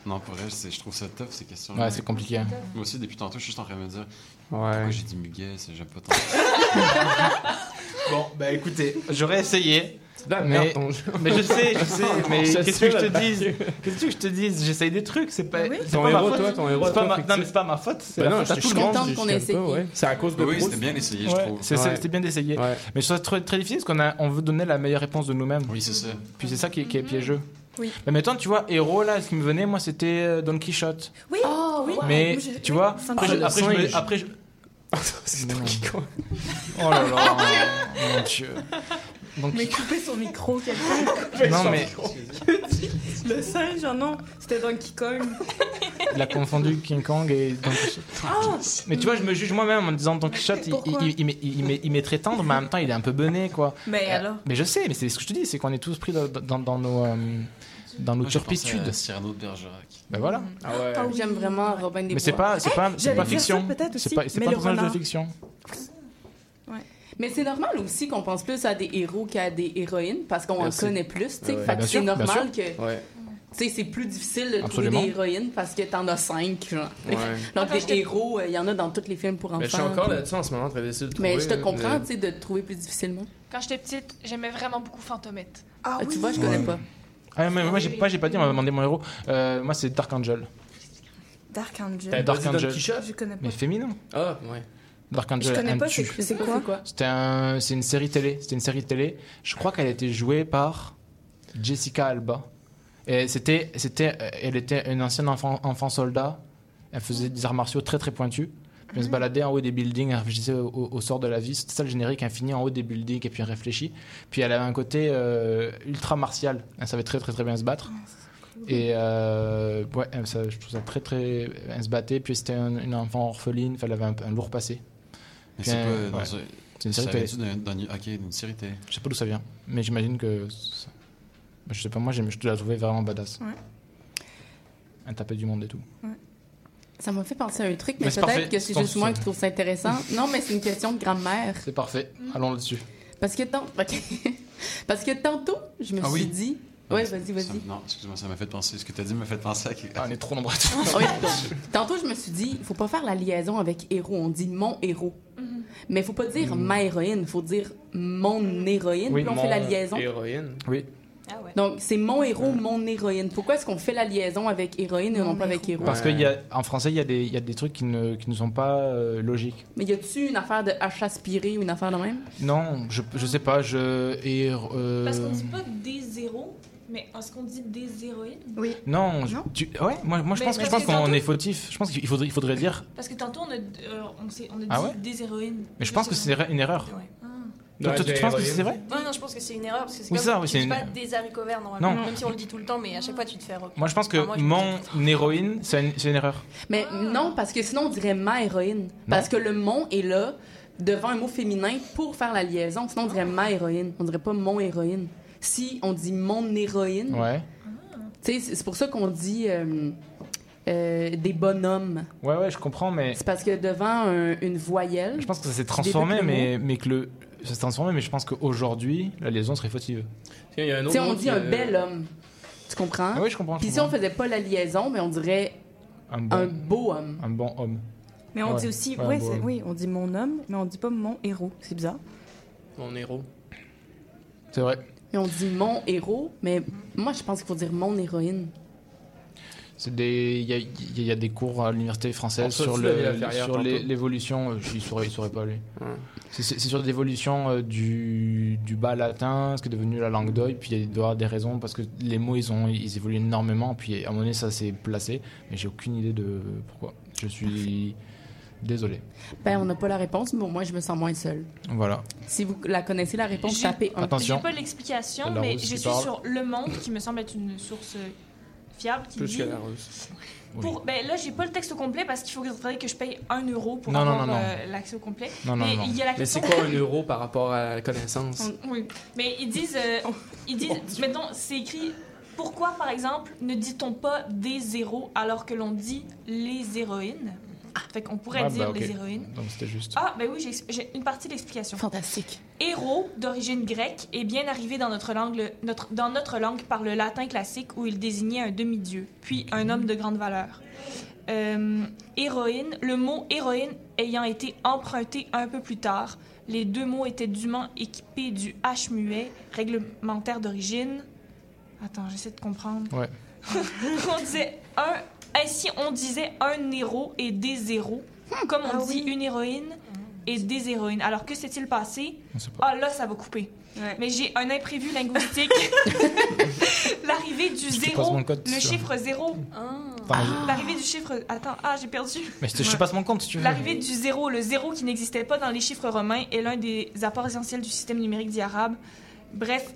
Non, pour elle, c'est- je trouve ça tough, ces questions Ouais, c'est compliqué. hein. Moi aussi, depuis tantôt, je suis juste en train de me dire Ouais. pourquoi j'ai dit muguet, c'est- j'aime pas tant. Bon, bah écoutez, j'aurais essayé. Mais, merde, ton jeu. mais je sais, je sais, mais qu'est-ce sais, que je te dise Qu'est-ce que je te dise J'essaye des trucs, c'est pas, Ah oui? c'est Ton pas ma héros, faute. toi, ton héros, toi, ma-. Non, mais c'est pas ma faute, c'est la non, je tout suis qu'on ait essayé. ouais. C'est à cause de oui, Proust. c'était bien essayé, je trouve. c'est c'est- Ouais. c'était bien d'essayer. Ouais. Mais je trouve ça très, très difficile parce qu'on a, on veut donner la meilleure réponse de nous-mêmes. Oui, c'est ça. Puis c'est ça qui est, qui est piégeux. Oui. Mais maintenant, tu vois, héros, là, ce qui me venait, moi, c'était euh, Don Quichotte. Oui, Oh, oui. Mais, Oui, tu oui, vois, après, je, après, je me- singe. après, je- C'est qui compte. Oh là là, mon Dieu. Donc, Mais couper son micro, quelqu'un. non, mais Le singe, oh non, c'était Donkey Kong. il a confondu King Kong et Don Quichotte. Oh, Mais tu vois, je me juge moi-même en me disant Don Quichotte, il, il, il, m'est- il, m'est- il m'est très tendre, mais en même temps, il est un peu bené, quoi. mais Euh, alors Mais je sais, mais c'est ce que je te dis, c'est qu'on est tous pris dans, dans, dans nos, euh, dans nos turpitudes. Cyrano de Bergerac. Ben voilà. Ah ouais. Ah oui. J'aime vraiment Robin des Mais c'est Bois. pas, c'est pas, c'est pas fiction. C'est pas, c'est pas un personnage de fiction. Mais c'est normal aussi qu'on pense plus à des héros qu'à des héroïnes parce qu'on en connaît plus, tu sais. Ouais. C'est normal que, Ouais. tu sais, c'est plus difficile de Absolument. trouver des héroïnes parce que t'en as cinq, genre. Ouais. Donc des héros, euh, il y en a dans tous les films pour enfants. Mais je suis encore là-dessus en ce moment, en train d'essayer de trouver. Mais je te là, comprends, mais- tu sais, de te trouver plus difficilement. Quand j'étais petite, j'aimais vraiment beaucoup Fantomette. Ah Ah, tu vois, je connais Ouais. pas. Ah, mais moi, j'ai pas, j'ai pas dit, on m'a demandé mon héros. Euh, moi, c'est Dark Angel. Dark T'as Angel. Dark Dark Angel. Je connais pas. Mais féminin. Ah, ouais. Dark Je Angel. connais un pas, c'est c'est quoi? C'était un, c'est une série télé. C'était une série télé. Je crois qu'elle a été jouée par Jessica Alba. Et c'était, c'était, elle était une ancienne enfant, enfant soldat. Elle faisait des arts martiaux très très pointus. Elle se baladait en haut des buildings, elle réfléchissait au, au- au sort de la vie. C'était ça le générique, finit en haut des buildings et puis elle réfléchit. Puis elle avait un côté euh, ultra martial. Elle savait très très très bien se battre. Et euh, ouais, elle- ça, je trouve ça très très. Elle se battait, puis c'était un- une enfant orpheline, elle avait un, un lourd passé. Mais c'est euh, pas ouais. un- C'est une série télé. d'un- série télé. Je sais pas d'où ça vient, mais j'imagine que. Je sais pas, moi je la trouvais vraiment badass. Ouais. Elle tapait du monde et tout. Ça m'a fait penser à un truc, mais, Mais peut-être que c'est juste moi qui trouve ça intéressant. Non, mais c'est une question de grammaire. C'est parfait, allons là-dessus. Parce que, tant... Parce que tantôt, je me Ah suis oui? dit. Ouais, vas-y, Ça- vas-y. Non, excuse-moi, ça m'a fait penser. Ce que tu as dit m'a fait penser à. Ah, on est trop nombreux. Oui, tantôt, je me suis dit, il faut pas faire la liaison avec héros. On dit mon héros. Mais il faut pas dire ma héroïne, il faut dire mon héroïne. Oui, puis on mon fait la liaison. Héroïne. Oui. Donc, c'est mon héros, mon héroïne. Pourquoi est-ce qu'on fait la liaison avec héroïne et non pas avec héros? Parce qu'en français, il y, a des- il y a des trucs qui ne, qui ne sont pas euh, logiques. Mais y a-tu une affaire de H aspiré ou une affaire de même? Non, je, je sais pas, je. Et, euh, Parce qu'on dit pas des zéros, mais est-ce qu'on dit des héroïnes? Oui. Non, je- tu- ouais, moi, moi je pense, je qu'on est fautif. Je pense qu'il faudrait, il faudrait dire. Parce que tantôt, on a, euh, on a dit Ah ouais? des héroïnes. Mais je pense que c'est une erreur. Ouais, toi, tu des penses que c'est vrai Non, non, je pense que c'est une erreur parce que c'est Oui, comme ça, oui, tu une- pas des haricots verts normalement, Non. même si on le dit tout le temps, mais à chaque fois tu te fais. Moi, je pense que Enfin, moi, je- mon héroïne, c'est une, c'est une erreur. Mais non, parce que sinon on dirait ma héroïne. Parce que le mon est là devant un mot féminin pour faire la liaison. Sinon on dirait ma héroïne. On dirait pas mon héroïne. Si on dit mon héroïne, Ouais. tu sais, c'est pour ça qu'on dit euh, euh, des bonhommes. Ouais, ouais, je comprends, mais. C'est parce que devant un- une voyelle. Je pense que ça s'est tu transformé, mais que le. Ça s'est transformé, mais je pense qu'aujourd'hui, la liaison serait fautive. Il y a un Tu autre sais, on dit qui, un euh, bel homme. Tu comprends? Ah oui, je comprends, Puis si on faisait pas la liaison, mais on dirait Un bon, un beau homme. un bon homme. Mais on Ouais. dit aussi, Ouais, oui, on dit mon homme, mais on dit pas mon héros. C'est bizarre. Mon héros. C'est vrai. Mais on dit mon héros, mais moi je pense qu'il faut dire mon héroïne. C'est des, il y a, il y a des cours à l'université française sur le- l'évolution. euh, Il saurait, il saurait pas lui. Ouais. C'est- sur l'évolution euh, du, du bas latin, ce qui est devenu la langue d'oï. Puis il y a- il doit y avoir des raisons parce que les mots ils ont ils évoluent énormément. Puis à un moment donné ça s'est placé, mais j'ai aucune idée de pourquoi. Je suis désolé. Ben on n'a pas la réponse, mais au moins je me sens moins seule. Voilà. Si vous la connaissez la réponse, tapez un. Attention. J'ai pas l'explication, mais je suis parle. sur Le Monde, qui me semble être une source fiable, qui Plus dit... que la russe. Pour, ben là, j'ai pas le texte au complet parce qu'il faut que, faudrait que je paye 1 euro pour Non, avoir euh, l'accès au complet. Non, non, mais non. il y a la Mais question. c'est quoi un euro par rapport à la connaissance? Oui, mais ils disent, euh, ils disent, mettons, c'est écrit. Pourquoi, par exemple, ne dit-on pas des héros alors que l'on dit les héroïnes? Fait qu'on pourrait Ah, dire bah, ok. les héroïnes. Donc c'était juste. Ah, ben oui, j'ai- une partie de l'explication. Fantastique. Héros, d'origine grecque, est bien arrivé dans notre, langue, le- notre, dans notre langue par le latin classique où il désignait un demi-dieu, puis un homme de grande valeur. Euh, héroïne, le mot héroïne ayant été emprunté un peu plus tard, les deux mots étaient dûment équipés du H muet réglementaire d'origine. Attends, j'essaie de comprendre. Ouais. on disait un, ainsi on disait un héros et des héros, comme on dit une héroïne et des héroïnes. Alors que s'est-il passé? Ah là, ça va couper. Mais j'ai un imprévu linguistique. L'arrivée du zéro, code, le chiffre zéro. Attends, L'arrivée du chiffre. Attends, ah, j'ai perdu. Mais je te, je te passe mon compte si tu veux. L'arrivée du zéro, le zéro qui n'existait pas dans les chiffres romains, est l'un des apports essentiels du système numérique dit arabe. Bref,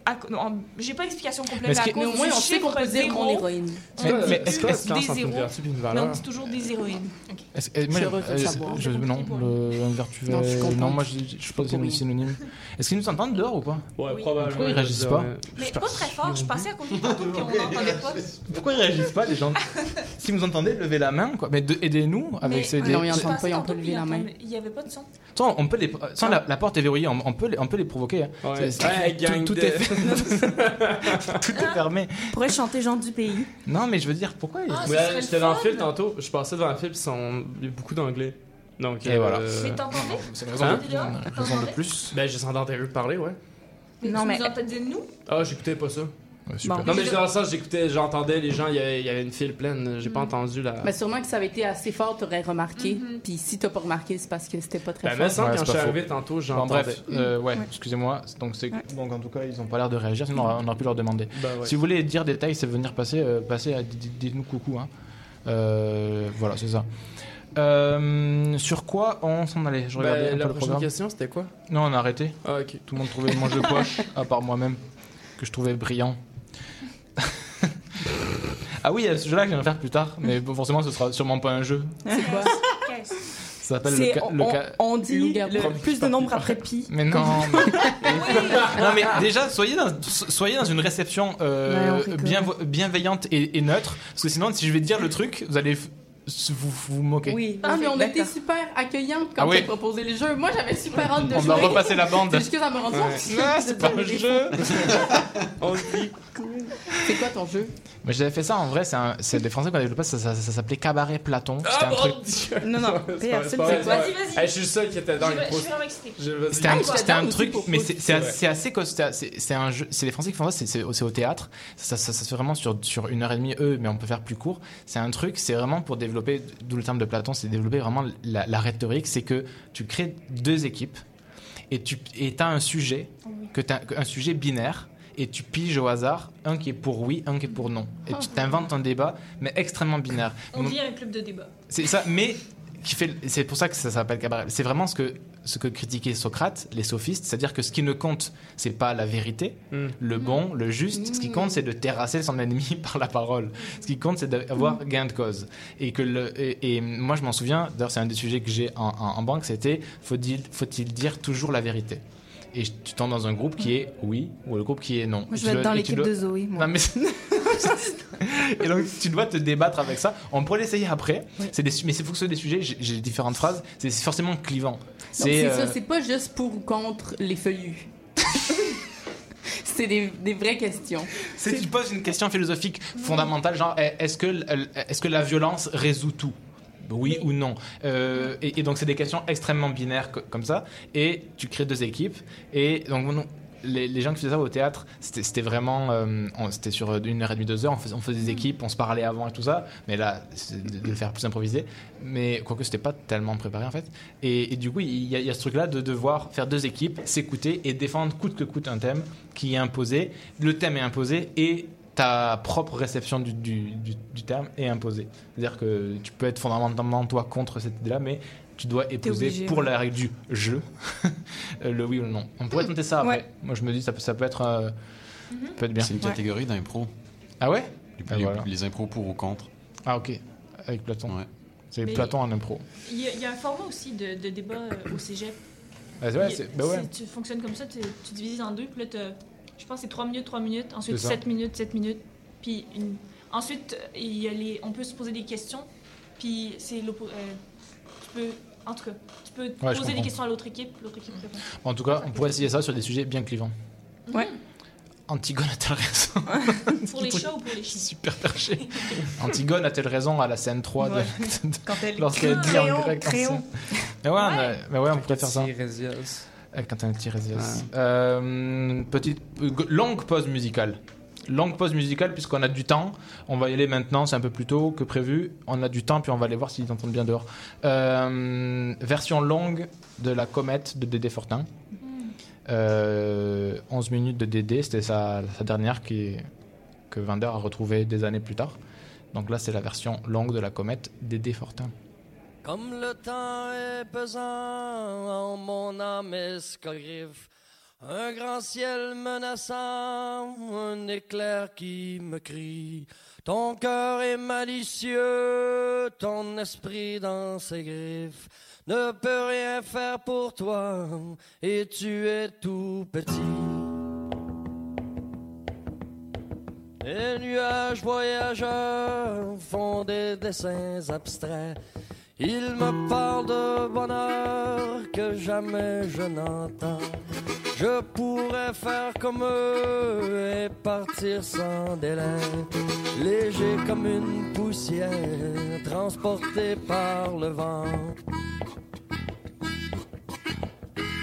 j'ai pas l'explication complète, Mais mais, Mais au moins, du on sait qu'on peut dire mon héroïne. on Mais- dit mais est-ce que la différence entre une vertu et une mais valeur? on dit toujours des héroïnes. Est-ce- euh, moi, Je de euh, non, le, un vertu. Non, je euh, non, moi je, je suis pas Pour rien. synonyme. Est-ce qu'ils nous entendent dehors ou pas Ouais, Oui. probablement. Pourquoi ils réagissent pas Mais pas très fort, je pensais à côté tantôt qu'on n'entendait pas. Pourquoi ils réagissent pas les gens Si vous entendez, levez la main quoi. Mais de- aidez-nous avec Mais- ces. Non, ils entendent pas, ils ont pas levé la main. Il y avait pas de son. Sans, on peut les. Sans la, porte est verrouillée, on, on peut les, on peut les provoquer. hein. Ouais. Tout, de- est tout est fermé. Pourrait chanter Jean du pays. Non, mais je veux dire, pourquoi ils- Ah, ce Ouais, j'étais dans le fun. fil tantôt. Je passais devant le fil, puis sont- il y a beaucoup d'anglais. Donc, Et voilà. Mais t'entendais? C'est une raison, Hein? de, raison de plus. Ben, j'ai entendu eux parler, ouais. Mais Non, tu mais- nous entendais nous? Ah, j'écoutais pas ça. Super. Bon. Non, mais dans le sens, j'écoutais, j'entendais les gens, il y avait, il y avait une file pleine, j'ai pas entendu la. Mais sûrement que ça avait été assez fort, t'aurais remarqué. Puis si t'as pas remarqué, c'est parce que c'était pas très Ben, fort. semble, Ouais, quand je suis arrivé tantôt, Bon, j'entendais. bref, euh, ouais, Ouais. excusez-moi. Donc, c'est donc en tout cas, ils ont pas l'air de réagir. Sinon, on aurait- pu leur demander. Bah ouais. Si vous voulez dire des tailles, c'est venir passer, euh, passer à dites- dites-nous coucou. Hein. Euh, voilà, c'est ça. Euh, sur quoi on s'en allait? Je Ben, regardais un peu la le prochaine programme. question, c'était quoi? Non, on a arrêté. Ah, ok. Tout le monde trouvait mon jeu poche, à part moi-même, que je trouvais brillant. Ah oui, il y a ce jeu-là que je vais faire plus tard, mais bon, forcément, ce sera sûrement pas un jeu. C'est quoi? Ça s'appelle le, ca- on, le on- ca- on dit le plus de nombre après pi. Mais non. mais- non mais déjà soyez dans soyez dans une réception euh, Ouais, bien, bienveillante et, et neutre parce que sinon si je vais dire le truc vous allez vous vous moquer. Oui. Ah, mais on était super accueillants quand Ah oui. proposé les jeux. Moi, j'avais super hâte de On jouer. va repasser la bande. Que ça me rend Ouais. compte. Non, c'est pas un jeu. On dit. C'est quoi ton jeu? Mais j'avais fait ça en vrai c'est des Français qui ont développé ça, ça, ça, ça s'appelait Cabaret Platon. C'était Ah, un mon truc. Dieu! Non, non, Vas-y, vas-y. Je suis le seul qui était dans les. C'était un, Ah, c'était un j'adore truc, mais c'est c'est assez, c'est assez costaud. C'est c'est un jeu. C'est les Français qui font ça. c'est- au théâtre. Ça, se fait vraiment sur sur une heure et demie eux, mais on peut faire plus court. C'est un truc. C'est vraiment pour développer. D'où le terme de Platon. C'est développer vraiment la, la rhétorique. C'est que tu crées deux équipes et tu et as un sujet que t'as un sujet binaire. Et tu piges au hasard un qui est pour oui, un qui est pour non. Et tu t'inventes un débat, mais extrêmement binaire. On dit un club de débat. C'est ça, mais qui fait. C'est pour ça que ça s'appelle cabaret. C'est vraiment ce que ce que critiquait Socrate, les sophistes, c'est-à-dire que ce qui ne compte, c'est pas la vérité, Mm. le bon, le juste. Ce qui compte, c'est de terrasser son ennemi par la parole. Ce qui compte, c'est d'avoir gain de cause. Et que le et, et moi, je m'en souviens. D'ailleurs, c'est un des sujets que j'ai en, en- en banque. C'était faut-il faut-il dire toujours la vérité? Et tu tombes dans un groupe qui est oui ou le groupe qui est non. Moi, je vais être dans l'équipe dois- de Zoé, moi. Non, mais et donc tu dois te débattre avec ça. On pourrait l'essayer après. C'est des, mais c'est faut que ce soit des sujets. J'ai différentes phrases. C'est forcément clivant. C'est euh, ça, c'est pas juste pour ou contre les feuillus. c'est des, des vraies questions. c'est tu poses une question philosophique fondamentale, genre est- est-ce que est-ce que la violence résout tout? Oui ou non? Euh, et, et donc c'est des questions extrêmement binaires co- comme ça. Et tu crées deux équipes. Et donc non, les, gens qui faisaient ça au théâtre c'était vraiment euh, c'était sur une heure et demie deux heures on faisait, des équipes on se parlait avant et tout ça mais là c'est de, de faire plus improvisé. Mais quoique c'était pas tellement préparé en fait. Et, du coup il y, a- ce truc là de devoir faire deux équipes s'écouter et défendre coûte que coûte un thème qui est imposé. Le thème est imposé et ta propre réception du, du, du- du terme est imposée. C'est-à-dire que tu peux être fondamentalement toi contre cette idée-là, mais tu dois épouser obligé, pour ouais. la règle du jeu euh, le oui ou le non. On pourrait tenter ça après. Ouais. Moi je me dis ça peut, ça peut être euh, ça peut être bien. C'est une catégorie d'impro. Ah ouais? Les, Ah, les- voilà. les impros pour ou contre. Ah ok avec Platon. Ouais. C'est Platon en impro. Il y, a, il y a un format aussi de, de débat euh, au cégep. Ah, vrai, bah ouais. Tu fonctionnes comme ça, tu, tu divises en deux, puis là, je pense que c'est 3 minutes, 3 minutes, ensuite C'est ça. 7 minutes, 7 minutes, puis une... ensuite, il y a les... on peut se poser des questions, puis c'est l'oppo- euh, tu peux, en tout cas, tu peux je poser des questions à l'autre équipe, l'autre équipe répond. En tout cas, on pourrait essayer ça sur des sujets bien clivants. Ouais. Antigone a-t-elle raison Pour les chats ou pour les chiens Super perché. Antigone a-t-elle raison à la scène 3 de- Ouais. Quand elle lorsqu'elle dit en grec. Mais ouais, a- mais ouais, on pourrait faire ça. Tiresias. Euh, Quand un Tiresias. Euh, petite euh, longue pause musicale. Longue pause musicale puisqu'on a du temps. On va y aller maintenant, c'est un peu plus tôt que prévu. On a du temps puis on va aller voir s'ils entendent bien dehors. Euh, version longue de la comète de Dédé Fortin. Euh, 11 minutes de Dédé, c'était sa, dernière que Vander a retrouvée des années plus tard. Donc là, c'est la version longue de la comète Dédé Fortin. Comme le temps est pesant en mon âme escogriffe, un grand ciel menaçant, un éclair qui me crie. Ton cœur est malicieux, ton esprit dans ses griffes ne peut rien faire pour toi et tu es tout petit. Les nuages voyageurs font des dessins abstraits. Ils me parlent de bonheur que jamais je n'entends. Je pourrais faire comme eux et partir sans délai. Léger comme une poussière transporté par le vent.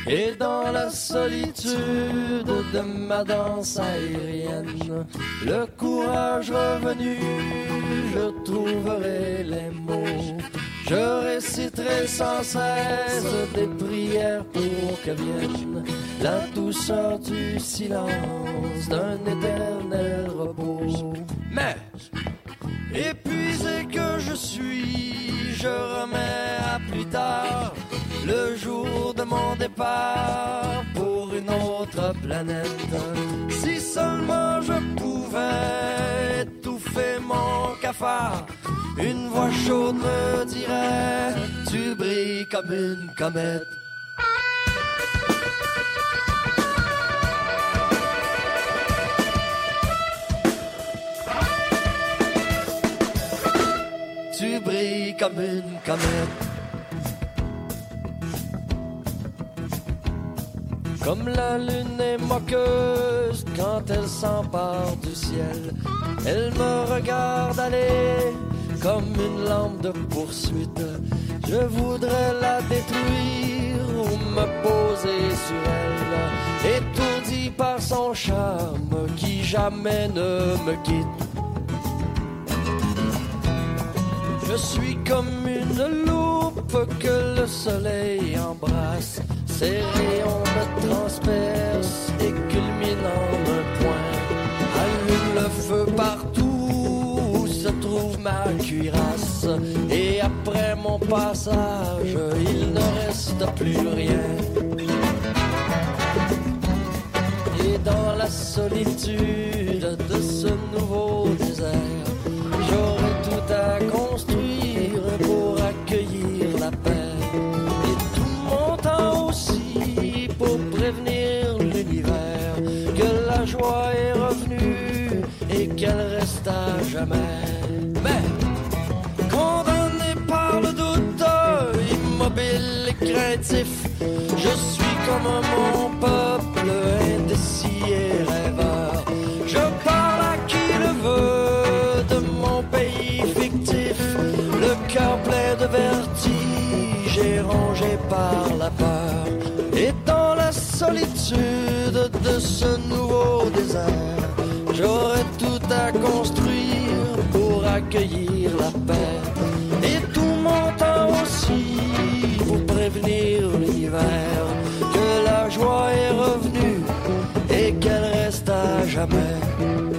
Et dans la solitude de ma danse aérienne, le courage revenu, je trouverai les mots. Je réciterai sans cesse des prières pour que vienne la douceur du silence d'un éternel repos. Mais, épuisé que je suis, je remets à plus tard le jour de mon départ pour une autre planète. Si seulement je pouvais étouffer mon cafard, une voix chaude me dirait Tu brilles comme une comète. Tu brilles comme une comète. Comme la lune est moqueuse quand elle s'empare du ciel, elle me regarde aller comme une lampe de poursuite. Je voudrais la détruire ou me poser sur elle, étourdi par son charme qui jamais ne me quitte. Je suis comme une loupe que le soleil embrasse. Ses rayons me transpercent et culminent en un point. Allume le feu partout cuirasse. Et après mon passage, il ne reste plus rien. Et dans la solitude suis comme mon peuple indécis et rêveur. Je parle à qui le veut de mon pays fictif, le cœur plein de vertige et rongé par la peur. Et dans la solitude de ce nouveau désert, j'aurai tout à construire pour accueillir la paix. Et tout mon temps aussi pour prévenir l'hiver joie est revenue et qu'elle reste à jamais.